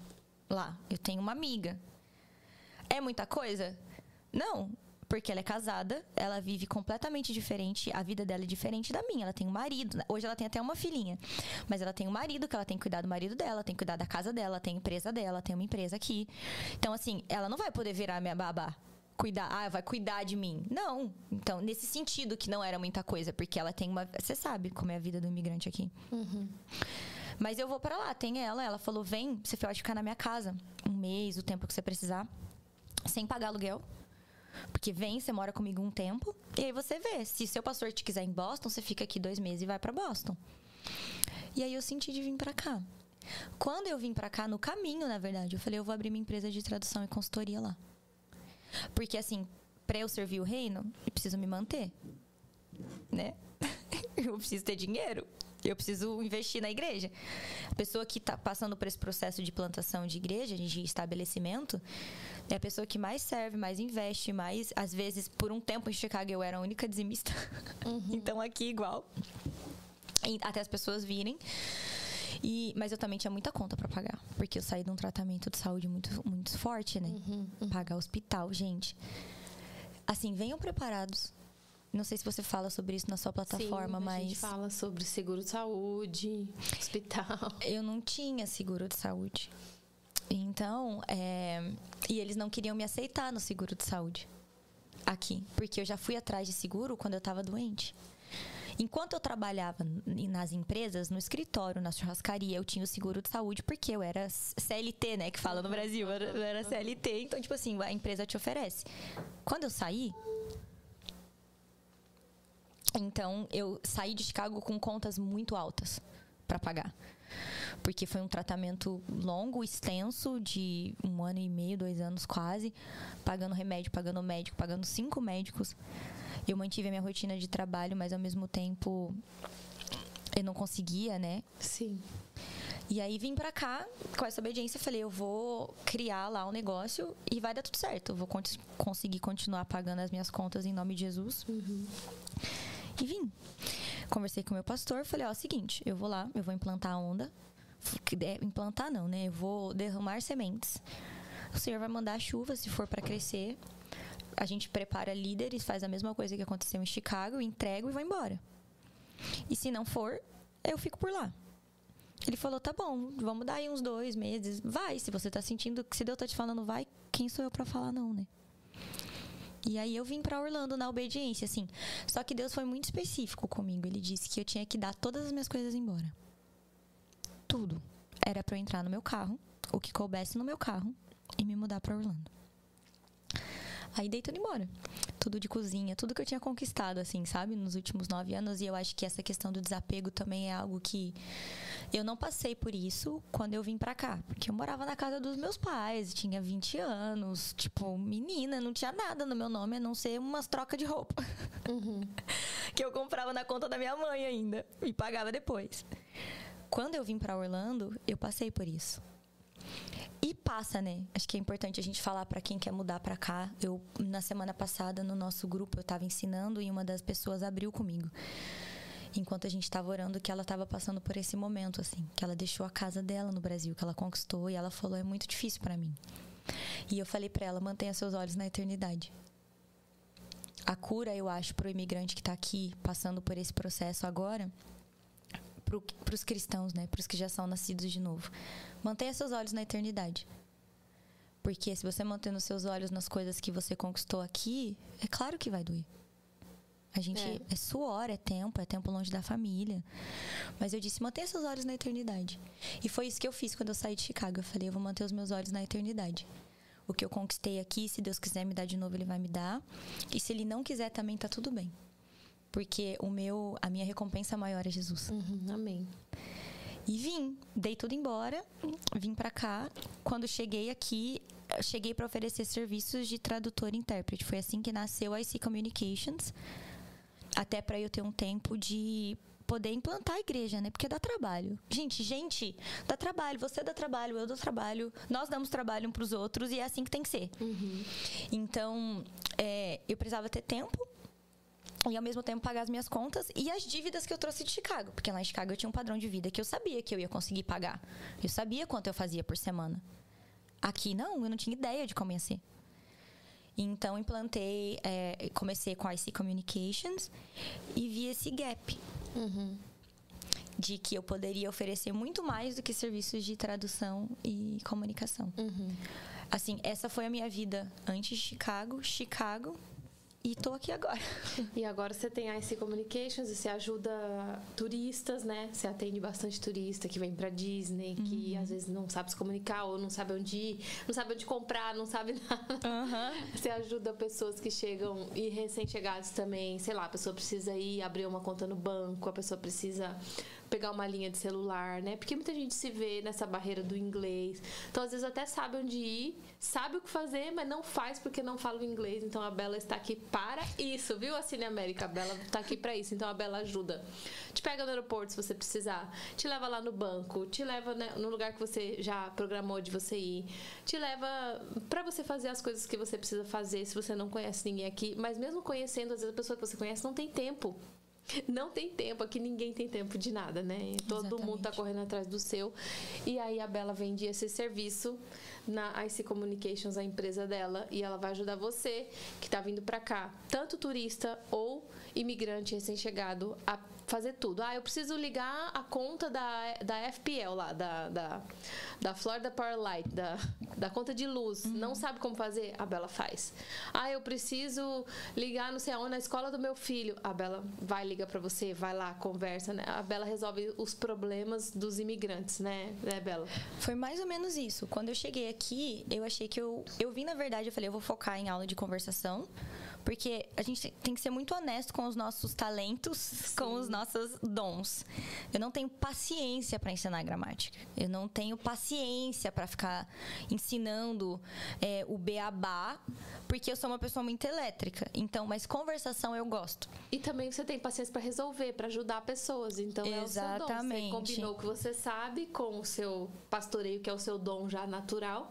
lá. Eu tenho uma amiga. É muita coisa? Não, porque ela é casada, ela vive completamente diferente, a vida dela é diferente da minha. Ela tem um marido, hoje ela tem até uma filhinha, mas ela tem um marido que ela tem que cuidar do marido dela, tem que cuidar da casa dela, tem empresa dela, tem uma empresa aqui. Então, assim, ela não vai poder virar minha babá cuidar, ah, vai cuidar de mim. Não. Então, nesse sentido que não era muita coisa, porque ela tem uma. Você sabe como é a vida do imigrante aqui. Uhum. Mas eu vou para lá, tem ela. Ela falou: vem, você pode ficar na minha casa um mês, o tempo que você precisar, sem pagar aluguel. Porque vem, você mora comigo um tempo, e aí você vê. Se seu pastor te quiser em Boston, você fica aqui dois meses e vai para Boston. E aí eu senti de vir para cá. Quando eu vim para cá, no caminho, na verdade, eu falei, eu vou abrir minha empresa de tradução e consultoria lá. Porque assim, para eu servir o reino, eu preciso me manter. Né? [LAUGHS] eu preciso ter dinheiro. Eu preciso investir na igreja. A pessoa que está passando por esse processo de plantação de igreja, de estabelecimento, é a pessoa que mais serve, mais investe, mais. Às vezes, por um tempo em Chicago eu era a única dizimista. Uhum. [LAUGHS] então aqui igual. Até as pessoas virem. E, mas eu também tinha muita conta para pagar, porque eu saí de um tratamento de saúde muito, muito forte, né? Uhum, uhum. Pagar hospital, gente. Assim, venham preparados. Não sei se você fala sobre isso na sua plataforma, Sim, mas. A gente fala sobre seguro de saúde, [LAUGHS] hospital. Eu não tinha seguro de saúde. Então, é... e eles não queriam me aceitar no seguro de saúde aqui, porque eu já fui atrás de seguro quando eu estava doente. Enquanto eu trabalhava nas empresas, no escritório, na churrascaria, eu tinha o seguro de saúde porque eu era CLT, né? Que fala no Brasil. Eu era CLT. Então, tipo assim, a empresa te oferece. Quando eu saí. Então, eu saí de Chicago com contas muito altas para pagar. Porque foi um tratamento longo, extenso, de um ano e meio, dois anos quase, pagando remédio, pagando médico, pagando cinco médicos eu mantive a minha rotina de trabalho, mas ao mesmo tempo eu não conseguia, né? Sim. E aí vim pra cá com essa obediência, falei, eu vou criar lá um negócio e vai dar tudo certo. Eu vou conseguir continuar pagando as minhas contas em nome de Jesus. Uhum. E vim. Conversei com o meu pastor, falei, ó, seguinte, eu vou lá, eu vou implantar a onda. Implantar não, né? Eu vou derramar sementes. O Senhor vai mandar chuva se for para crescer a gente prepara líderes, faz a mesma coisa que aconteceu em Chicago, entrego e vou embora. E se não for, eu fico por lá. Ele falou: tá bom, vamos dar aí uns dois meses. Vai, se você tá sentindo que se Deus tá te falando vai, quem sou eu para falar não, né? E aí eu vim para Orlando na obediência, assim. Só que Deus foi muito específico comigo. Ele disse que eu tinha que dar todas as minhas coisas embora. Tudo. Era para eu entrar no meu carro, o que coubesse no meu carro e me mudar para Orlando. Aí dei tudo embora. Tudo de cozinha, tudo que eu tinha conquistado, assim, sabe? Nos últimos nove anos. E eu acho que essa questão do desapego também é algo que eu não passei por isso quando eu vim pra cá. Porque eu morava na casa dos meus pais, tinha 20 anos, tipo, menina, não tinha nada no meu nome a não ser umas trocas de roupa. Uhum. [LAUGHS] que eu comprava na conta da minha mãe ainda e pagava depois. Quando eu vim para Orlando, eu passei por isso. E passa, né? Acho que é importante a gente falar para quem quer mudar para cá. Eu na semana passada no nosso grupo eu estava ensinando e uma das pessoas abriu comigo. Enquanto a gente estava orando que ela estava passando por esse momento assim, que ela deixou a casa dela no Brasil, que ela conquistou e ela falou é muito difícil para mim. E eu falei para ela mantenha seus olhos na eternidade. A cura, eu acho, para o imigrante que está aqui passando por esse processo agora, para os cristãos, né, para os que já são nascidos de novo Mantenha seus olhos na eternidade. Porque se você manter os seus olhos nas coisas que você conquistou aqui, é claro que vai doer. A gente é. é. suor, é tempo, é tempo longe da família. Mas eu disse, mantenha seus olhos na eternidade. E foi isso que eu fiz quando eu saí de Chicago. Eu falei, eu vou manter os meus olhos na eternidade. O que eu conquistei aqui, se Deus quiser me dar de novo, ele vai me dar. E se ele não quiser também, tá tudo bem. Porque o meu, a minha recompensa maior é Jesus. Uhum, amém. E vim, dei tudo embora, vim para cá. Quando cheguei aqui, cheguei para oferecer serviços de tradutor e intérprete. Foi assim que nasceu a IC Communications. Até para eu ter um tempo de poder implantar a igreja, né? Porque dá trabalho. Gente, gente, dá trabalho. Você dá trabalho, eu dou trabalho. Nós damos trabalho um pros outros e é assim que tem que ser. Uhum. Então, é, eu precisava ter tempo e ao mesmo tempo pagar as minhas contas e as dívidas que eu trouxe de Chicago, porque lá em Chicago eu tinha um padrão de vida que eu sabia que eu ia conseguir pagar. Eu sabia quanto eu fazia por semana. Aqui não, eu não tinha ideia de como ia ser. Então implantei, é, comecei com a IC Communications e vi esse gap. Uhum. De que eu poderia oferecer muito mais do que serviços de tradução e comunicação. Uhum. Assim, essa foi a minha vida antes de Chicago. Chicago, e tô aqui agora. [LAUGHS] E agora você tem a IC Communications e você ajuda turistas, né? Você atende bastante turista que vem pra Disney, que uhum. às vezes não sabe se comunicar ou não sabe onde ir, não sabe onde comprar, não sabe [LAUGHS] nada. Uhum. Você ajuda pessoas que chegam e recém-chegados também, sei lá, a pessoa precisa ir abrir uma conta no banco, a pessoa precisa pegar uma linha de celular, né? Porque muita gente se vê nessa barreira do inglês. Então, às vezes, até sabe onde ir, sabe o que fazer, mas não faz porque não fala o inglês. Então, a Bela está aqui para isso, viu, a Cine América? A Bela está aqui para isso. Então, a Bela ajuda. Te pega no aeroporto se você precisar, te leva lá no banco, te leva né, no lugar que você já programou de você ir, te leva para você fazer as coisas que você precisa fazer se você não conhece ninguém aqui. Mas mesmo conhecendo, às vezes a pessoa que você conhece não tem tempo Não tem tempo, aqui ninguém tem tempo de nada, né? Todo Exatamente. mundo tá correndo atrás do seu. E aí a Bela vendia esse serviço na IC Communications, a empresa dela, e ela vai ajudar você que tá vindo para cá, tanto turista ou imigrante recém-chegado, a fazer tudo. Ah, eu preciso ligar a conta da, da FPL lá, da, da, da Florida Power Light, da, da conta de luz. Não sabe como fazer? A Bela faz. Ah, eu preciso ligar não sei aonde na escola do meu filho. A Bela vai ligar para você, vai lá, conversa, né? A Bela resolve os problemas dos imigrantes, né, né Bela? Foi mais ou menos isso. Quando eu cheguei aqui, eu achei que eu. Eu vim, na verdade, eu falei, eu vou focar em aula de conversação. Porque a gente tem que ser muito honesto com os nossos talentos, com os nossos dons. Eu não tenho paciência para ensinar gramática. Eu não tenho paciência para ficar ensinando é, o beabá, porque eu sou uma pessoa muito elétrica. Então, mas conversação eu gosto. E também você tem paciência para resolver, para ajudar pessoas. Então é o seu dom. Você Exatamente. combinou o que você sabe com o seu pastoreio, que é o seu dom já natural.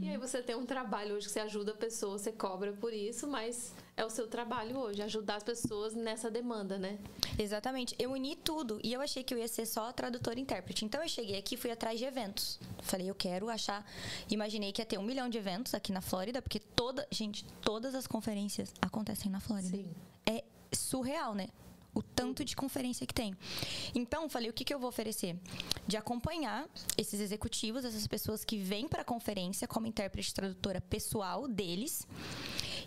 E aí você tem um trabalho hoje que você ajuda a pessoa, você cobra por isso, mas é o seu trabalho hoje, ajudar as pessoas nessa demanda, né? Exatamente. Eu uni tudo e eu achei que eu ia ser só tradutor e intérprete. Então eu cheguei aqui fui atrás de eventos. Falei, eu quero achar. Imaginei que ia ter um milhão de eventos aqui na Flórida, porque toda. Gente, todas as conferências acontecem na Flórida. Sim. É surreal, né? O tanto de conferência que tem. Então, falei, o que, que eu vou oferecer? De acompanhar esses executivos, essas pessoas que vêm para a conferência como intérprete e tradutora pessoal deles.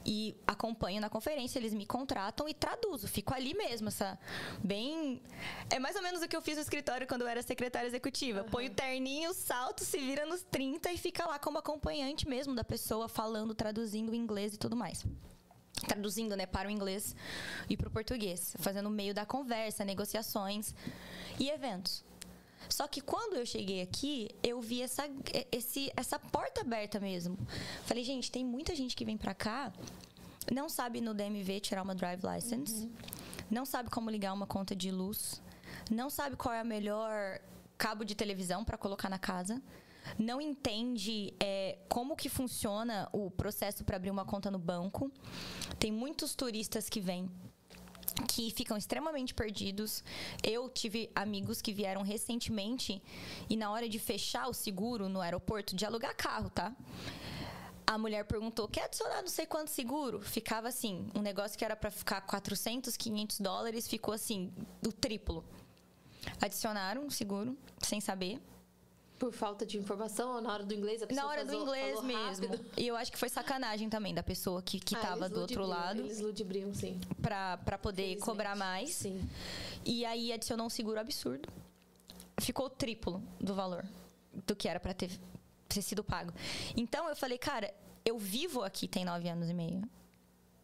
E acompanho na conferência, eles me contratam e traduzo. Fico ali mesmo, essa. Bem. É mais ou menos o que eu fiz no escritório quando eu era secretária executiva. Põe o terninho, salto, se vira nos 30 e fica lá como acompanhante mesmo da pessoa, falando, traduzindo o inglês e tudo mais traduzindo né, para o inglês e para o português, fazendo o meio da conversa, negociações e eventos. Só que quando eu cheguei aqui, eu vi essa, esse, essa porta aberta mesmo. Falei, gente, tem muita gente que vem pra cá, não sabe no DMV tirar uma drive license, não sabe como ligar uma conta de luz, não sabe qual é a melhor cabo de televisão para colocar na casa, não entende é, como que funciona o processo para abrir uma conta no banco. Tem muitos turistas que vêm que ficam extremamente perdidos. Eu tive amigos que vieram recentemente e na hora de fechar o seguro no aeroporto de alugar carro, tá? A mulher perguntou: "Quer adicionar não sei quanto seguro?" Ficava assim, um negócio que era para ficar 400, 500 dólares, ficou assim, o triplo. Adicionaram o seguro sem saber. Por falta de informação ou na hora do inglês? A pessoa Na hora do inglês mesmo. E eu acho que foi sacanagem também da pessoa que, que Ah, tava do outro lado Eles ludibriam, sim. pra, pra poder Felizmente. cobrar mais. Sim. E aí adicionou um seguro absurdo. Ficou o triplo do valor do que era pra ter, ter sido pago. Então eu falei, cara, eu vivo aqui tem nove anos e meio.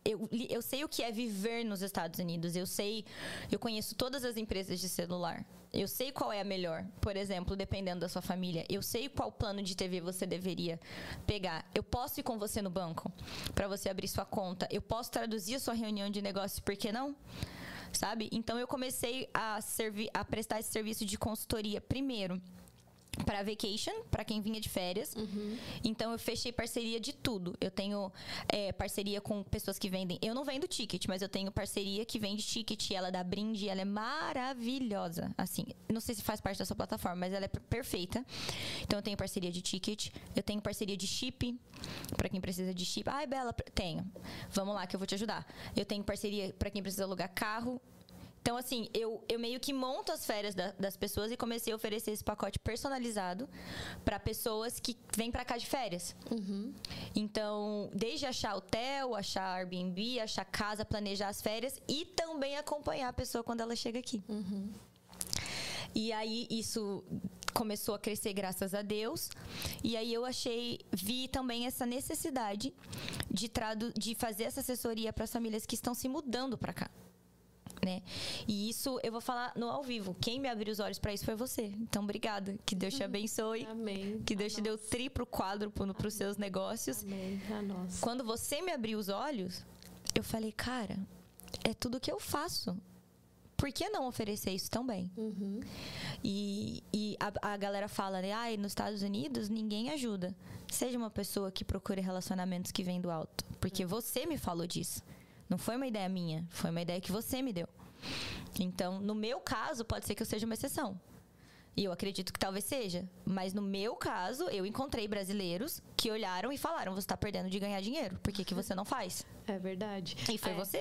Eu, eu sei o que é viver nos Estados Unidos. Eu sei, eu conheço todas as empresas de celular. Eu sei qual é a melhor. Por exemplo, dependendo da sua família. Eu sei qual plano de TV você deveria pegar. Eu posso ir com você no banco para você abrir sua conta. Eu posso traduzir a sua reunião de negócios, por que não? Sabe? Então eu comecei a, a prestar esse serviço de consultoria primeiro para vacation, para quem vinha de férias. Então eu fechei parceria de tudo. Eu tenho é, parceria com pessoas que vendem. Eu não vendo ticket, mas eu tenho parceria que vende ticket. Ela dá brinde, ela é maravilhosa. Assim, não sei se faz parte da sua plataforma, mas ela é per- perfeita. Então eu tenho parceria de ticket, eu tenho parceria de chip para quem precisa de chip. Ai, Bela, tenho. Vamos lá que eu vou te ajudar. Eu tenho parceria para quem precisa alugar carro. Então, assim, eu, eu meio que monto as férias da- das pessoas e comecei a oferecer esse pacote personalizado para pessoas que vêm para cá de férias. Então, desde achar hotel, achar Airbnb, achar casa, planejar as férias e também acompanhar a pessoa quando ela chega aqui. E aí isso começou a crescer graças a Deus. E aí eu achei, vi também essa necessidade de, tradu de fazer essa assessoria para as famílias que estão se mudando para cá. Né? E isso eu vou falar no ao vivo. Quem me abriu os olhos para isso foi você. Então, obrigada. Que Deus te abençoe. Amém. Que Deus A te deu nossa. triplo, quádruplo para os seus negócios. Amém. A nossa. Quando você me abriu os olhos, eu falei, cara, é tudo que eu faço. Por que não oferecer isso também? Uhum. E, e a, a galera fala, né? Ai, nos Estados Unidos ninguém ajuda. Seja uma pessoa que procure relacionamentos que vêm do alto. Porque você me falou disso. Não foi uma ideia minha, foi uma ideia que você me deu. Então, no meu caso, pode ser que eu seja uma exceção. E eu acredito que talvez seja. Mas no meu caso, eu encontrei brasileiros que olharam e falaram: você está perdendo de ganhar dinheiro. Por que, que você não faz? É verdade. E foi é, você.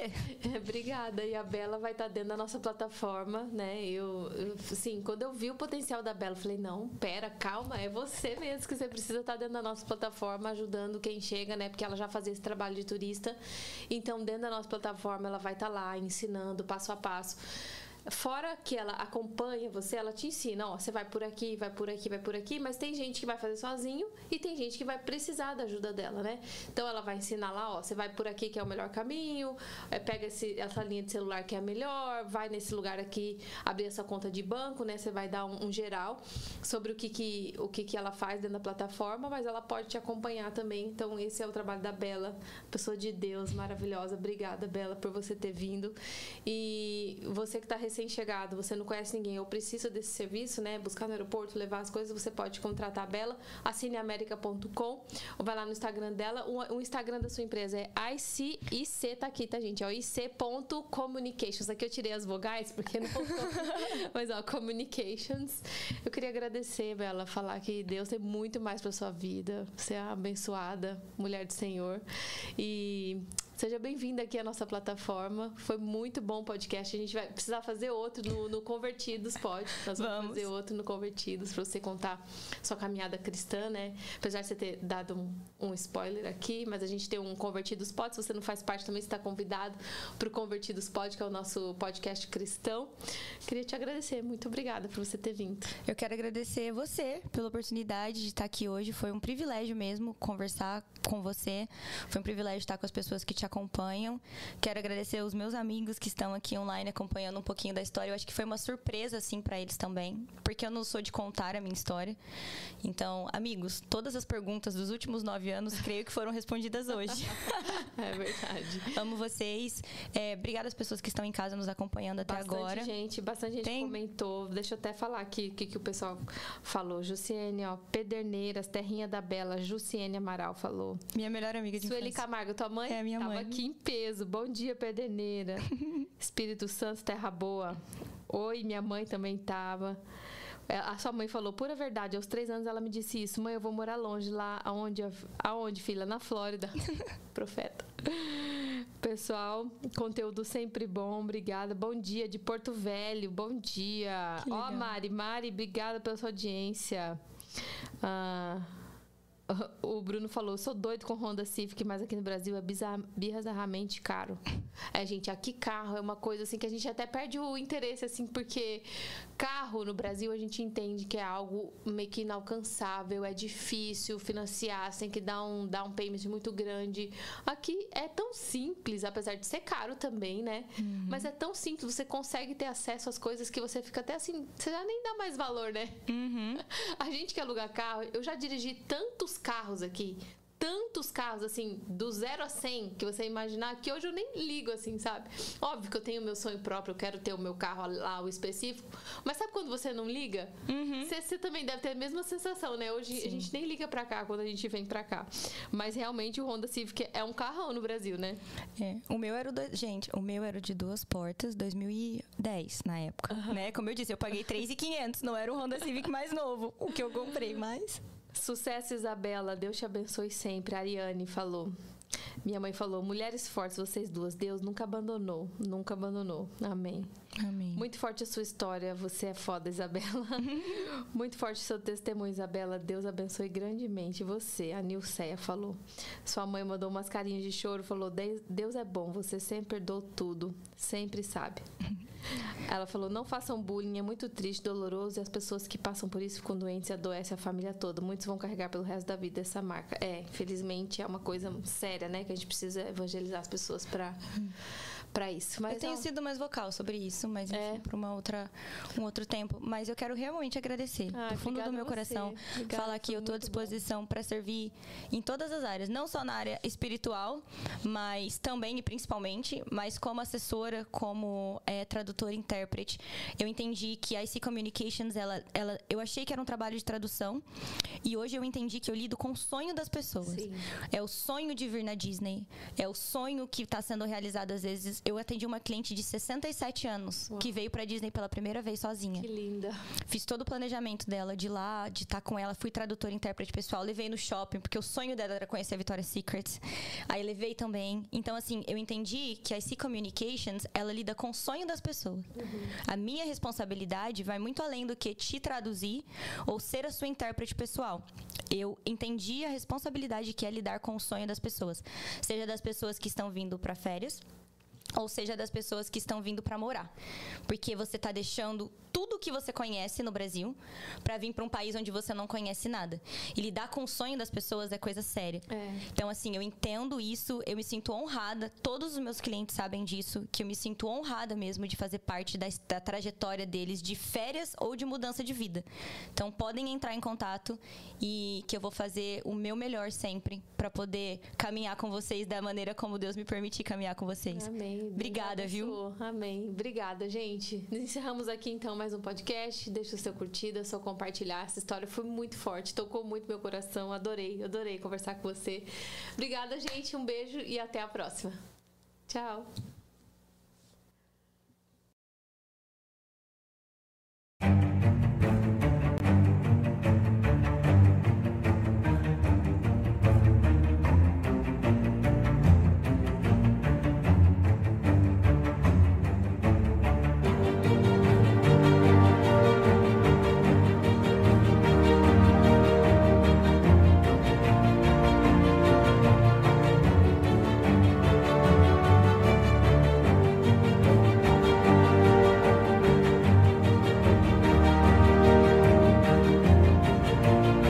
É, [LAUGHS] obrigada. E a Bela vai estar dentro da nossa plataforma, né? Eu, eu, assim, quando eu vi o potencial da Bela, eu falei: não, pera, calma, é você mesmo que você precisa estar dentro da nossa plataforma, ajudando quem chega, né? Porque ela já fazia esse trabalho de turista. Então, dentro da nossa plataforma, ela vai estar lá ensinando passo a passo. Fora que ela acompanha você, ela te ensina, ó, você vai por aqui, vai por aqui, vai por aqui, mas tem gente que vai fazer sozinho e tem gente que vai precisar da ajuda dela, né? Então ela vai ensinar lá, ó, você vai por aqui que é o melhor caminho, é, pega esse, essa linha de celular que é a melhor, vai nesse lugar aqui abrir essa conta de banco, né? Você vai dar um, um geral sobre o que que, o que que ela faz dentro da plataforma, mas ela pode te acompanhar também. Então esse é o trabalho da Bela, pessoa de Deus, maravilhosa. Obrigada, Bela, por você ter vindo. E você que está recebendo recém-chegado, você não conhece ninguém ou precisa desse serviço, né? Buscar no aeroporto, levar as coisas, você pode contratar a Bela, assineamerica.com ou vai lá no Instagram dela. O, Instagram da sua empresa é IC, IC tá aqui, tá, gente? É o IC.communications. Aqui eu tirei as vogais porque não [LAUGHS] Mas, ó, communications. Eu queria agradecer, Bela, falar que Deus tem muito mais pra sua vida. Você é abençoada, mulher do Senhor. E Seja bem-vinda aqui à nossa plataforma. Foi muito bom o podcast. A gente vai precisar fazer outro no, no Convertidos, pode. Nós vamos, vamos, fazer outro no Convertidos para você contar sua caminhada cristã, né? Apesar de você ter dado um, um spoiler aqui, mas a gente tem um Convertidos Pod. Se você não faz parte também, está convidado para o Convertidos Pod, que é o nosso podcast cristão. Queria te agradecer. Muito obrigada por você ter vindo. Eu quero agradecer você pela oportunidade de estar aqui hoje. Foi um privilégio mesmo conversar com você. Foi um privilégio estar com as pessoas que te acompanham. Quero agradecer os meus amigos que estão aqui online acompanhando um pouquinho da história. Eu acho que foi uma surpresa, assim, para eles também, porque eu não sou de contar a minha história. Então, amigos, todas as perguntas dos últimos nove anos, creio que foram respondidas hoje. [LAUGHS] é verdade. Amo vocês. É, obrigada às pessoas que estão em casa nos acompanhando até bastante agora. Gente, bastante gente Tem? comentou. Deixa eu até falar aqui o que, que o pessoal falou. Jussiene, ó, Pederneiras, Terrinha da Bela, Jussiene Amaral falou. Minha melhor amiga de Sueli infância. Camargo, tua mãe? É, minha Tava mãe. aqui em peso. Bom dia, Pedreneira. [LAUGHS] Espírito Santo, Terra Boa. Oi, minha mãe também tava. É, a sua mãe falou, pura verdade, aos três anos ela me disse isso. Mãe, eu vou morar longe, lá aonde, aonde filha? Na Flórida. [LAUGHS] Profeta. Pessoal, conteúdo sempre bom, obrigada. Bom dia de Porto Velho, bom dia. Ó, oh, Mari, Mari, obrigada pela sua audiência. Ah, o Bruno falou, sou doido com Honda Civic, mas aqui no Brasil é bizarramente caro. É, gente, aqui carro é uma coisa assim que a gente até perde o interesse, assim, porque carro no Brasil a gente entende que é algo meio que inalcançável, é difícil financiar, você tem que dar um, dar um payment muito grande. Aqui é tão simples, apesar de ser caro também, né? Uhum. Mas é tão simples, você consegue ter acesso às coisas que você fica até assim, você já nem dá mais valor, né? Uhum. [LAUGHS] A gente que aluga carro, eu já dirigi tantos carros aqui, tantos carros, assim, do zero a 100, que você imaginar, que hoje eu nem ligo, assim, sabe? Óbvio que eu tenho meu sonho próprio, eu quero ter o meu carro lá, o específico. Mas sabe quando você não liga? Uhum. Você, você também deve ter a mesma sensação, né? Hoje Sim. a gente nem liga pra cá quando a gente vem pra cá. Mas realmente o Honda Civic é um carrão no Brasil, né? É. O meu era o. Do... Gente, o meu era o de duas portas, 2010, na época. Uhum. Né? Como eu disse, eu paguei 3,500, não era o Honda Civic mais novo, o que eu comprei mais. Sucesso, Isabela. Deus te abençoe sempre. A Ariane falou. Minha mãe falou: mulheres fortes, vocês duas. Deus nunca abandonou. Nunca abandonou. Amém. Amém. Muito forte a sua história. Você é foda, Isabela. [LAUGHS] Muito forte o seu testemunho, Isabela. Deus abençoe grandemente você. A Nilceia falou. Sua mãe mandou umas carinhas de choro. Falou: Deus é bom. Você sempre perdoou tudo. Sempre sabe. [LAUGHS] Ela falou: não façam bullying, é muito triste, doloroso, e as pessoas que passam por isso ficam doentes e adoecem a família toda. Muitos vão carregar pelo resto da vida essa marca. É, infelizmente é uma coisa séria, né? Que a gente precisa evangelizar as pessoas para para isso. Mas eu tenho não... sido mais vocal sobre isso, mas enfim, é. para uma outra um outro tempo. Mas eu quero realmente agradecer ah, do fundo do meu coração, obrigada, falar que eu estou à disposição para servir em todas as áreas, não só na área espiritual, mas também e principalmente, mas como assessora, como é, tradutora, intérprete. Eu entendi que a IC Communications, ela, ela, eu achei que era um trabalho de tradução e hoje eu entendi que eu lido com o sonho das pessoas. Sim. É o sonho de vir na Disney, é o sonho que está sendo realizado às vezes eu atendi uma cliente de 67 anos Uau. que veio pra Disney pela primeira vez sozinha. Que linda. Fiz todo o planejamento dela de lá, de estar tá com ela. Fui tradutora e intérprete pessoal. Levei no shopping, porque o sonho dela era conhecer a Victoria's Secret. Aí levei também. Então, assim, eu entendi que a IC Communications, ela lida com o sonho das pessoas. Uhum. A minha responsabilidade vai muito além do que te traduzir ou ser a sua intérprete pessoal. Eu entendi a responsabilidade que é lidar com o sonho das pessoas. Seja das pessoas que estão vindo para férias, ou seja das pessoas que estão vindo para morar. Porque você está deixando tudo que você conhece no Brasil para vir para um país onde você não conhece nada. E lidar com o sonho das pessoas é coisa séria. É. Então, assim, eu entendo isso, eu me sinto honrada, todos os meus clientes sabem disso, que eu me sinto honrada mesmo de fazer parte da, da trajetória deles de férias ou de mudança de vida. Então, podem entrar em contato e que eu vou fazer o meu melhor sempre para poder caminhar com vocês da maneira como Deus me permitir caminhar com vocês. Amém. Obrigada, viu? Amém. Obrigada, gente. Encerramos aqui então mais um podcast. Deixa o seu curtida, seu compartilhar. Essa história foi muito forte, tocou muito meu coração. Adorei, adorei conversar com você. Obrigada, gente. Um beijo e até a próxima. Tchau.